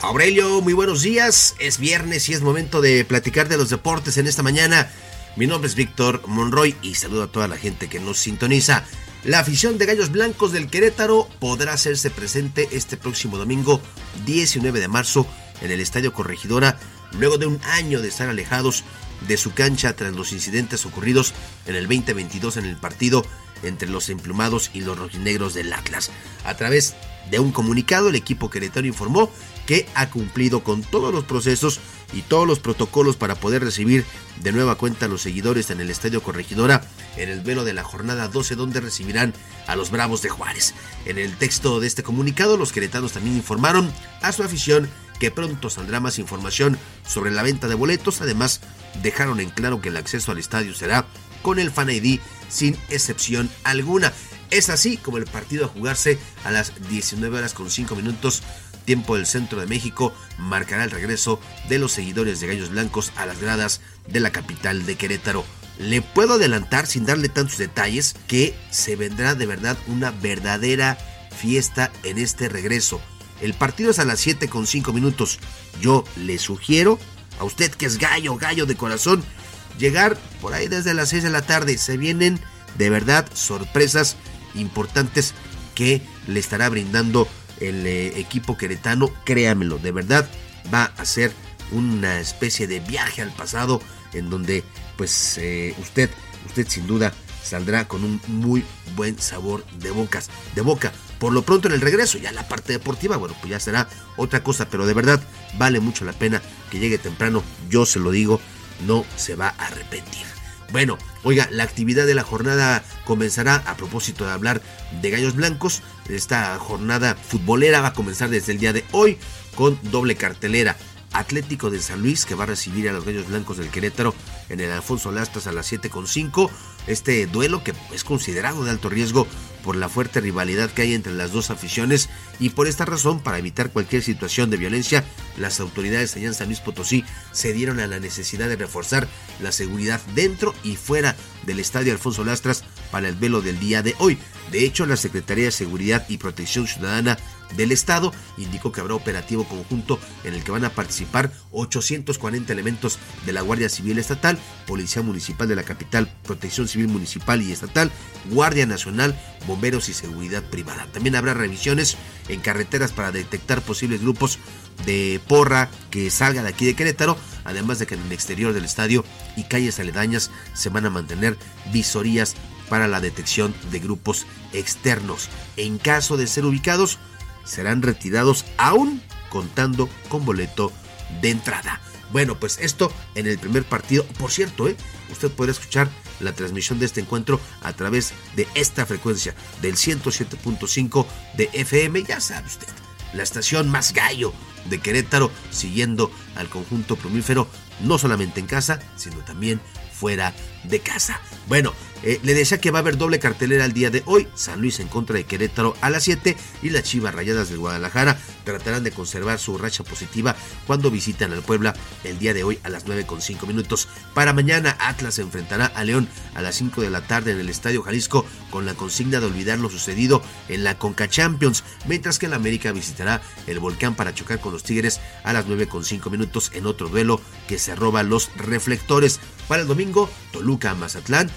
Aurelio, muy buenos días. Es viernes y es momento de platicar de los deportes en esta mañana. Mi nombre es Víctor Monroy y saludo a toda la gente que nos sintoniza. La afición de Gallos Blancos del Querétaro podrá hacerse presente este próximo domingo 19 de marzo en el Estadio Corregidora luego de un año de estar alejados de su cancha tras los incidentes ocurridos en el 2022 en el partido entre los emplumados y los rojinegros del Atlas. A través de un comunicado, el equipo queretano informó que ha cumplido con todos los procesos y todos los protocolos para poder recibir de nueva cuenta a los seguidores en el Estadio Corregidora en el velo de la jornada 12 donde recibirán a los Bravos de Juárez. En el texto de este comunicado los queretanos también informaron a su afición que pronto saldrá más información sobre la venta de boletos, además dejaron en claro que el acceso al estadio será con el Fan ID sin excepción alguna. Es así como el partido a jugarse a las 19 horas con 5 minutos tiempo del centro de México marcará el regreso de los seguidores de Gallos Blancos a las gradas de la capital de Querétaro. Le puedo adelantar sin darle tantos detalles que se vendrá de verdad una verdadera fiesta en este regreso. El partido es a las 7 con 5 minutos. Yo le sugiero a usted que es gallo, gallo de corazón, llegar por ahí desde las 6 de la tarde. Se vienen de verdad sorpresas importantes que le estará brindando el eh, equipo queretano. Créamelo, de verdad va a ser una especie de viaje al pasado en donde pues eh, usted, usted sin duda saldrá con un muy buen sabor de bocas, de boca. Por lo pronto en el regreso, ya la parte deportiva, bueno, pues ya será otra cosa, pero de verdad vale mucho la pena que llegue temprano, yo se lo digo, no se va a arrepentir. Bueno, oiga, la actividad de la jornada comenzará a propósito de hablar de gallos blancos. Esta jornada futbolera va a comenzar desde el día de hoy con doble cartelera. Atlético de San Luis que va a recibir a los Gallos Blancos del Querétaro en el Alfonso Lastas a las 7.5. Este duelo que es considerado de alto riesgo por la fuerte rivalidad que hay entre las dos aficiones y por esta razón, para evitar cualquier situación de violencia, las autoridades allá en San Luis Potosí se dieron a la necesidad de reforzar la seguridad dentro y fuera del Estadio Alfonso Lastras para el velo del día de hoy. De hecho, la Secretaría de Seguridad y Protección Ciudadana del Estado indicó que habrá operativo conjunto en el que van a participar 840 elementos de la Guardia Civil Estatal, Policía Municipal de la Capital, Protección Civil Municipal y Estatal, Guardia Nacional, Bomberos y Seguridad Privada. También habrá revisiones en carreteras para detectar posibles grupos de porra que salgan de aquí de Querétaro, además de que en el exterior del estadio y calles aledañas se van a mantener visorías para la detección de grupos externos. En caso de ser ubicados, serán retirados aún contando con boleto de entrada. Bueno, pues esto en el primer partido. Por cierto, ¿eh? usted puede escuchar la transmisión de este encuentro a través de esta frecuencia del 107.5 de FM. Ya sabe usted, la estación más gallo de Querétaro, siguiendo al conjunto plumífero, no solamente en casa, sino también fuera de casa. Bueno, eh, le decía que va a haber doble cartelera el día de hoy. San Luis en contra de Querétaro a las 7 y las Chivas Rayadas de Guadalajara tratarán de conservar su racha positiva cuando visitan al Puebla el día de hoy a las 9 con 5 minutos. Para mañana Atlas enfrentará a León a las 5 de la tarde en el Estadio Jalisco con la consigna de olvidar lo sucedido en la Conca Champions, mientras que el América visitará el Volcán para chocar con los Tigres a las 9 con 5 minutos en otro duelo que se roba los reflectores. Para el domingo, Toluca Mazatlán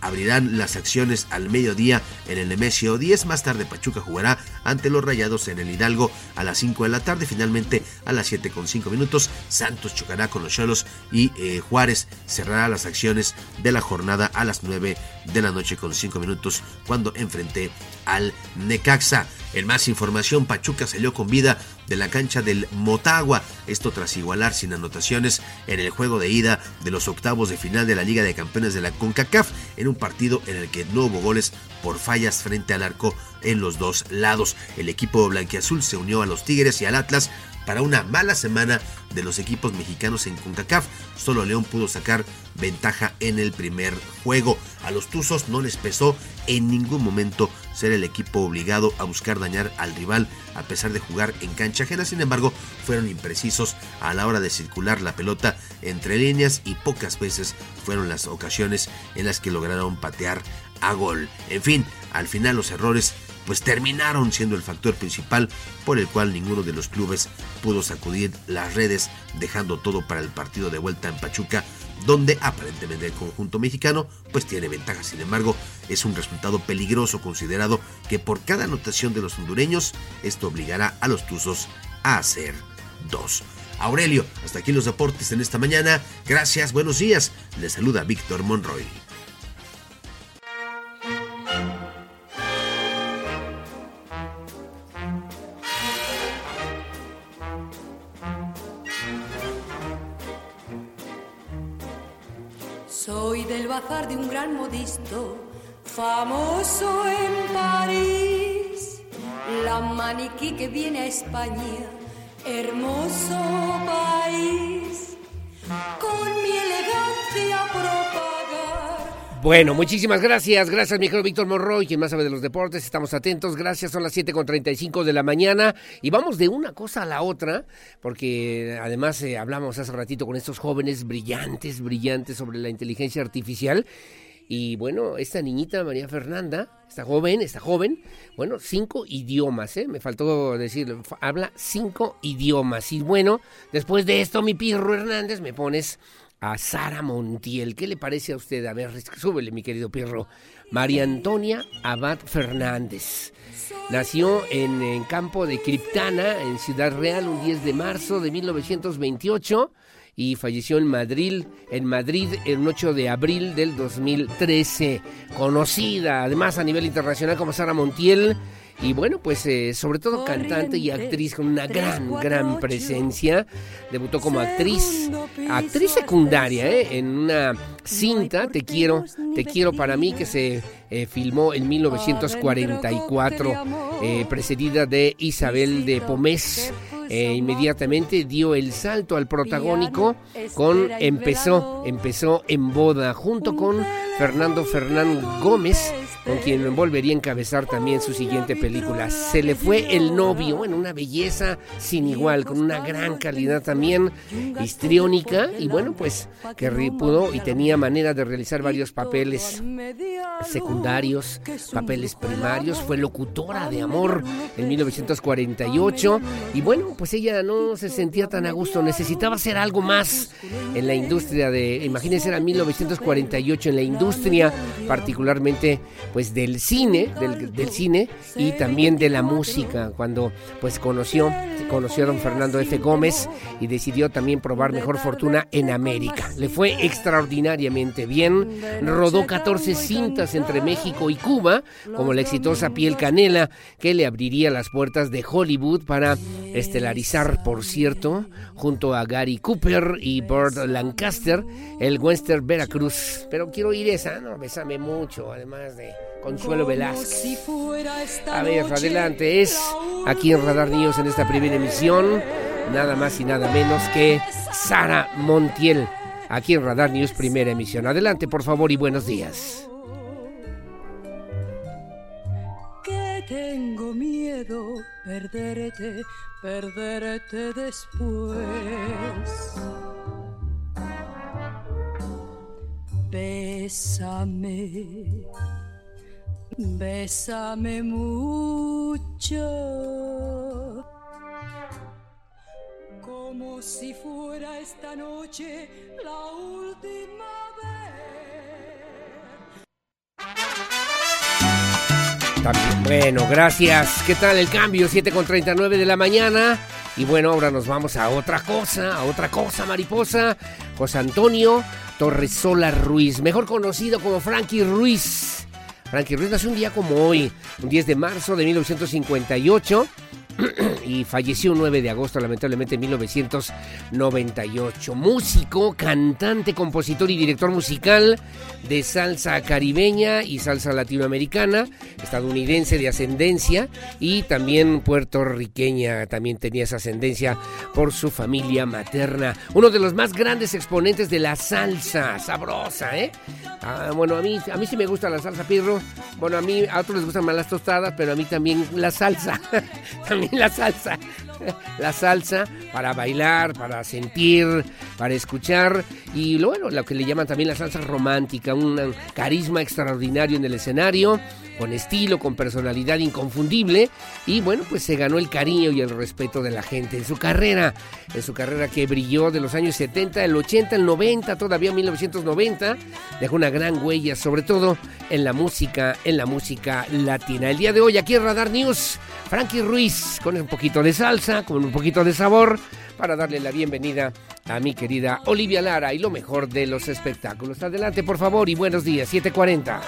abrirán las acciones al mediodía en el Nemesio 10. Más tarde Pachuca jugará ante los Rayados en el Hidalgo a las 5 de la tarde. Finalmente a las 7 con 5 minutos Santos chocará con los Cholos y eh, Juárez cerrará las acciones de la jornada a las 9 de la noche con 5 minutos cuando enfrente al Necaxa. En más información, Pachuca salió con vida de la cancha del Motagua, esto tras igualar sin anotaciones en el juego de ida de los octavos de final de la Liga de Campeones de la CONCACAF, en un partido en el que no hubo goles por fallas frente al arco en los dos lados. El equipo blanquiazul se unió a los Tigres y al Atlas para una mala semana de los equipos mexicanos en CONCACAF. Solo León pudo sacar ventaja en el primer juego. A los Tuzos no les pesó en ningún momento ser el equipo obligado a buscar dañar al rival a pesar de jugar en cancha ajena. Sin embargo, fueron imprecisos a la hora de circular la pelota entre líneas y pocas veces fueron las ocasiones en las que lograron patear a gol. En fin, al final los errores pues terminaron siendo el factor principal por el cual ninguno de los clubes pudo sacudir las redes, dejando todo para el partido de vuelta en Pachuca, donde aparentemente el conjunto mexicano pues tiene ventaja. Sin embargo, es un resultado peligroso considerado que por cada anotación de los hondureños, esto obligará a los Tuzos a hacer dos. Aurelio. Hasta aquí los deportes en esta mañana. Gracias, buenos días. Les saluda Víctor Monroy. Soy del bazar de un gran modisto, famoso en París. La maniquí que viene a España, hermoso Bueno, muchísimas gracias. Gracias, mi querido Víctor Monroy, quien más sabe de los deportes. Estamos atentos. Gracias. Son las 7.35 de la mañana. Y vamos de una cosa a la otra, porque además eh, hablamos hace ratito con estos jóvenes brillantes, brillantes sobre la inteligencia artificial. Y bueno, esta niñita María Fernanda, esta joven, esta joven, bueno, cinco idiomas, ¿eh? Me faltó decir, habla cinco idiomas. Y bueno, después de esto, mi Pirro Hernández, me pones a Sara Montiel. ¿Qué le parece a usted? A ver, súbele, mi querido Pirro. María Antonia Abad Fernández. Nació en, en Campo de Criptana, en Ciudad Real, un 10 de marzo de 1928 y falleció en Madrid, en Madrid el 8 de abril del 2013. Conocida además a nivel internacional como Sara Montiel. Y bueno, pues eh, sobre todo cantante y actriz con una gran, gran presencia. Debutó como actriz, actriz secundaria, ¿eh? en una cinta, Te quiero, Te quiero para mí, que se eh, filmó en 1944, eh, precedida de Isabel de Pomés. Eh, inmediatamente dio el salto al protagónico con empezó empezó en boda junto con Fernando Fernán Gómez con quien volvería a encabezar también su siguiente película. Se le fue el novio, bueno, una belleza sin igual, con una gran calidad también histriónica y bueno, pues que pudo y tenía manera de realizar varios papeles secundarios, papeles primarios, fue locutora de amor en 1948 y bueno, pues ella no se sentía tan a gusto, necesitaba hacer algo más en la industria de, imagínense, era 1948 en la industria, particularmente pues del cine, del, del, cine y también de la música, cuando pues conoció, conoció a don Fernando F. Gómez y decidió también probar mejor fortuna en América. Le fue extraordinariamente bien, rodó 14 cintas entre México y Cuba, como la exitosa Piel Canela, que le abriría las puertas de Hollywood para estelarizar, por cierto, junto a Gary Cooper y Burt Lancaster, el western Veracruz. Pero quiero ir esa, no, besame mucho, además de Consuelo Velázquez. A ver, adelante, es aquí en Radar News en esta primera emisión, nada más y nada menos que Sara Montiel, aquí en Radar News primera emisión. Adelante, por favor, y buenos días. Que tengo miedo perderte, perderte después. Bésame, bésame mucho, como si fuera esta noche la última También, bueno, gracias. ¿Qué tal el cambio? 7 con 39 de la mañana. Y bueno, ahora nos vamos a otra cosa, a otra cosa, mariposa. José Antonio Torresola Ruiz, mejor conocido como Frankie Ruiz. Frankie Ruiz nació un día como hoy, un 10 de marzo de 1958 y falleció un 9 de agosto, lamentablemente, en 1998. Músico, cantante, compositor y director musical de salsa caribeña y salsa latinoamericana, estadounidense de ascendencia y también puertorriqueña, también tenía esa ascendencia por su familia materna. Uno de los más grandes exponentes de la salsa, sabrosa, ¿eh? Ah, bueno, a mí, a mí sí me gusta la salsa, Pirro. Bueno, a mí, a otros les gustan más las tostadas, pero a mí también la salsa. también la salsa. La salsa para bailar, para sentir, para escuchar. Y bueno, lo que le llaman también la salsa romántica, un carisma extraordinario en el escenario, con estilo, con personalidad inconfundible. Y bueno, pues se ganó el cariño y el respeto de la gente en su carrera. En su carrera que brilló de los años 70, el 80, el 90, todavía 1990. Dejó una gran huella, sobre todo en la música, en la música latina. El día de hoy aquí en Radar News, Frankie Ruiz con un poquito de salsa, con un poquito de sabor, para darle la bienvenida a mi querida Olivia Lara y lo mejor de los espectáculos. Adelante, por favor, y buenos días, 740.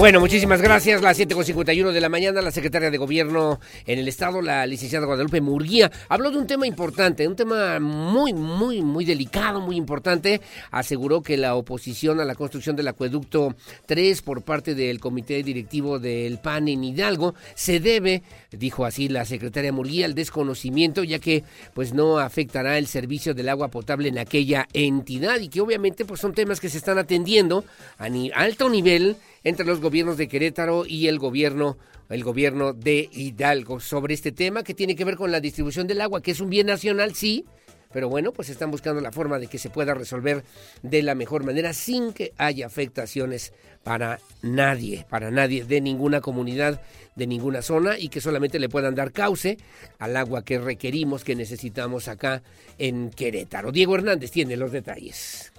Bueno, muchísimas gracias. Las 7.51 de la mañana, la secretaria de Gobierno en el Estado, la licenciada Guadalupe Murguía, habló de un tema importante, un tema muy, muy, muy delicado, muy importante. Aseguró que la oposición a la construcción del acueducto 3 por parte del Comité Directivo del PAN en Hidalgo se debe, dijo así la secretaria Murguía, al desconocimiento, ya que pues no afectará el servicio del agua potable en aquella entidad y que obviamente pues son temas que se están atendiendo a alto nivel entre los gobiernos de Querétaro y el gobierno el gobierno de Hidalgo sobre este tema que tiene que ver con la distribución del agua, que es un bien nacional, sí, pero bueno, pues están buscando la forma de que se pueda resolver de la mejor manera sin que haya afectaciones para nadie, para nadie de ninguna comunidad, de ninguna zona y que solamente le puedan dar cauce al agua que requerimos, que necesitamos acá en Querétaro. Diego Hernández tiene los detalles.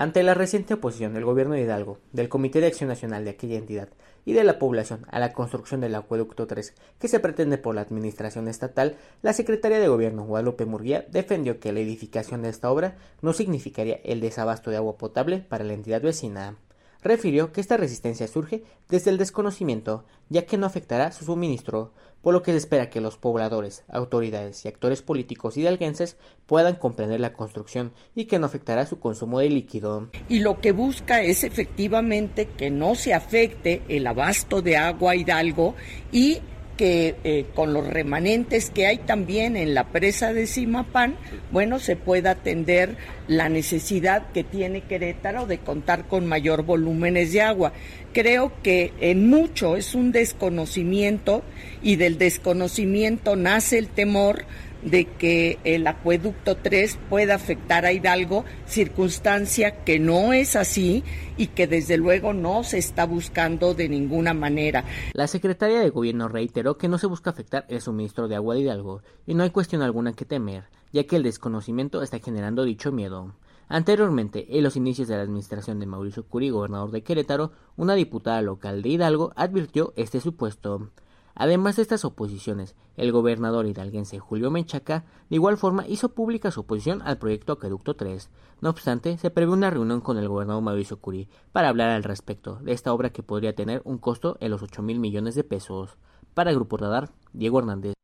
Ante la reciente oposición del gobierno de Hidalgo, del Comité de Acción Nacional de aquella entidad y de la población a la construcción del acueducto 3 que se pretende por la administración estatal, la secretaria de Gobierno Guadalupe Murguía defendió que la edificación de esta obra no significaría el desabasto de agua potable para la entidad vecina refirió que esta resistencia surge desde el desconocimiento, ya que no afectará su suministro, por lo que se espera que los pobladores, autoridades y actores políticos hidalguenses puedan comprender la construcción y que no afectará su consumo de líquido. Y lo que busca es efectivamente que no se afecte el abasto de agua Hidalgo y que eh, con los remanentes que hay también en la presa de Simapán, bueno, se pueda atender la necesidad que tiene Querétaro de contar con mayor volúmenes de agua. Creo que en mucho es un desconocimiento y del desconocimiento nace el temor de que el acueducto 3 pueda afectar a Hidalgo, circunstancia que no es así y que desde luego no se está buscando de ninguna manera. La secretaria de Gobierno reiteró que no se busca afectar el suministro de agua de Hidalgo y no hay cuestión alguna que temer, ya que el desconocimiento está generando dicho miedo. Anteriormente, en los inicios de la administración de Mauricio Curi, gobernador de Querétaro, una diputada local de Hidalgo advirtió este supuesto. Además de estas oposiciones, el gobernador hidalguense Julio Menchaca de igual forma hizo pública su oposición al proyecto Acueducto 3. No obstante, se prevé una reunión con el gobernador Mauricio Curí para hablar al respecto de esta obra que podría tener un costo en los 8 mil millones de pesos. Para Grupo Radar, Diego Hernández.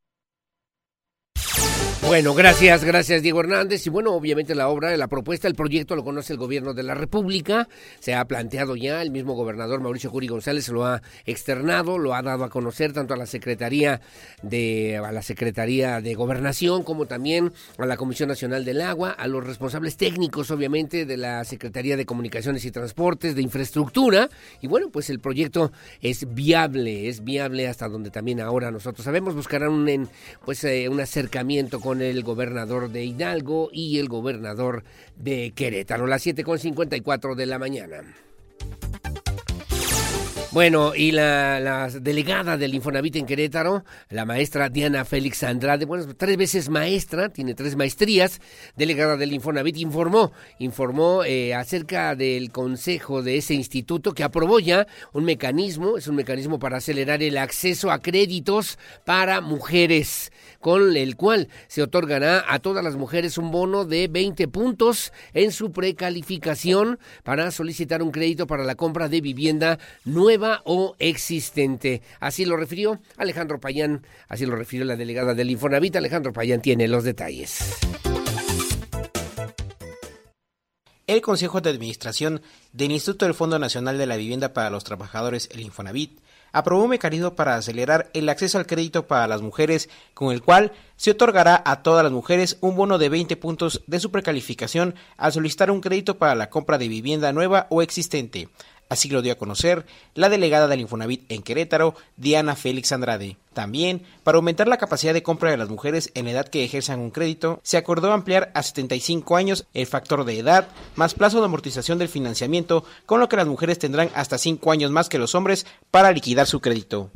Bueno, gracias, gracias Diego Hernández. Y bueno, obviamente la obra, la propuesta, el proyecto lo conoce el gobierno de la República. Se ha planteado ya, el mismo gobernador Mauricio Curi González lo ha externado, lo ha dado a conocer tanto a la Secretaría de, a la Secretaría de Gobernación como también a la Comisión Nacional del Agua, a los responsables técnicos, obviamente, de la Secretaría de Comunicaciones y Transportes, de Infraestructura. Y bueno, pues el proyecto es viable, es viable hasta donde también ahora nosotros sabemos. Buscarán un, pues, eh, un acercamiento con el gobernador de Hidalgo y el gobernador de Querétaro, las 7.54 de la mañana. Bueno, y la, delegada del Infonavit en Querétaro, la maestra Diana Félix Andrade, bueno, tres veces maestra, tiene tres maestrías, delegada del Infonavit, informó, informó eh, acerca del consejo de ese instituto que aprobó ya un mecanismo, es un mecanismo para acelerar el acceso a créditos para mujeres con el cual se otorgará a todas las mujeres un bono de 20 puntos en su precalificación para solicitar un crédito para la compra de vivienda nueva o existente. Así lo refirió Alejandro Payán, así lo refirió la delegada del Infonavit. Alejandro Payán tiene los detalles. El Consejo de Administración del Instituto del Fondo Nacional de la Vivienda para los Trabajadores, el Infonavit, aprobó un mecanismo para acelerar el acceso al crédito para las mujeres, con el cual se otorgará a todas las mujeres un bono de 20 puntos de su precalificación al solicitar un crédito para la compra de vivienda nueva o existente. Así lo dio a conocer la delegada del Infonavit en Querétaro, Diana Félix Andrade. También, para aumentar la capacidad de compra de las mujeres en la edad que ejerzan un crédito, se acordó ampliar a 75 años el factor de edad más plazo de amortización del financiamiento, con lo que las mujeres tendrán hasta 5 años más que los hombres para liquidar su crédito.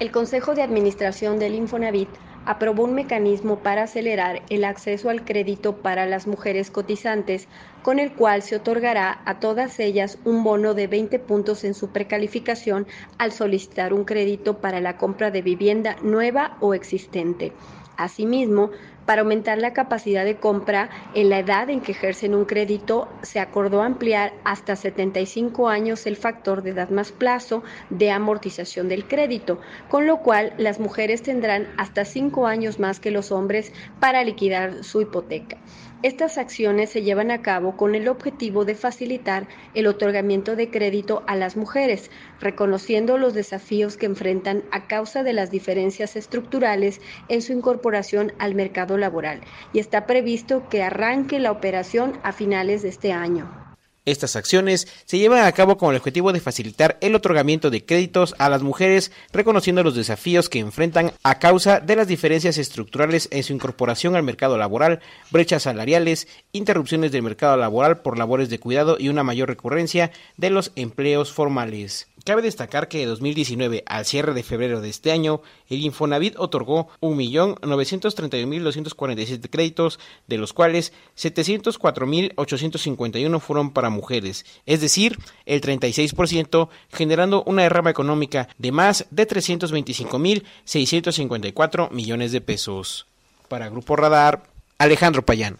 El Consejo de Administración del Infonavit aprobó un mecanismo para acelerar el acceso al crédito para las mujeres cotizantes, con el cual se otorgará a todas ellas un bono de 20 puntos en su precalificación al solicitar un crédito para la compra de vivienda nueva o existente. Asimismo, para aumentar la capacidad de compra en la edad en que ejercen un crédito, se acordó ampliar hasta 75 años el factor de edad más plazo de amortización del crédito, con lo cual las mujeres tendrán hasta 5 años más que los hombres para liquidar su hipoteca. Estas acciones se llevan a cabo con el objetivo de facilitar el otorgamiento de crédito a las mujeres, reconociendo los desafíos que enfrentan a causa de las diferencias estructurales en su incorporación al mercado laboral. Y está previsto que arranque la operación a finales de este año. Estas acciones se llevan a cabo con el objetivo de facilitar el otorgamiento de créditos a las mujeres, reconociendo los desafíos que enfrentan a causa de las diferencias estructurales en su incorporación al mercado laboral, brechas salariales, interrupciones del mercado laboral por labores de cuidado y una mayor recurrencia de los empleos formales. Cabe destacar que de 2019 al cierre de febrero de este año, el Infonavit otorgó 1.931.247 créditos, de los cuales 704.851 fueron para mujeres, es decir, el 36%, generando una derrama económica de más de 325.654 millones de pesos. Para Grupo Radar, Alejandro Payán.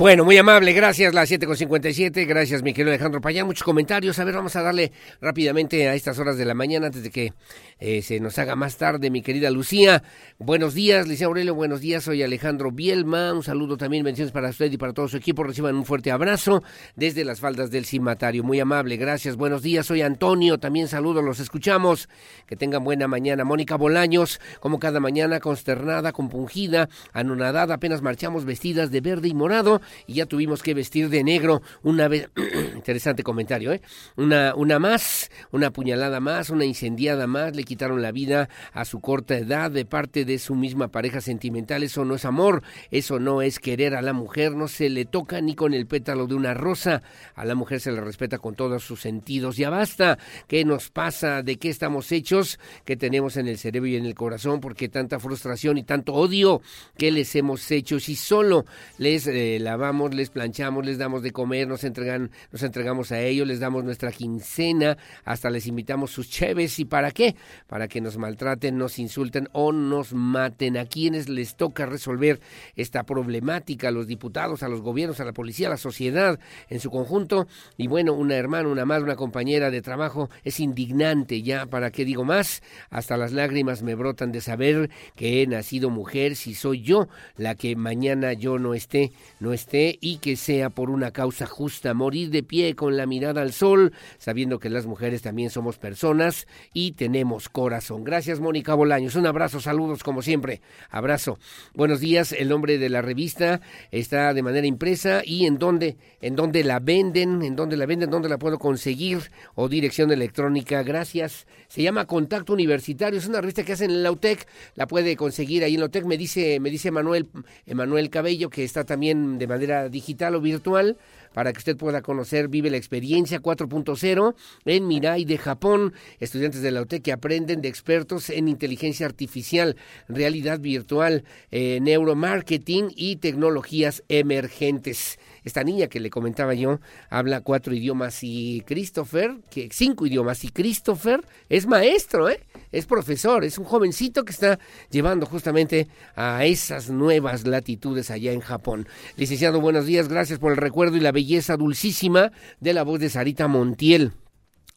Bueno, muy amable, gracias, las 7.57, gracias mi querido Alejandro Payán, muchos comentarios, a ver, vamos a darle rápidamente a estas horas de la mañana antes de que eh, se nos haga más tarde, mi querida Lucía. Buenos días, Lucía Aurelio, buenos días, soy Alejandro Bielma, un saludo también, bendiciones para usted y para todo su equipo, reciban un fuerte abrazo desde las faldas del cimatario, muy amable, gracias, buenos días, soy Antonio, también saludo, los escuchamos, que tengan buena mañana. Mónica Bolaños, como cada mañana, consternada, compungida, anonadada, apenas marchamos vestidas de verde y morado y ya tuvimos que vestir de negro una vez, interesante comentario, ¿eh? Una, una más, una puñalada más, una incendiada más, le quitaron la vida a su corta edad de parte de su misma pareja sentimental, eso no es amor, eso no es querer a la mujer, no se le toca ni con el pétalo de una rosa, a la mujer se le respeta con todos sus sentidos, ya basta, ¿qué nos pasa? ¿De qué estamos hechos? ¿Qué tenemos en el cerebro y en el corazón? porque tanta frustración y tanto odio? ¿Qué les hemos hecho? Si solo les eh, lavamos, les planchamos, les damos de comer, nos entregan, nos entregamos a ellos, les damos nuestra quincena, hasta les invitamos sus cheves, ¿y para qué? Para que nos maltraten, nos insulten o nos maten. A quienes les toca resolver esta problemática, a los diputados, a los gobiernos, a la policía, a la sociedad en su conjunto. Y bueno, una hermana, una madre, una compañera de trabajo es indignante ya, ¿para qué digo más? Hasta las lágrimas me brotan de saber que he nacido mujer, si soy yo la que mañana yo no esté, no esté y que sea por una causa justa, morir de pie con la mirada al sol, sabiendo que las mujeres también somos personas y tenemos corazón. Gracias, Mónica Bolaños. Un abrazo, saludos como siempre. Abrazo. Buenos días. El nombre de la revista está de manera impresa y en dónde, en dónde la venden, en dónde la venden, dónde la puedo conseguir o dirección electrónica. Gracias. Se llama Contacto Universitario. Es una revista que hacen en la UTEC. La puede conseguir ahí en la UTEC. Me dice, me dice Manuel, Manuel Cabello que está también de manera digital o virtual para que usted pueda conocer, vive la experiencia 4.0 en Mirai de Japón. Estudiantes de la UTEC que aprenden de expertos en inteligencia artificial, realidad virtual, eh, neuromarketing y tecnologías emergentes. Esta niña que le comentaba yo habla cuatro idiomas y Christopher, que cinco idiomas y Christopher es maestro, ¿eh? es profesor, es un jovencito que está llevando justamente a esas nuevas latitudes allá en Japón. Licenciado, buenos días, gracias por el recuerdo y la belleza dulcísima de la voz de Sarita Montiel.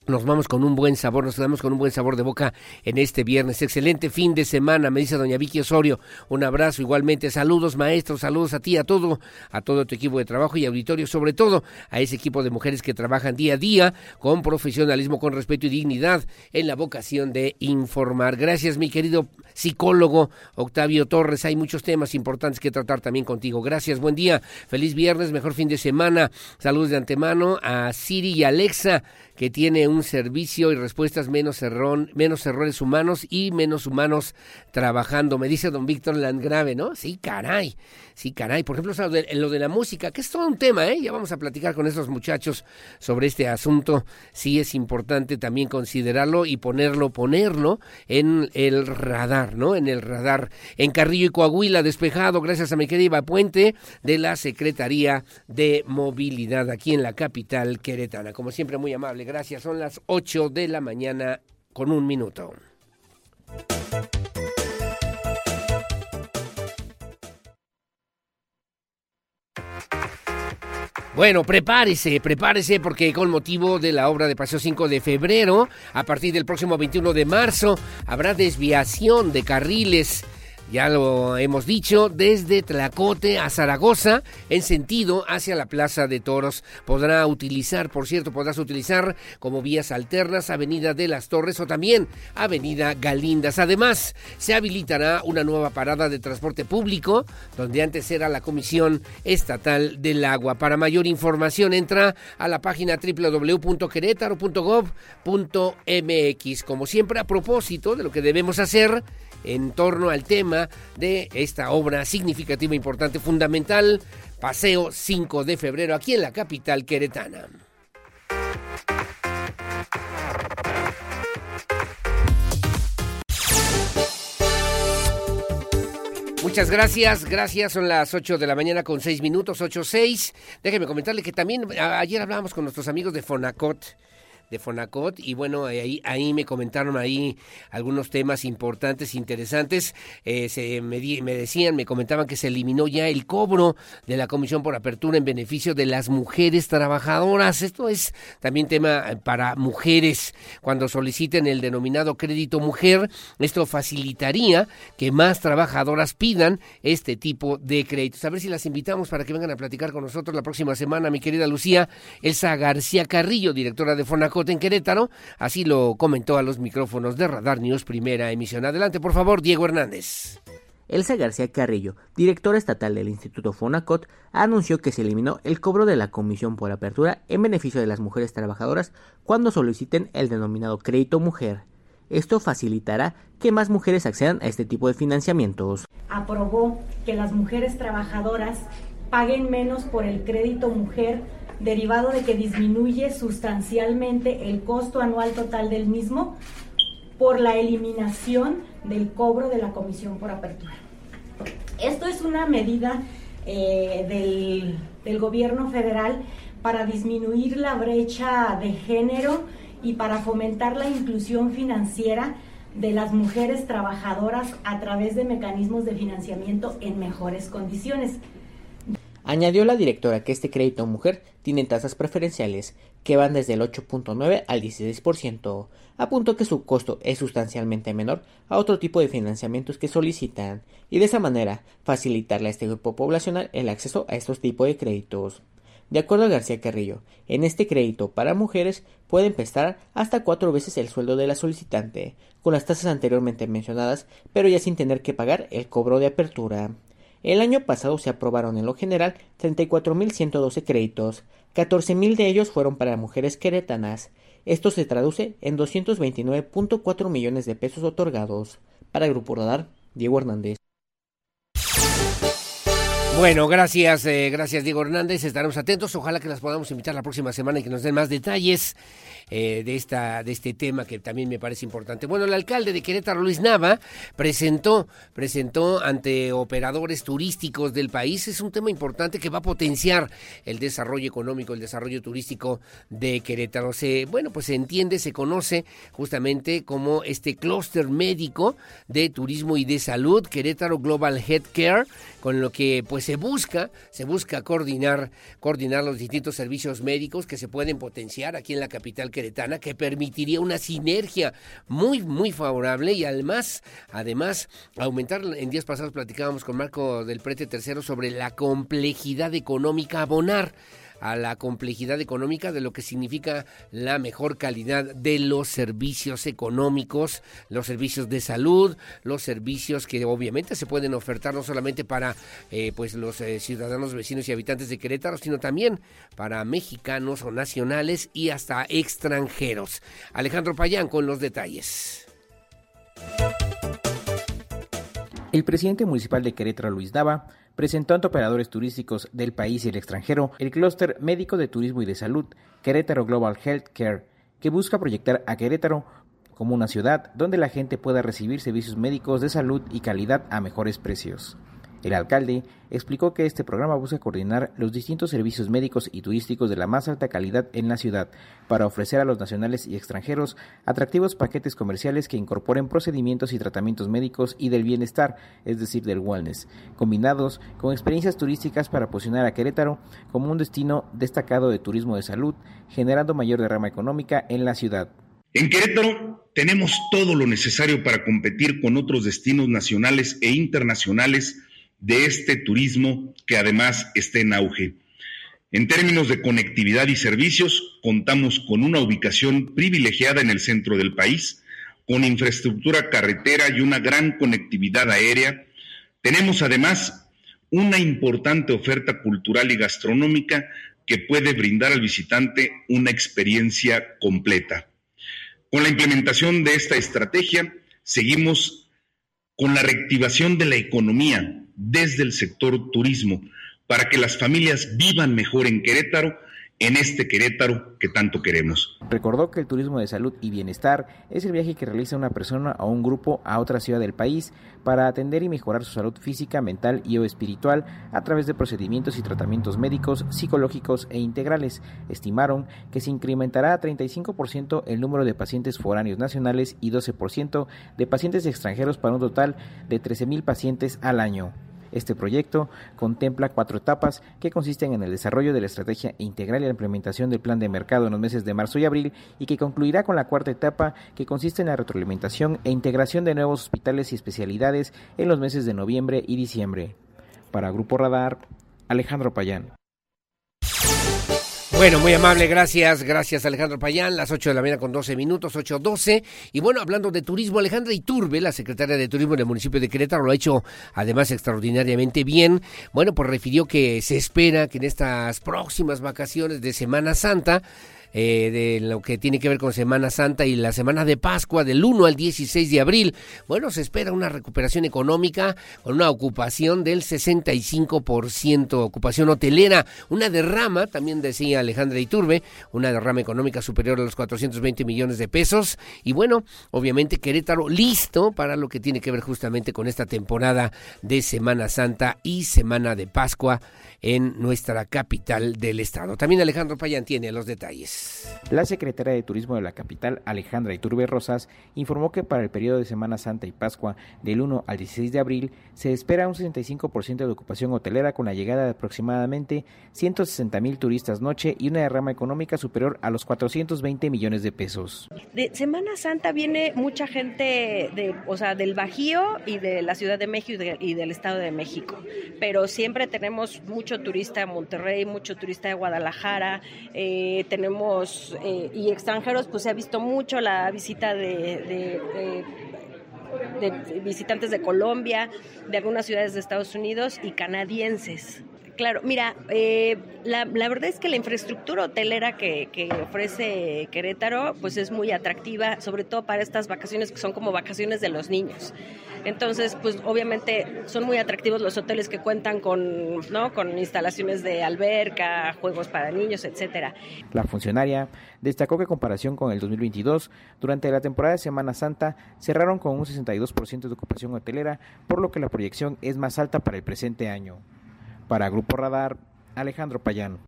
Nos vamos con un buen sabor, nos quedamos con un buen sabor de boca en este viernes. Excelente fin de semana, me dice doña Vicky Osorio. Un abrazo igualmente. Saludos maestros, saludos a ti, a todo, a todo tu equipo de trabajo y auditorio, sobre todo a ese equipo de mujeres que trabajan día a día con profesionalismo, con respeto y dignidad en la vocación de informar. Gracias, mi querido psicólogo Octavio Torres. Hay muchos temas importantes que tratar también contigo. Gracias, buen día, feliz viernes, mejor fin de semana. Saludos de antemano a Siri y Alexa, que tiene un servicio y respuestas menos, menos errores humanos y menos humanos trabajando. Me dice don Víctor Landgrave, ¿no? Sí, caray. Sí, caray. Por ejemplo, lo de, la música, que es todo un tema, ¿eh? Ya vamos a platicar con esos muchachos sobre este asunto. Sí es importante también considerarlo y ponerlo, ponerlo en el radar, ¿no? En el radar. En Carrillo y Coahuila, despejado, gracias a mi querida Puente, de la Secretaría de Movilidad aquí en la capital queretana. Como siempre, muy amable. Gracias. Son las 8 de la mañana con un minuto. Bueno, prepárese, prepárese porque con motivo de la obra de Paseo 5 de febrero, a partir del próximo 21 de marzo, habrá desviación de carriles ya lo hemos dicho, desde Tlacote a Zaragoza, en sentido hacia la Plaza de Toros. Podrá utilizar, por cierto, podrás utilizar como vías alternas Avenida de las Torres o también Avenida Galindas. Además, se habilitará una nueva parada de transporte público, donde antes era la Comisión Estatal del Agua. Para mayor información, entra a la página www.querétaro.gov.mx. Como siempre, a propósito de lo que debemos hacer, en torno al tema de esta obra significativa, importante, fundamental, Paseo 5 de febrero, aquí en la capital queretana. Muchas gracias, gracias. Son las 8 de la mañana con 6 minutos, 8.6. Déjeme comentarle que también ayer hablábamos con nuestros amigos de Fonacot de Fonacot y bueno, ahí, ahí me comentaron ahí algunos temas importantes, interesantes. Eh, se, me, me decían, me comentaban que se eliminó ya el cobro de la Comisión por Apertura en beneficio de las mujeres trabajadoras. Esto es también tema para mujeres cuando soliciten el denominado crédito mujer. Esto facilitaría que más trabajadoras pidan este tipo de créditos. A ver si las invitamos para que vengan a platicar con nosotros la próxima semana, mi querida Lucía Elsa García Carrillo, directora de Fonacot en Querétaro. Así lo comentó a los micrófonos de Radar News, primera emisión. Adelante, por favor, Diego Hernández. Elsa García Carrillo, directora estatal del Instituto Fonacot, anunció que se eliminó el cobro de la comisión por apertura en beneficio de las mujeres trabajadoras cuando soliciten el denominado crédito mujer. Esto facilitará que más mujeres accedan a este tipo de financiamientos. Aprobó que las mujeres trabajadoras paguen menos por el crédito mujer derivado de que disminuye sustancialmente el costo anual total del mismo por la eliminación del cobro de la comisión por apertura. Esto es una medida eh, del, del gobierno federal para disminuir la brecha de género y para fomentar la inclusión financiera de las mujeres trabajadoras a través de mecanismos de financiamiento en mejores condiciones. Añadió la directora que este crédito mujer tiene tasas preferenciales que van desde el 8.9 al 16%. Apuntó que su costo es sustancialmente menor a otro tipo de financiamientos que solicitan y de esa manera facilitarle a este grupo poblacional el acceso a estos tipos de créditos. De acuerdo a García Carrillo, en este crédito para mujeres pueden prestar hasta cuatro veces el sueldo de la solicitante, con las tasas anteriormente mencionadas, pero ya sin tener que pagar el cobro de apertura. El año pasado se aprobaron en lo general 34.112 créditos, 14.000 de ellos fueron para mujeres queretanas. Esto se traduce en 229.4 millones de pesos otorgados. Para Grupo Radar, Diego Hernández. Bueno, gracias, eh, gracias Diego Hernández. Estaremos atentos. Ojalá que las podamos invitar la próxima semana y que nos den más detalles eh, de esta, de este tema que también me parece importante. Bueno, el alcalde de Querétaro, Luis Nava, presentó, presentó ante operadores turísticos del país. Es un tema importante que va a potenciar el desarrollo económico, el desarrollo turístico de Querétaro. Se, bueno, pues se entiende, se conoce justamente como este clúster médico de turismo y de salud, Querétaro Global Health Care, con lo que pues se busca, se busca coordinar, coordinar los distintos servicios médicos que se pueden potenciar aquí en la capital que permitiría una sinergia muy, muy favorable y además, además, aumentar, en días pasados platicábamos con Marco del Prete Tercero sobre la complejidad económica abonar a la complejidad económica de lo que significa la mejor calidad de los servicios económicos, los servicios de salud, los servicios que obviamente se pueden ofertar no solamente para eh, pues los eh, ciudadanos, vecinos y habitantes de Querétaro, sino también para mexicanos o nacionales y hasta extranjeros. Alejandro Payán con los detalles. El presidente municipal de Querétaro, Luis Nava, presentó ante operadores turísticos del país y el extranjero el clúster médico de turismo y de salud, Querétaro Global Health Care, que busca proyectar a Querétaro como una ciudad donde la gente pueda recibir servicios médicos de salud y calidad a mejores precios. El alcalde explicó que este programa busca coordinar los distintos servicios médicos y turísticos de la más alta calidad en la ciudad para ofrecer a los nacionales y extranjeros atractivos paquetes comerciales que incorporen procedimientos y tratamientos médicos y del bienestar, es decir, del wellness, combinados con experiencias turísticas para posicionar a Querétaro como un destino destacado de turismo de salud, generando mayor derrama económica en la ciudad. En Querétaro tenemos todo lo necesario para competir con otros destinos nacionales e internacionales de este turismo que además está en auge. En términos de conectividad y servicios, contamos con una ubicación privilegiada en el centro del país, con infraestructura carretera y una gran conectividad aérea. Tenemos además una importante oferta cultural y gastronómica que puede brindar al visitante una experiencia completa. Con la implementación de esta estrategia, seguimos con la reactivación de la economía, desde el sector turismo para que las familias vivan mejor en Querétaro, en este Querétaro que tanto queremos. Recordó que el turismo de salud y bienestar es el viaje que realiza una persona o un grupo a otra ciudad del país para atender y mejorar su salud física, mental y o espiritual a través de procedimientos y tratamientos médicos, psicológicos e integrales. Estimaron que se incrementará a 35% el número de pacientes foráneos nacionales y 12% de pacientes extranjeros para un total de 13.000 pacientes al año. Este proyecto contempla cuatro etapas que consisten en el desarrollo de la estrategia integral y la implementación del plan de mercado en los meses de marzo y abril y que concluirá con la cuarta etapa que consiste en la retroalimentación e integración de nuevos hospitales y especialidades en los meses de noviembre y diciembre. Para Grupo Radar, Alejandro Payán. Bueno, muy amable, gracias, gracias Alejandro Payán, las 8 de la mañana con 12 minutos, 8.12. Y bueno, hablando de turismo, Alejandra Iturbe, la secretaria de Turismo del municipio de Querétaro, lo ha hecho además extraordinariamente bien. Bueno, pues refirió que se espera que en estas próximas vacaciones de Semana Santa, eh, de lo que tiene que ver con Semana Santa y la Semana de Pascua del 1 al 16 de abril. Bueno, se espera una recuperación económica con una ocupación del 65%, ocupación hotelera, una derrama, también decía Alejandra Iturbe, una derrama económica superior a los 420 millones de pesos. Y bueno, obviamente Querétaro listo para lo que tiene que ver justamente con esta temporada de Semana Santa y Semana de Pascua en nuestra capital del estado. También Alejandro Payán tiene los detalles. La secretaria de Turismo de la capital, Alejandra Iturbe Rosas, informó que para el periodo de Semana Santa y Pascua del 1 al 16 de abril se espera un 65% de ocupación hotelera con la llegada de aproximadamente 160 mil turistas noche y una derrama económica superior a los 420 millones de pesos. De Semana Santa viene mucha gente de, o sea, del Bajío y de la Ciudad de México y, de, y del Estado de México, pero siempre tenemos mucho turista de Monterrey, mucho turista de Guadalajara, eh, tenemos, eh, y extranjeros, pues se ha visto mucho la visita de, de, de, de visitantes de Colombia, de algunas ciudades de Estados Unidos y canadienses. Claro, mira, eh, la, verdad es que la infraestructura hotelera que, que, ofrece Querétaro, pues es muy atractiva, sobre todo para estas vacaciones que son como vacaciones de los niños. Entonces, pues obviamente son muy atractivos los hoteles que cuentan con, ¿no? con instalaciones de alberca, juegos para niños, etcétera. La funcionaria destacó que en comparación con el 2022, durante la temporada de Semana Santa cerraron con un 62% de ocupación hotelera, por lo que la proyección es más alta para el presente año. Para Grupo Radar, Alejandro Payán.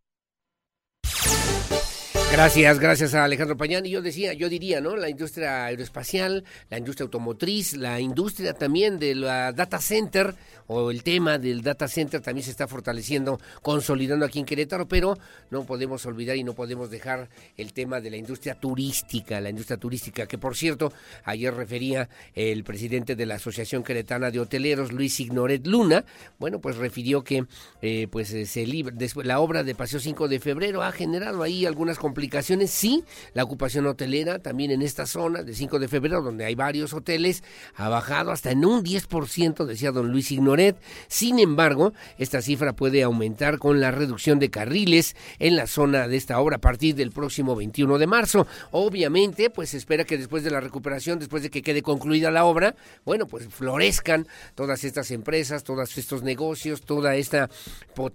Gracias, gracias a Alejandro Pañán. Y yo decía, yo diría, ¿no? La industria aeroespacial, la industria automotriz, la industria también de la data center o el tema del data center también se está fortaleciendo, consolidando aquí en Querétaro, pero no podemos olvidar y no podemos dejar el tema de la industria turística, la industria turística, que por cierto, ayer refería el presidente de la Asociación Queretana de Hoteleros, Luis Ignoret Luna, bueno, pues refirió que eh, pues eh, se después, la obra de Paseo 5 de febrero ha generado ahí algunas complicaciones, sí, la ocupación hotelera también en esta zona de 5 de febrero, donde hay varios hoteles, ha bajado hasta en un 10%, decía don Luis Ignoret, sin embargo, esta cifra puede aumentar con la reducción de carriles en la zona de esta obra a partir del próximo 21 de marzo. Obviamente, pues se espera que después de la recuperación, después de que quede concluida la obra, bueno, pues florezcan todas estas empresas, todos estos negocios, toda esta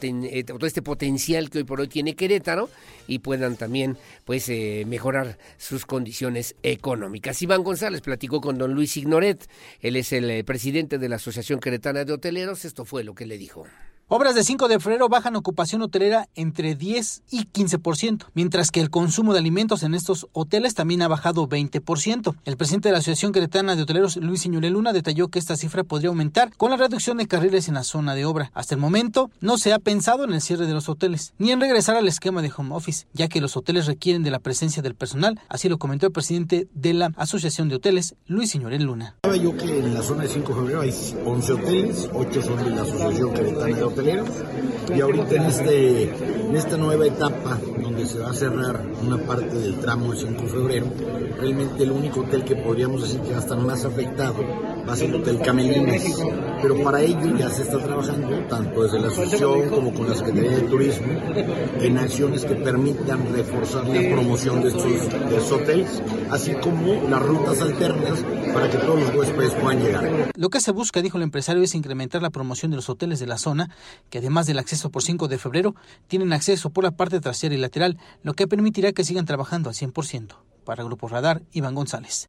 eh, todo este potencial que hoy por hoy tiene Querétaro y puedan también pues eh, mejorar sus condiciones económicas. Iván González platicó con don Luis Ignoret, él es el eh, presidente de la Asociación Queretana de Hoteleros, esto fue lo que le dijo. Obras de 5 de febrero bajan ocupación hotelera entre 10 y 15%, mientras que el consumo de alimentos en estos hoteles también ha bajado 20%. El presidente de la Asociación Queretana de Hoteleros, Luis Señores Luna, detalló que esta cifra podría aumentar con la reducción de carriles en la zona de obra. Hasta el momento, no se ha pensado en el cierre de los hoteles, ni en regresar al esquema de home office, ya que los hoteles requieren de la presencia del personal, así lo comentó el presidente de la Asociación de Hoteles, Luis Señores Luna. Yo que en la zona de 5 de febrero hay 11 hoteles, 8 son de la Asociación Queretana de Hoteleros y ahorita en, este, en esta nueva etapa donde se va a cerrar una parte del tramo de 5 de febrero, realmente el único hotel que podríamos decir que va a estar más afectado va a ser el Hotel Camelines, pero para ello ya se está trabajando tanto desde la asociación como con la Secretaría de Turismo en acciones que permitan reforzar la promoción de estos, hoteles, así como las rutas alternas para que todos los huéspedes puedan llegar. Lo que se busca, dijo el empresario, es incrementar la promoción de los hoteles de la zona que además del acceso por 5 de febrero, tienen acceso por la parte trasera y lateral, lo que permitirá que sigan trabajando al 100%. Para Grupo Radar, Iván González.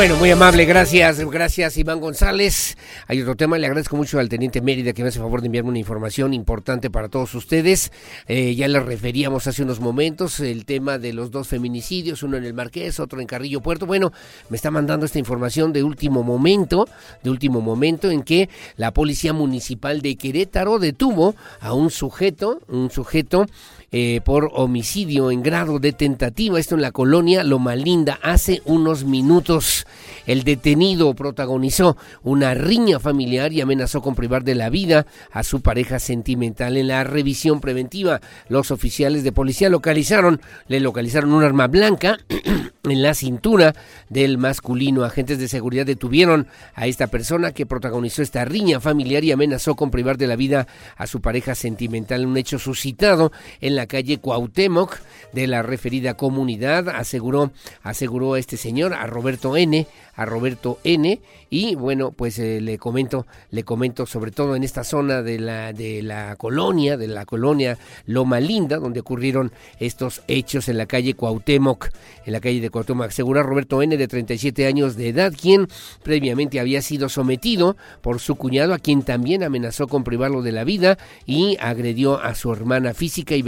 Bueno, muy amable, gracias, gracias Iván González. Hay otro tema, le agradezco mucho al teniente Mérida que me hace favor de enviarme una información importante para todos ustedes. Eh, ya le referíamos hace unos momentos el tema de los dos feminicidios, uno en el Marqués, otro en Carrillo Puerto. Bueno, me está mandando esta información de último momento, de último momento en que la Policía Municipal de Querétaro detuvo a un sujeto, un sujeto eh, por homicidio en grado de tentativa, esto en la colonia Loma Linda, hace unos minutos. El detenido protagonizó una riña familiar y amenazó con privar de la vida a su pareja sentimental. En la revisión preventiva, los oficiales de policía localizaron, le localizaron un arma blanca en la cintura del masculino. Agentes de seguridad detuvieron a esta persona que protagonizó esta riña familiar y amenazó con privar de la vida a su pareja sentimental. Un hecho suscitado en la calle Cuauhtémoc de la referida comunidad, aseguró, aseguró este señor, a Roberto N., a Roberto N. Y bueno, pues eh, le comento, le comento sobre todo en esta zona de la, de la colonia, de la colonia Loma Linda, donde ocurrieron estos hechos en la calle Cuauhtémoc, en la calle de Cuauhtémoc. Asegura Roberto N. de 37 años de edad, quien previamente había sido sometido por su cuñado, a quien también amenazó con privarlo de la vida y agredió a su hermana física y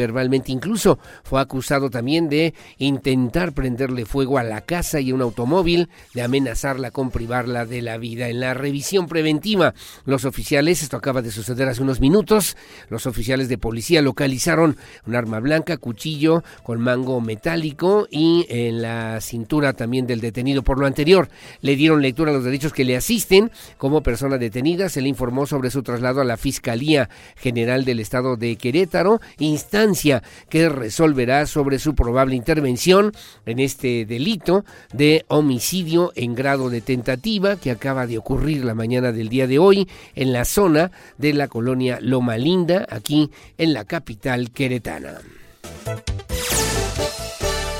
Incluso fue acusado también de intentar prenderle fuego a la casa y un automóvil, de amenazarla con privarla de la vida. En la revisión preventiva, los oficiales, esto acaba de suceder hace unos minutos, los oficiales de policía localizaron un arma blanca, cuchillo con mango metálico y en la cintura también del detenido. Por lo anterior, le dieron lectura a los derechos que le asisten como persona detenida. Se le informó sobre su traslado a la Fiscalía General del Estado de Querétaro, instancia que resolverá sobre su probable intervención en este delito de homicidio en grado de tentativa que acaba de ocurrir la mañana del día de hoy en la zona de la colonia Loma Linda, aquí en la capital queretana.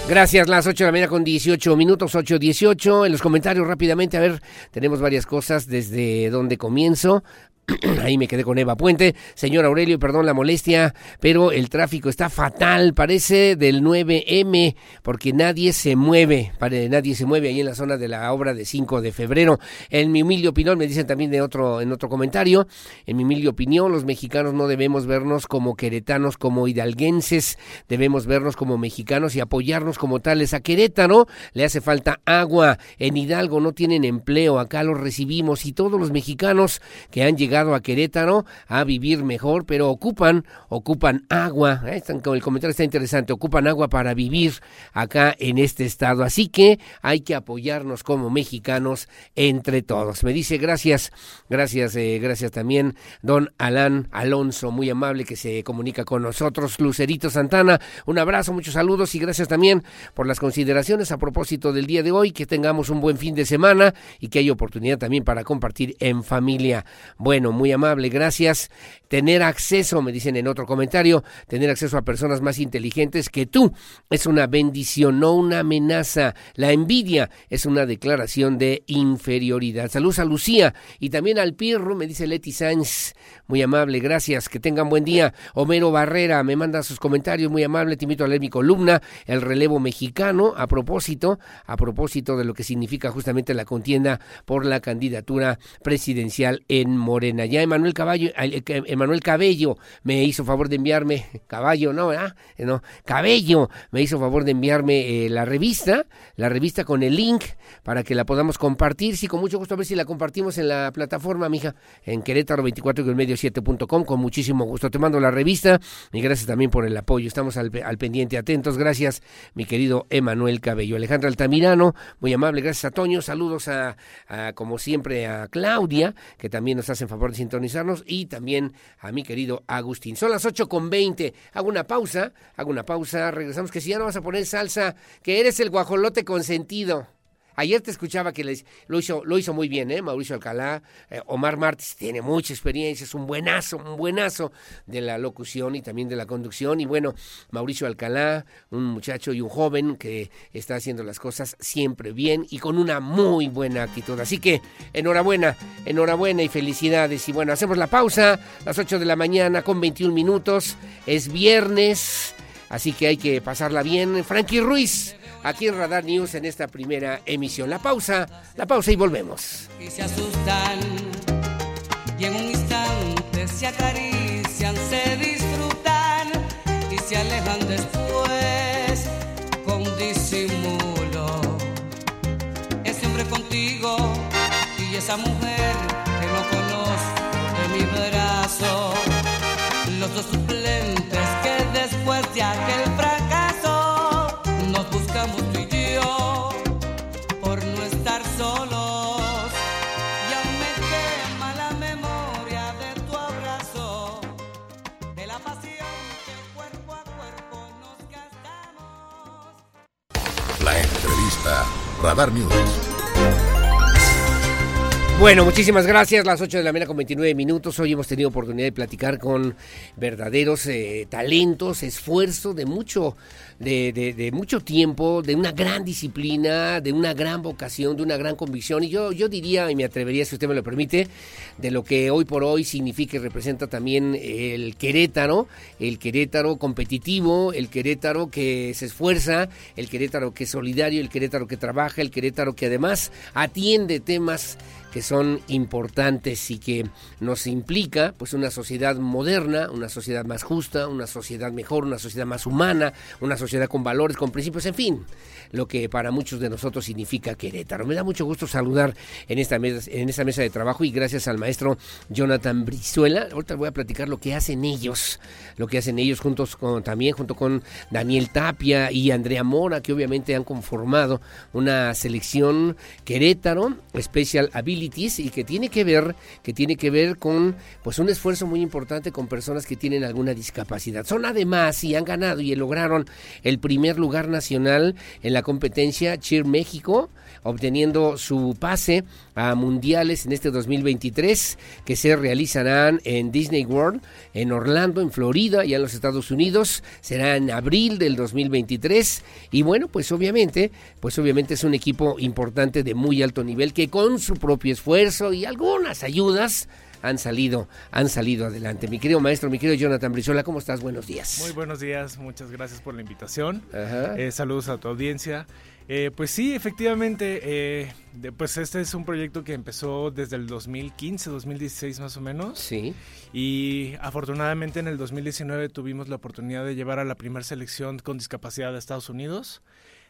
Gracias, las 8 de la mañana con 18 minutos, 8.18. En los comentarios rápidamente, a ver, tenemos varias cosas desde donde comienzo. Ahí me quedé con Eva Puente. Señor Aurelio, perdón la molestia, pero el tráfico está fatal. Parece del 9M, porque nadie se mueve. Nadie se mueve ahí en la zona de la obra de 5 de febrero. En mi humilde opinión, me dicen también de otro, en otro comentario, en mi humilde opinión, los mexicanos no debemos vernos como queretanos, como hidalguenses. Debemos vernos como mexicanos y apoyarnos como tales. A Querétaro le hace falta agua. En Hidalgo no tienen empleo. Acá los recibimos y todos los mexicanos que han llegado a Querétaro a vivir mejor, pero ocupan, ocupan agua. ¿eh? El comentario está interesante, ocupan agua para vivir acá en este estado. Así que hay que apoyarnos como mexicanos entre todos. Me dice gracias, gracias, eh, gracias también don Alan Alonso, muy amable que se comunica con nosotros. Lucerito Santana, un abrazo, muchos saludos y gracias también por las consideraciones a propósito del día de hoy. Que tengamos un buen fin de semana y que haya oportunidad también para compartir en familia. Bueno, muy amable, gracias. Tener acceso, me dicen en otro comentario, tener acceso a personas más inteligentes que tú es una bendición, no una amenaza. La envidia es una declaración de inferioridad. Saludos a Lucía y también al Pirro, me dice Leti Sáenz. Muy amable, gracias. Que tengan buen día. Homero Barrera me manda sus comentarios, muy amable. Te invito a leer mi columna, El relevo mexicano, a propósito, a propósito de lo que significa justamente la contienda por la candidatura presidencial en Morena. Ya Emanuel Caballo, Emanuel Cabello me hizo favor de enviarme, Caballo, no. Eh, no, Cabello me hizo favor de enviarme eh, la revista, la revista con el link para que la podamos compartir. Sí, con mucho gusto a ver si la compartimos en la plataforma, mija, en Querétaro 24 y medio 7.com, con muchísimo gusto. Te mando la revista y gracias también por el apoyo. Estamos al, pendiente, atentos. Gracias, mi querido Emanuel Cabello. Alejandra Altamirano, muy amable. Gracias a Toño. Saludos a, como siempre, a Claudia, que también nos hacen favor de sintonizarnos, y también a mi querido Agustín. Son las 8 con 20. Hago una pausa, hago una pausa. Regresamos, que si ya no vas a poner salsa, que eres el guajolote consentido. Ayer te escuchaba que les, lo, hizo, lo hizo muy bien, ¿eh? Mauricio Alcalá. Eh, Omar Martins tiene mucha experiencia, es un buenazo, un buenazo de la locución y también de la conducción. Y bueno, Mauricio Alcalá, un muchacho y un joven que está haciendo las cosas siempre bien y con una muy buena actitud. Así que enhorabuena, enhorabuena y felicidades. Y bueno, hacemos la pausa, las 8 de la mañana con 21 minutos. Es viernes, así que hay que pasarla bien. Frankie Ruiz aquí en Radar News en esta primera emisión. La pausa, la pausa y volvemos. Y se asustan y en un instante se acarician, se disfrutan y se alejan después con disimulo. Ese hombre contigo y esa mujer que no conozco de mi brazo, los dos suplentes que después de aquel Radar News. Bueno, muchísimas gracias. Las 8 de la mañana con 29 minutos. Hoy hemos tenido oportunidad de platicar con verdaderos eh, talentos, esfuerzo de mucho de, de, mucho tiempo, de una gran disciplina, de una gran vocación, de una gran convicción. Y yo, yo diría, y me atrevería, si usted me lo permite, de lo que hoy por hoy significa y representa también el Querétaro, el Querétaro competitivo, el Querétaro que se esfuerza, el Querétaro que es solidario, el Querétaro que trabaja, el Querétaro que además atiende temas que son importantes y que nos implica pues una sociedad moderna, una sociedad más justa, una sociedad mejor, una sociedad más humana, una sociedad con valores, con principios, en fin, lo que para muchos de nosotros significa Querétaro. Me da mucho gusto saludar en esta mesa, en esta mesa de trabajo y gracias al maestro Jonathan Brizuela. Ahorita voy a platicar lo que hacen ellos, lo que hacen ellos juntos con también junto con Daniel Tapia y Andrea Mora, que obviamente han conformado una selección Querétaro Special Ability y que tiene que ver que tiene que ver con pues un esfuerzo muy importante con personas que tienen alguna discapacidad. Son además y han ganado y lograron el primer lugar nacional en la competencia Cheer México, obteniendo su pase a mundiales en este 2023 que se realizarán en Disney World en Orlando, en Florida y en los Estados Unidos. Será en abril del 2023 y bueno, pues obviamente, pues obviamente es un equipo importante de muy alto nivel que con su propio esfuerzo y algunas ayudas han salido, han salido adelante. Mi querido maestro, mi querido Jonathan Brizola, ¿cómo estás? Buenos días. Muy buenos días, muchas gracias por la invitación. Eh, saludos a tu audiencia. Eh, pues sí, efectivamente, eh, pues este es un proyecto que empezó desde el 2015, 2016 más o menos. Sí. Y afortunadamente en el 2019 tuvimos la oportunidad de llevar a la primera selección con discapacidad de Estados Unidos,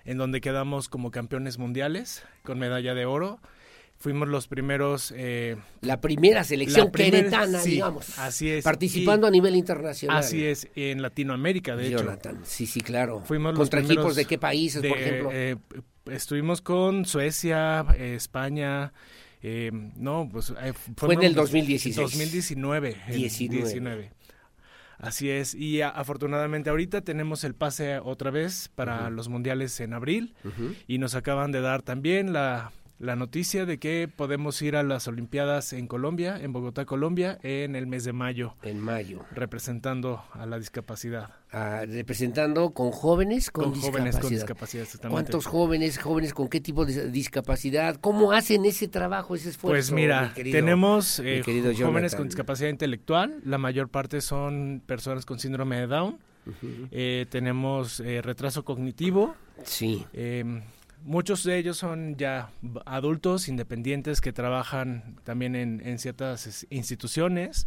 en donde quedamos como campeones mundiales con medalla de oro fuimos los primeros... Eh, la primera selección queretana, digamos. Así es. Participando a nivel internacional. Así es, en Latinoamérica, de Jonathan, sí, sí, claro. Fuimos ¿Contra equipos de qué países, por ejemplo? Eh, estuvimos con Suecia, España... Eh, no, pues fue en el 2016. 2019. 19. Así es, y afortunadamente ahorita tenemos el pase otra vez para los mundiales en abril y nos acaban de dar también la la noticia de que podemos ir a las Olimpiadas en Colombia, en Bogotá, Colombia, en el mes de mayo. En mayo. Representando a la discapacidad. Ah, representando con jóvenes con, con discapacidad. jóvenes con discapacidad. ¿Cuántos jóvenes, jóvenes con qué tipo de discapacidad? ¿Cómo hacen ese trabajo, ese esfuerzo? Pues mira, tenemos eh, jóvenes con discapacidad intelectual, la mayor parte son personas con síndrome de Down. Eh, tenemos eh, retraso cognitivo. Sí. Muchos de ellos son ya adultos independientes que trabajan también en, ciertas instituciones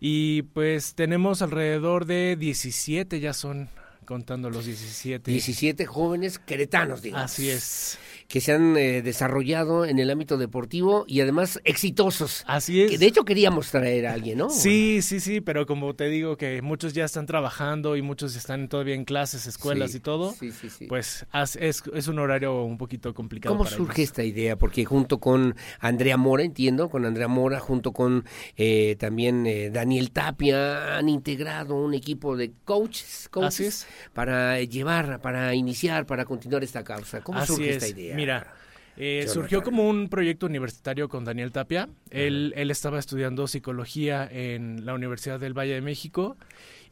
y pues tenemos alrededor de 17, ya son contando los 17. 17 jóvenes queretanos, digamos. Así es que se han eh, desarrollado en el ámbito deportivo y además exitosos. Así es. Que de hecho queríamos traer a alguien, ¿no? Sí, sí, sí, pero como te digo que muchos ya están trabajando y muchos están todavía en clases, escuelas y todo, sí, sí, sí. pues es, es, un horario un poquito complicado. ¿Cómo surge esta idea? Porque junto con Andrea Mora, entiendo, con Andrea Mora, junto con eh, también eh, Daniel Tapia, han integrado un equipo de coaches, coaches para llevar, para iniciar, para continuar esta causa. ¿Cómo surge esta idea? Mira, eh, surgió como un proyecto universitario con Daniel Tapia. Él, él estaba estudiando psicología en la Universidad del Valle de México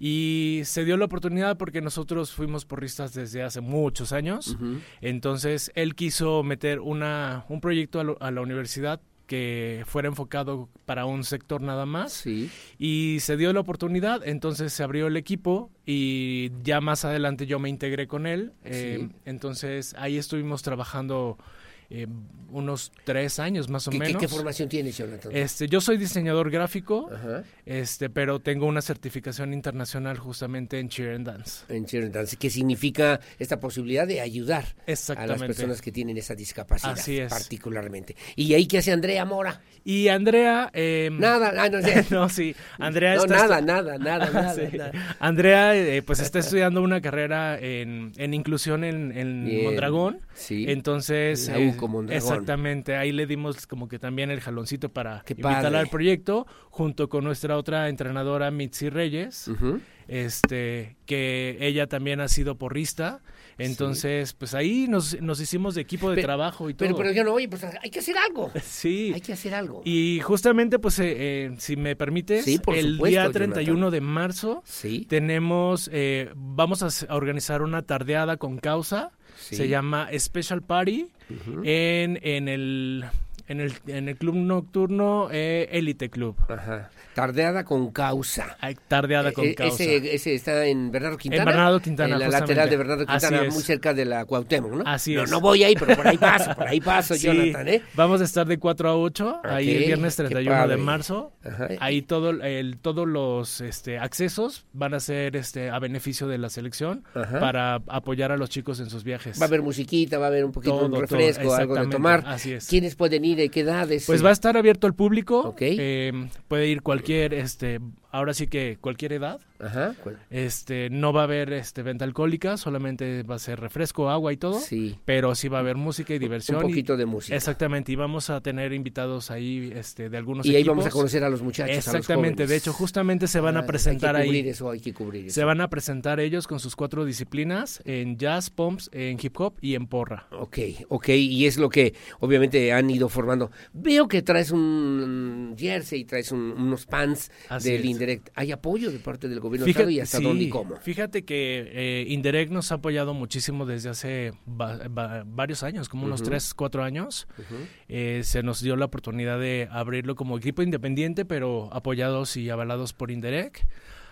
y se dio la oportunidad porque nosotros fuimos porristas desde hace muchos años. Entonces él quiso meter una, un proyecto a, la universidad que fuera enfocado para un sector nada más. Y se dio la oportunidad, entonces se abrió el equipo y ya más adelante yo me integré con él. Eh, entonces ahí estuvimos trabajando eh, unos tres años más o menos. ¿qué, formación tienes, Jonathan? Este, yo soy diseñador gráfico, este, pero tengo una certificación internacional justamente en Cheer and Dance. En Cheer and Dance, que significa esta posibilidad de ayudar a las personas que tienen esa discapacidad Así es. particularmente. ¿Y ahí qué hace Andrea Mora? Y Andrea... Eh, nada, ah, no, sé. no, sí. Andrea no, nada, nada, nada, nada, Andrea eh, pues está estudiando una carrera en, en inclusión en, en Mondragón. Sí. Entonces... Exactamente, ahí le dimos como que también el jaloncito para invitarla al proyecto, junto con nuestra otra entrenadora Mitzi Reyes, este, que ella también ha sido porrista. Entonces, pues ahí nos, nos, hicimos de equipo de trabajo y pero, todo. Pero yo no, oye, pues hay que hacer algo. Sí. Hay que hacer algo. Y justamente, pues, eh, eh, si me permites, el día 31 de marzo tenemos, eh, vamos a organizar una tardeada con causa. Se llama Special Party en, en el en el, en el club nocturno eh, Elite Club. Ajá. Tardeada con causa. tardeada con eh, causa. Ese, ese, está en Bernardo Quintana. En Bernardo Quintana. En la lateral de Bernardo Quintana, muy cerca de la Cuauhtémoc, ¿no? Así no, es. No voy ahí, pero por ahí paso, por ahí paso, sí. Jonathan, ¿eh? Vamos a estar de 4 a 8, ahí el viernes 31 de marzo. Ajá. Ahí todo el, todos los este, accesos van a ser este, a beneficio de la selección Ajá. para apoyar a los chicos en sus viajes. Va a haber musiquita, va a haber un poquito Todo, un refresco, todo, algo de tomar. Así es. ¿Quiénes pueden ir? ¿De qué edades? Pues va a estar abierto al público. Ok. Eh, puede ir cualquier, este, ahora sí que cualquier edad. Ajá. Este, no va a haber este venta alcohólica, solamente va a ser refresco, agua y todo. Sí. Pero sí va a haber música y diversión. Un poquito y, de música. Exactamente, y vamos a tener invitados ahí este de algunos Y ahí equipos. vamos a conocer a los muchachos, Exactamente, a los de hecho justamente se van Ah, a presentar hay que cubrir ahí. Eso, hay que cubrir eso. Se van a presentar ellos con sus cuatro disciplinas en jazz, pumps, en hip hop y en porra. Ok, ok, y es lo que obviamente han ido formando. Veo que traes un jersey, traes un- unos pants Así del es. Indirect. ¿Hay apoyo de parte del gobierno fíjate, Estado y hasta dónde y cómo? Fíjate que eh, Indirect nos ha apoyado muchísimo desde hace varios años, como unos 3, 4 años. eh, se nos dio la oportunidad de abrirlo como equipo independiente, pero apoyados y avalados por Indirect.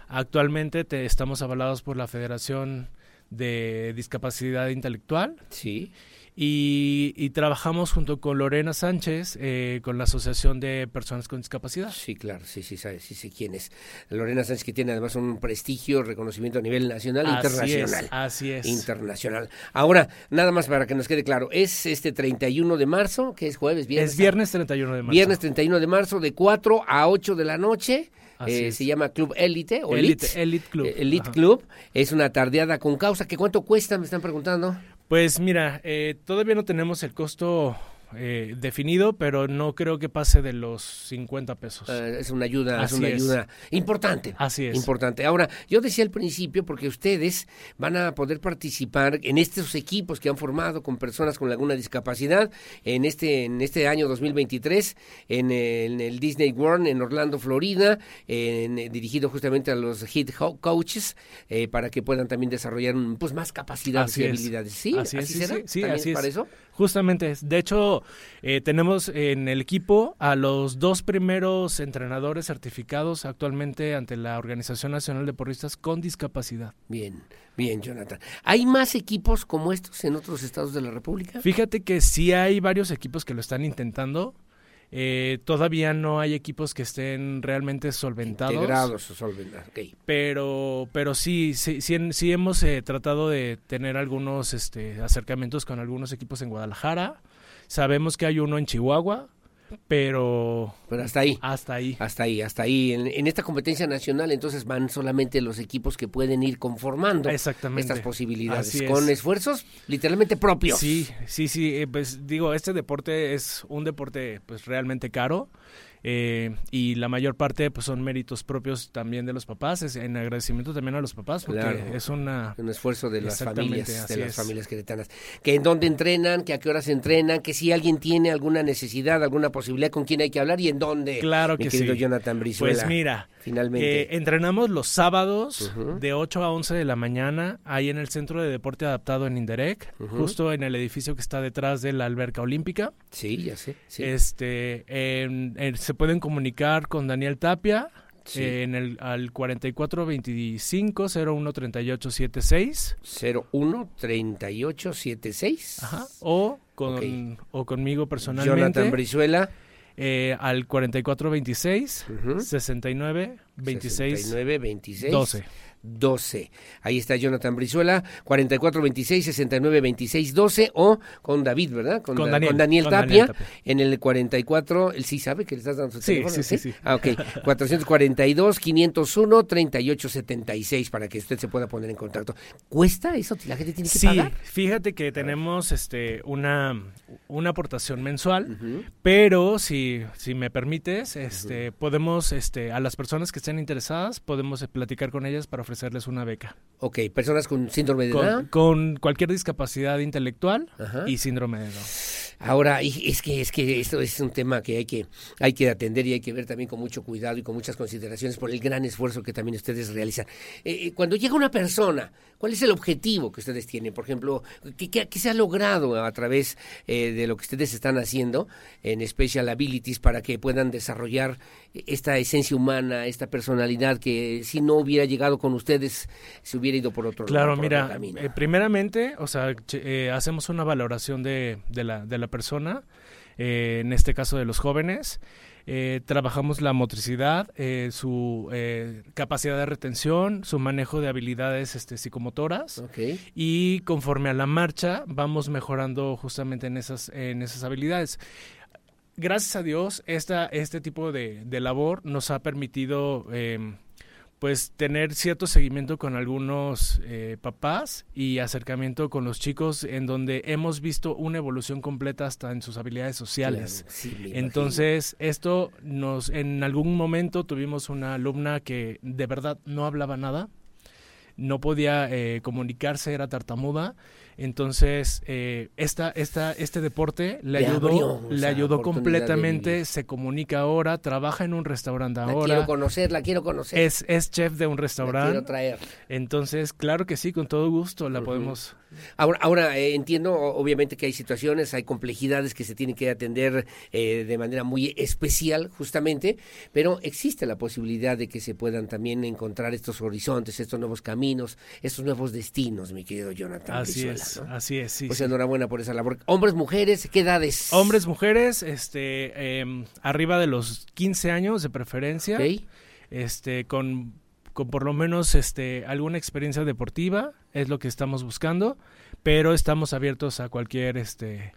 Actualmente te, estamos avalados por la Federación de Discapacidad Intelectual. Sí. Y, trabajamos junto con Lorena Sánchez, eh, con la Asociación de Personas con Discapacidad. Sí, claro, sí, sí, sí, sí sé quién es. Lorena Sánchez que tiene además un prestigio, reconocimiento a nivel nacional e internacional. así es. Internacional. Ahora, nada más para que nos quede claro, es este 31 de marzo, que es jueves, viernes. Es viernes 31 de marzo. Viernes 31 de marzo, de 4 a 8 de la noche. Eh, se llama Club Elite o Elite, Elite, Club. Elite Club. Es una tardeada con causa. ¿Qué cuánto cuesta? Me están preguntando. Pues mira, eh, todavía no tenemos el costo eh, definido, pero no creo que pase de los 50 pesos. Eh, es una ayuda, es una ayuda importante. Así es. Importante. Ahora, yo decía al principio, porque ustedes van a poder participar en estos equipos que han formado con personas con alguna discapacidad en este, en este año 2023, en el, en el Disney World en Orlando, Florida, en, dirigido justamente a los Hit Coaches, eh, para que puedan también desarrollar pues más capacidades y habilidades. Sí, así, así, es, Sí, así para eso? Justamente, de hecho, eh, tenemos en el equipo a los dos primeros entrenadores certificados actualmente ante la Organización Nacional de Porristas con discapacidad. Bien, bien, Jonathan. ¿Hay más equipos como estos en otros estados de la República? Fíjate que sí hay varios equipos que lo están intentando. Eh, todavía no hay equipos que estén realmente solventados. Integrados o solventados, Pero, pero sí, sí, sí, hemos eh, tratado de tener algunos este, acercamientos con algunos equipos en Guadalajara. Sabemos que hay uno en Chihuahua, pero pero hasta ahí. Hasta ahí. Hasta ahí hasta ahí. En, esta competencia nacional entonces van solamente los equipos que pueden ir conformando estas posibilidades con esfuerzos literalmente propios. Sí sí sí. Eh, pues digo este deporte es un deporte pues realmente caro eh, y la mayor parte pues son méritos propios también de los papás, es en agradecimiento también a los papás porque es una un esfuerzo de las familias, de las familias queretanas, que en dónde entrenan, que a qué horas entrenan, que si alguien tiene alguna necesidad, alguna posibilidad con quién hay que hablar y en dónde. Claro que sí. Jonathan Brizuela. Pues mira, finalmente. Eh, entrenamos los sábados de 8 a 11 de la mañana ahí en el Centro de Deporte Adaptado en Inderec, justo en el edificio que está detrás de la alberca olímpica. Sí, ya sé. Este en, en se pueden comunicar con Daniel Tapia en el al 4425 013876 013876 Ajá, o con o conmigo personalmente. Jonathan Brizuela eh, al 4426 uh 69 26 69 26 12 12. Ahí está Jonathan Brizuela, 4426 69 26 12 o con David, ¿verdad? Con, Daniel, con Daniel, Tapia, en el 44, él sí sabe que le estás dando su sí, teléfono. Sí, sí, sí. Ah, ok. 442 501 3876 para que usted se pueda poner en contacto. ¿Cuesta eso? ¿La gente tiene que pagar? Sí, fíjate que tenemos este una, una aportación mensual, pero si, si me permites, este podemos este a las personas que estén interesadas, podemos platicar con ellas para ofrecerles una beca. Ok, personas con síndrome de Down. Con cualquier discapacidad intelectual y síndrome de Down. Ahora, es que es que esto es un tema que hay que hay que atender y hay que ver también con mucho cuidado y con muchas consideraciones por el gran esfuerzo que también ustedes realizan. Eh, eh, cuando llega una persona, ¿cuál es el objetivo que ustedes tienen? Por ejemplo, ¿qué, qué, se ha logrado a través eh, de lo que ustedes están haciendo en Special Abilities para que puedan desarrollar esta esencia humana, esta personalidad que si no hubiera llegado con ustedes se hubiera ido por otro claro, lado? Claro, mira, primeramente, o sea, hacemos una valoración de, de la, de la persona, eh, en este caso de los jóvenes. Eh, trabajamos la motricidad, eh, su capacidad de retención, su manejo de habilidades este, psicomotoras y conforme a la marcha vamos mejorando justamente en esas, en esas habilidades. Gracias a Dios, esta, este tipo de, de labor nos ha permitido em, pues tener cierto seguimiento con algunos eh, papás y acercamiento con los chicos en donde hemos visto una evolución completa hasta en sus habilidades sociales. Entonces, esto nos en algún momento tuvimos una alumna que de verdad no hablaba nada, no podía eh, comunicarse, era tartamuda Entonces, eh, esta, esta, este deporte le, Le ayudó, abrió le ayudó completamente, se comunica ahora, trabaja en un restaurante La ahora. quiero conocer, la quiero conocer. Es, es chef de un La restaurante. quiero traer. Entonces, claro que sí, con todo gusto la podemos. Ahora, ahora eh, entiendo, obviamente, que hay situaciones, hay complejidades que se tienen que atender eh, de manera muy especial, justamente, pero existe la posibilidad de que se puedan también encontrar estos horizontes, estos nuevos caminos, estos nuevos destinos, mi querido Jonathan. Así Brizuela, es, ¿no? así es, sí. Pues sí. enhorabuena por esa labor. Hombres, mujeres, ¿qué edades? Hombres, mujeres, este, em, arriba de los 15 años de preferencia, Ok. este, con, con por lo menos este, alguna experiencia deportiva, es lo que estamos buscando, pero estamos abiertos a cualquier, este,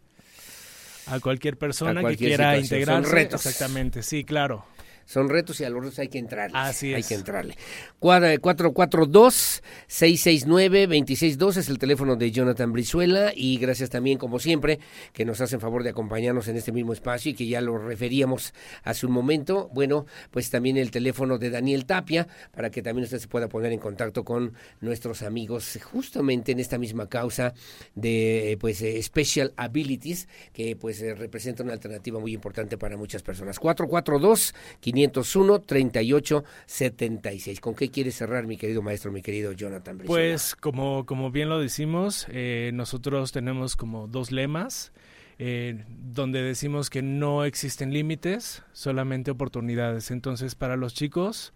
a cualquier persona que cualquier quiera situación. Son integrarse. retos. Exactamente, sí, claro. Son retos y a los retos hay que entrarle. Así Hay es. que entrarle. 442-669-2612 es el teléfono de Jonathan Brizuela y gracias también, como siempre, que nos hacen favor de acompañarnos en este mismo espacio y que ya lo referíamos hace un momento. Bueno, pues también el teléfono de Daniel Tapia para que también usted se pueda poner en contacto con nuestros amigos justamente en esta misma causa de pues eh, Special Abilities que pues eh, representa una alternativa muy importante para muchas personas. 442 501 3876. ¿Con qué quieres cerrar, mi querido maestro, mi querido Jonathan? Pues como, como bien lo decimos, eh, nosotros tenemos como dos lemas, eh, donde decimos que no existen límites, solamente oportunidades. Entonces, para los chicos,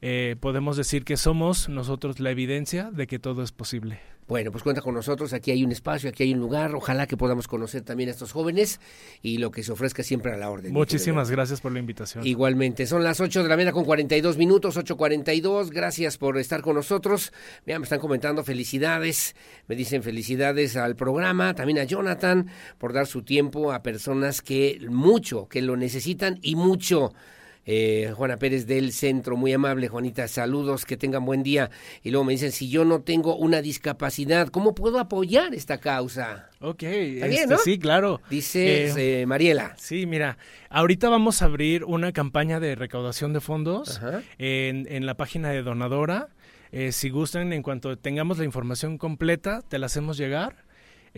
eh, podemos decir que somos nosotros la evidencia de que todo es posible. Bueno, pues cuenta con nosotros, aquí hay un espacio, aquí hay un lugar, ojalá que podamos conocer también a estos jóvenes y lo que se ofrezca siempre a la orden. Muchísimas gracias por la invitación. Igualmente, son las 8 de la mañana con 42 minutos, 8.42, gracias por estar con nosotros. Mira, me están comentando felicidades, me dicen felicidades al programa, también a Jonathan por dar su tiempo a personas que mucho, que lo necesitan y mucho. Eh, Juana Pérez del Centro, muy amable, Juanita, saludos, que tengan buen día. Y luego me dicen, si yo no tengo una discapacidad, ¿cómo puedo apoyar esta causa? Ok, bien, este, ¿no? sí, claro. Dice eh, Mariela. Sí, mira, ahorita vamos a abrir una campaña de recaudación de fondos en, en la página de Donadora. Eh, si gustan, en cuanto tengamos la información completa, te la hacemos llegar.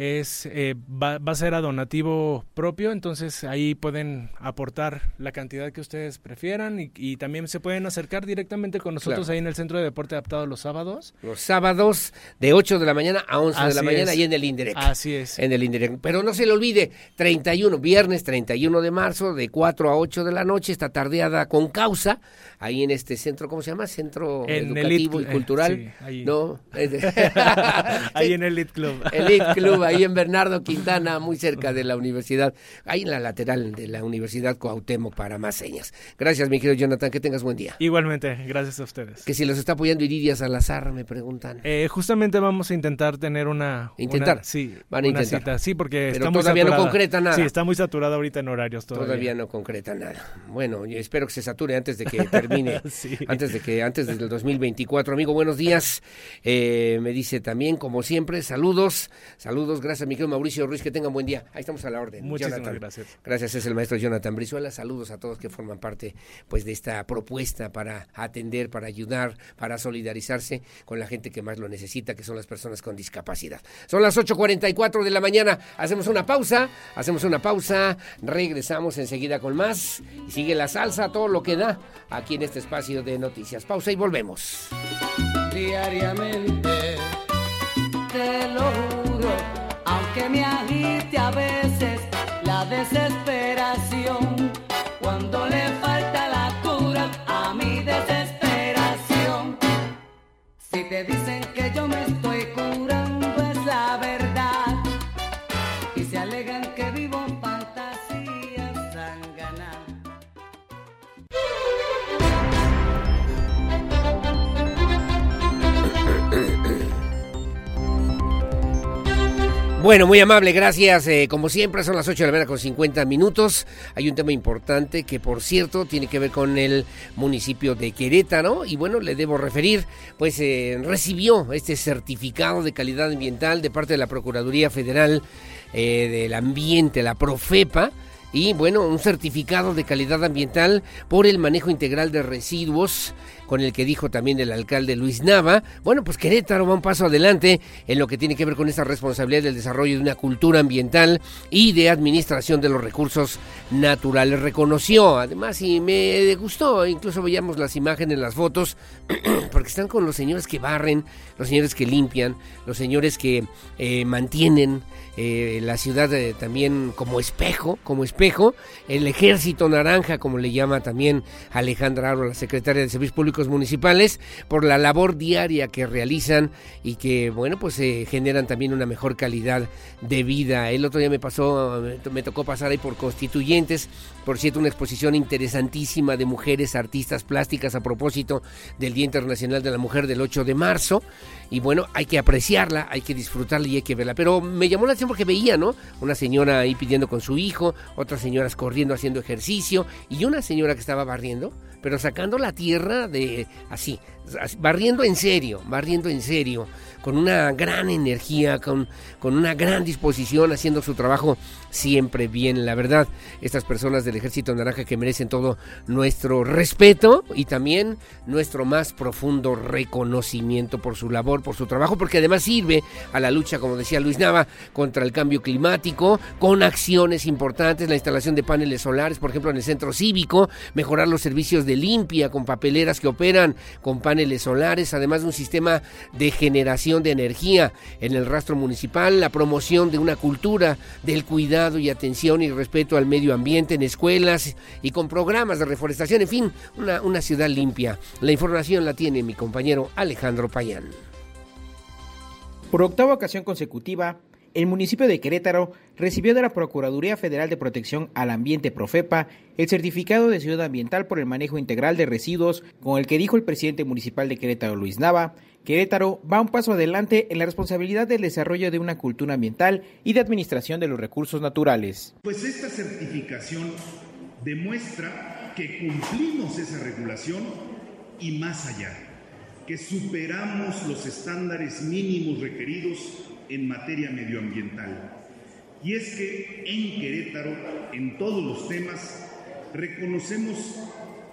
Es, eh, va, va a ser a donativo propio, entonces ahí pueden aportar la cantidad que ustedes prefieran y, y también se pueden acercar directamente con nosotros Claro. ahí en el Centro de Deporte Adaptado los sábados. Los sábados de 8 de la mañana a 11 de la mañana es. y en el Indirect. Así es. En el Indirect. Pero no se le olvide, 31, viernes 31 de marzo, de 4 a 8 de la noche, esta tardeada con causa, ahí en este centro, ¿cómo se llama? Centro En Educativo y Cultural. eh, sí, ahí. No. ahí en el Elite Club. Elite Club, ahí en Bernardo Quintana, muy cerca de la universidad, ahí en la lateral de la Universidad Cuauhtémoc para más señas. Gracias, mi querido Jonathan, que tengas buen día. Igualmente, gracias a ustedes. Que si los está apoyando Iridia Salazar, me preguntan. Eh, justamente vamos a intentar tener una... ¿Intentar? una- sí, Van a una intentar. cita. Sí, porque Pero está muy todavía no concreta nada. Sí, está muy saturada ahorita en horarios todavía. Todavía no concreta nada. Bueno, yo espero que se sature antes de que termine, Sí. antes de que antes del 2024. Amigo, buenos días. Eh, me dice también, como siempre, saludos, saludos. Gracias, mi querido Mauricio Ruiz, que tengan buen día. Ahí estamos a la orden. Muchísimas Jonathan. gracias. Gracias, es el maestro Jonathan Brizuela. Saludos a todos que forman parte, pues, de esta propuesta para atender, para ayudar, para solidarizarse con la gente que más lo necesita, que son las personas con discapacidad. Son las 8:44 de la mañana. Hacemos una pausa, hacemos una pausa, regresamos enseguida con más y sigue la salsa, todo lo que da aquí en este espacio de noticias. Pausa y volvemos. diariamente. Te lo aunque me agite a veces la desesperación, cuando le falta la cura a mi desesperación. Si te dicen que yo me Bueno, muy amable, gracias. Eh, como siempre, son las 8 de la mañana con 50 minutos. Hay un tema importante que, por cierto, tiene que ver con el municipio de Querétaro. Y bueno, le debo referir, pues eh, recibió este certificado de calidad ambiental de parte de la Procuraduría Federal eh, del Ambiente, la Profepa y bueno, un certificado de calidad ambiental por el manejo integral de residuos con el que dijo también el alcalde Luis Nava. Bueno, pues Querétaro va un paso adelante en lo que tiene que ver con esa responsabilidad del desarrollo de una cultura ambiental y de administración de los recursos naturales. Reconoció, además, y me gustó, incluso veíamos las imágenes, las fotos, porque están con los señores que barren, los señores que limpian, los señores que eh, mantienen eh, la ciudad eh, también como espejo, como espejo, el ejército naranja, como le llama también Alejandra Aro, la secretaria de Servicios Municipales, por la labor diaria que realizan y que, bueno, pues se generan también una mejor calidad de vida. El otro día me pasó, me tocó pasar ahí por Constituyentes, por cierto, una exposición interesantísima de mujeres artistas plásticas a propósito del Día Internacional de la Mujer del 8 de marzo. Y bueno, hay que apreciarla, hay que disfrutarla y hay que verla. Pero me llamó la atención porque veía, ¿no? Una señora ahí pidiendo con su hijo, otras señoras corriendo haciendo ejercicio y una señora que estaba barriendo, pero sacando la tierra de así, barriendo en serio, barriendo en serio con una gran energía, con, con una gran disposición, haciendo su trabajo siempre bien. La verdad, estas personas del Ejército Naranja que merecen todo nuestro respeto y también nuestro más profundo reconocimiento por su labor, por su trabajo, porque además sirve a la lucha, como decía Luis Nava, contra el cambio climático, con acciones importantes, la instalación de paneles solares, por ejemplo, en el centro cívico, mejorar los servicios de limpia con papeleras que operan con paneles solares, además de un sistema de generación de energía en el rastro municipal, la promoción de una cultura del cuidado y atención y respeto al medio ambiente en escuelas y con programas de reforestación, en fin, una, una ciudad limpia. La información la tiene mi compañero Alejandro Payán. Por octava ocasión consecutiva, el municipio de Querétaro recibió de la Procuraduría Federal de Protección al Ambiente Profepa el certificado de ciudad ambiental por el manejo integral de residuos, con el que dijo el presidente municipal de Querétaro, Luis Nava, Querétaro va un paso adelante en la responsabilidad del desarrollo de una cultura ambiental y de administración de los recursos naturales. Pues esta certificación demuestra que cumplimos esa regulación y más allá, que superamos los estándares mínimos requeridos en materia medioambiental. Y es que en Querétaro, en todos los temas, reconocemos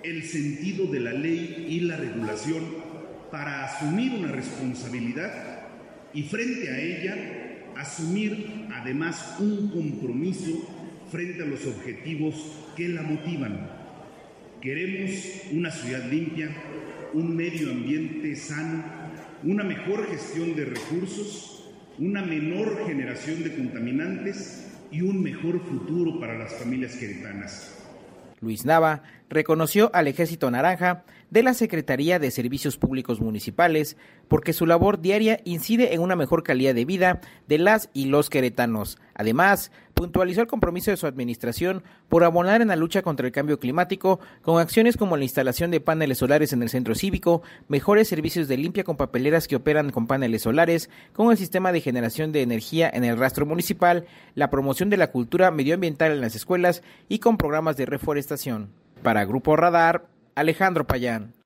el sentido de la ley y la regulación para asumir una responsabilidad y frente a ella asumir además un compromiso frente a los objetivos que la motivan. Queremos una ciudad limpia, un medio ambiente sano, una mejor gestión de recursos una menor generación de contaminantes y un mejor futuro para las familias queretanas. Luis Nava reconoció al Ejército Naranja de la Secretaría de Servicios Públicos Municipales porque su labor diaria incide en una mejor calidad de vida de las y los queretanos. Además, puntualizó el compromiso de su administración por abonar en la lucha contra el cambio climático con acciones como la instalación de paneles solares en el centro cívico, mejores servicios de limpia con papeleras que operan con paneles solares, con el sistema de generación de energía en el rastro municipal, la promoción de la cultura medioambiental en las escuelas y con programas de reforestación. Para Grupo Radar, Alejandro Payán.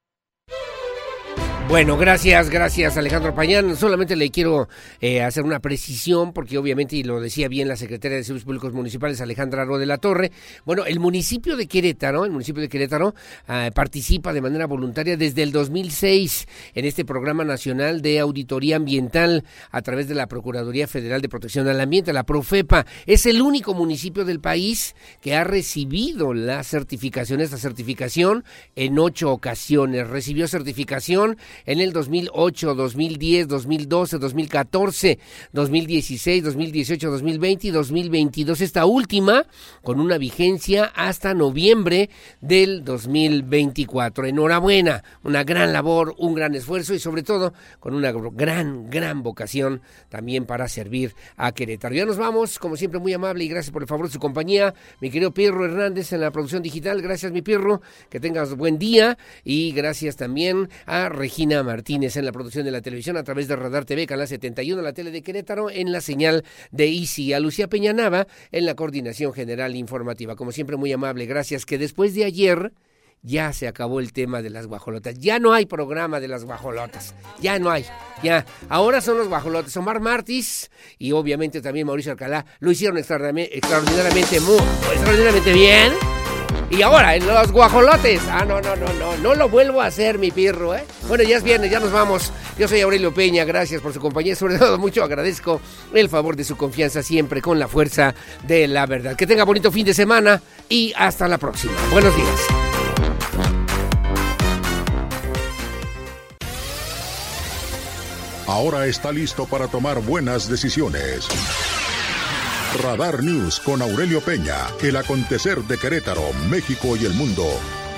Bueno, gracias, gracias Alejandro Pañán. Solamente le quiero eh, hacer una precisión, porque obviamente, y lo decía bien la secretaria de Servicios Públicos Municipales, Alejandra Ro de la Torre, bueno, el municipio de Querétaro, el municipio de Querétaro, eh, participa de manera voluntaria desde el 2006 en este programa nacional de auditoría ambiental a través de la Procuraduría Federal de Protección al Ambiente, la Profepa. Es el único municipio del país que ha recibido la certificación, esta certificación, en ocho ocasiones. Recibió certificación en el 2008, 2010, 2012, 2014, 2016, 2018, 2020 y 2022. Esta última con una vigencia hasta noviembre del 2024. Enhorabuena, una gran labor, un gran esfuerzo y sobre todo con una gran, gran vocación también para servir a Querétaro. Ya nos vamos, como siempre muy amable y gracias por el favor de su compañía. Mi querido Pierro Hernández en la producción digital. Gracias mi Pierro, que tengas buen día y gracias también a Regina Martínez en la producción de la televisión a través de Radar TV, Canal 71, la tele de Querétaro, en la señal de Easy. A Lucía Peñanaba en la coordinación general informativa. Como siempre, muy amable, gracias. Que después de ayer ya se acabó el tema de las guajolotas. Ya no hay programa de las guajolotas. Ya no hay. Ya. Ahora son los guajolotes. Omar Martis y obviamente también Mauricio Alcalá lo hicieron extraordinariamente, extraordinariamente, muy, extraordinariamente bien. Y ahora, en los guajolotes. Ah, no, no, no, no. No lo vuelvo a hacer, mi pirro, ¿eh? Bueno, ya es viernes, ya nos vamos. Yo soy Aurelio Peña, gracias por su compañía. Sobre todo, mucho agradezco el favor de su confianza siempre con la fuerza de la verdad. Que tenga bonito fin de semana y hasta la próxima. Buenos días. Ahora está listo para tomar buenas decisiones. Radar News con Aurelio Peña, el acontecer de Querétaro, México y el mundo.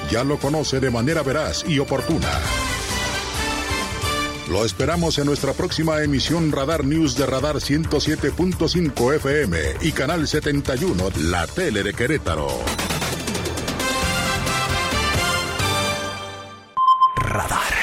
Ya lo conoce de manera veraz y oportuna. Lo esperamos en nuestra próxima emisión Radar News de Radar 107.5 FM y Canal 71, la tele de Querétaro. Radar.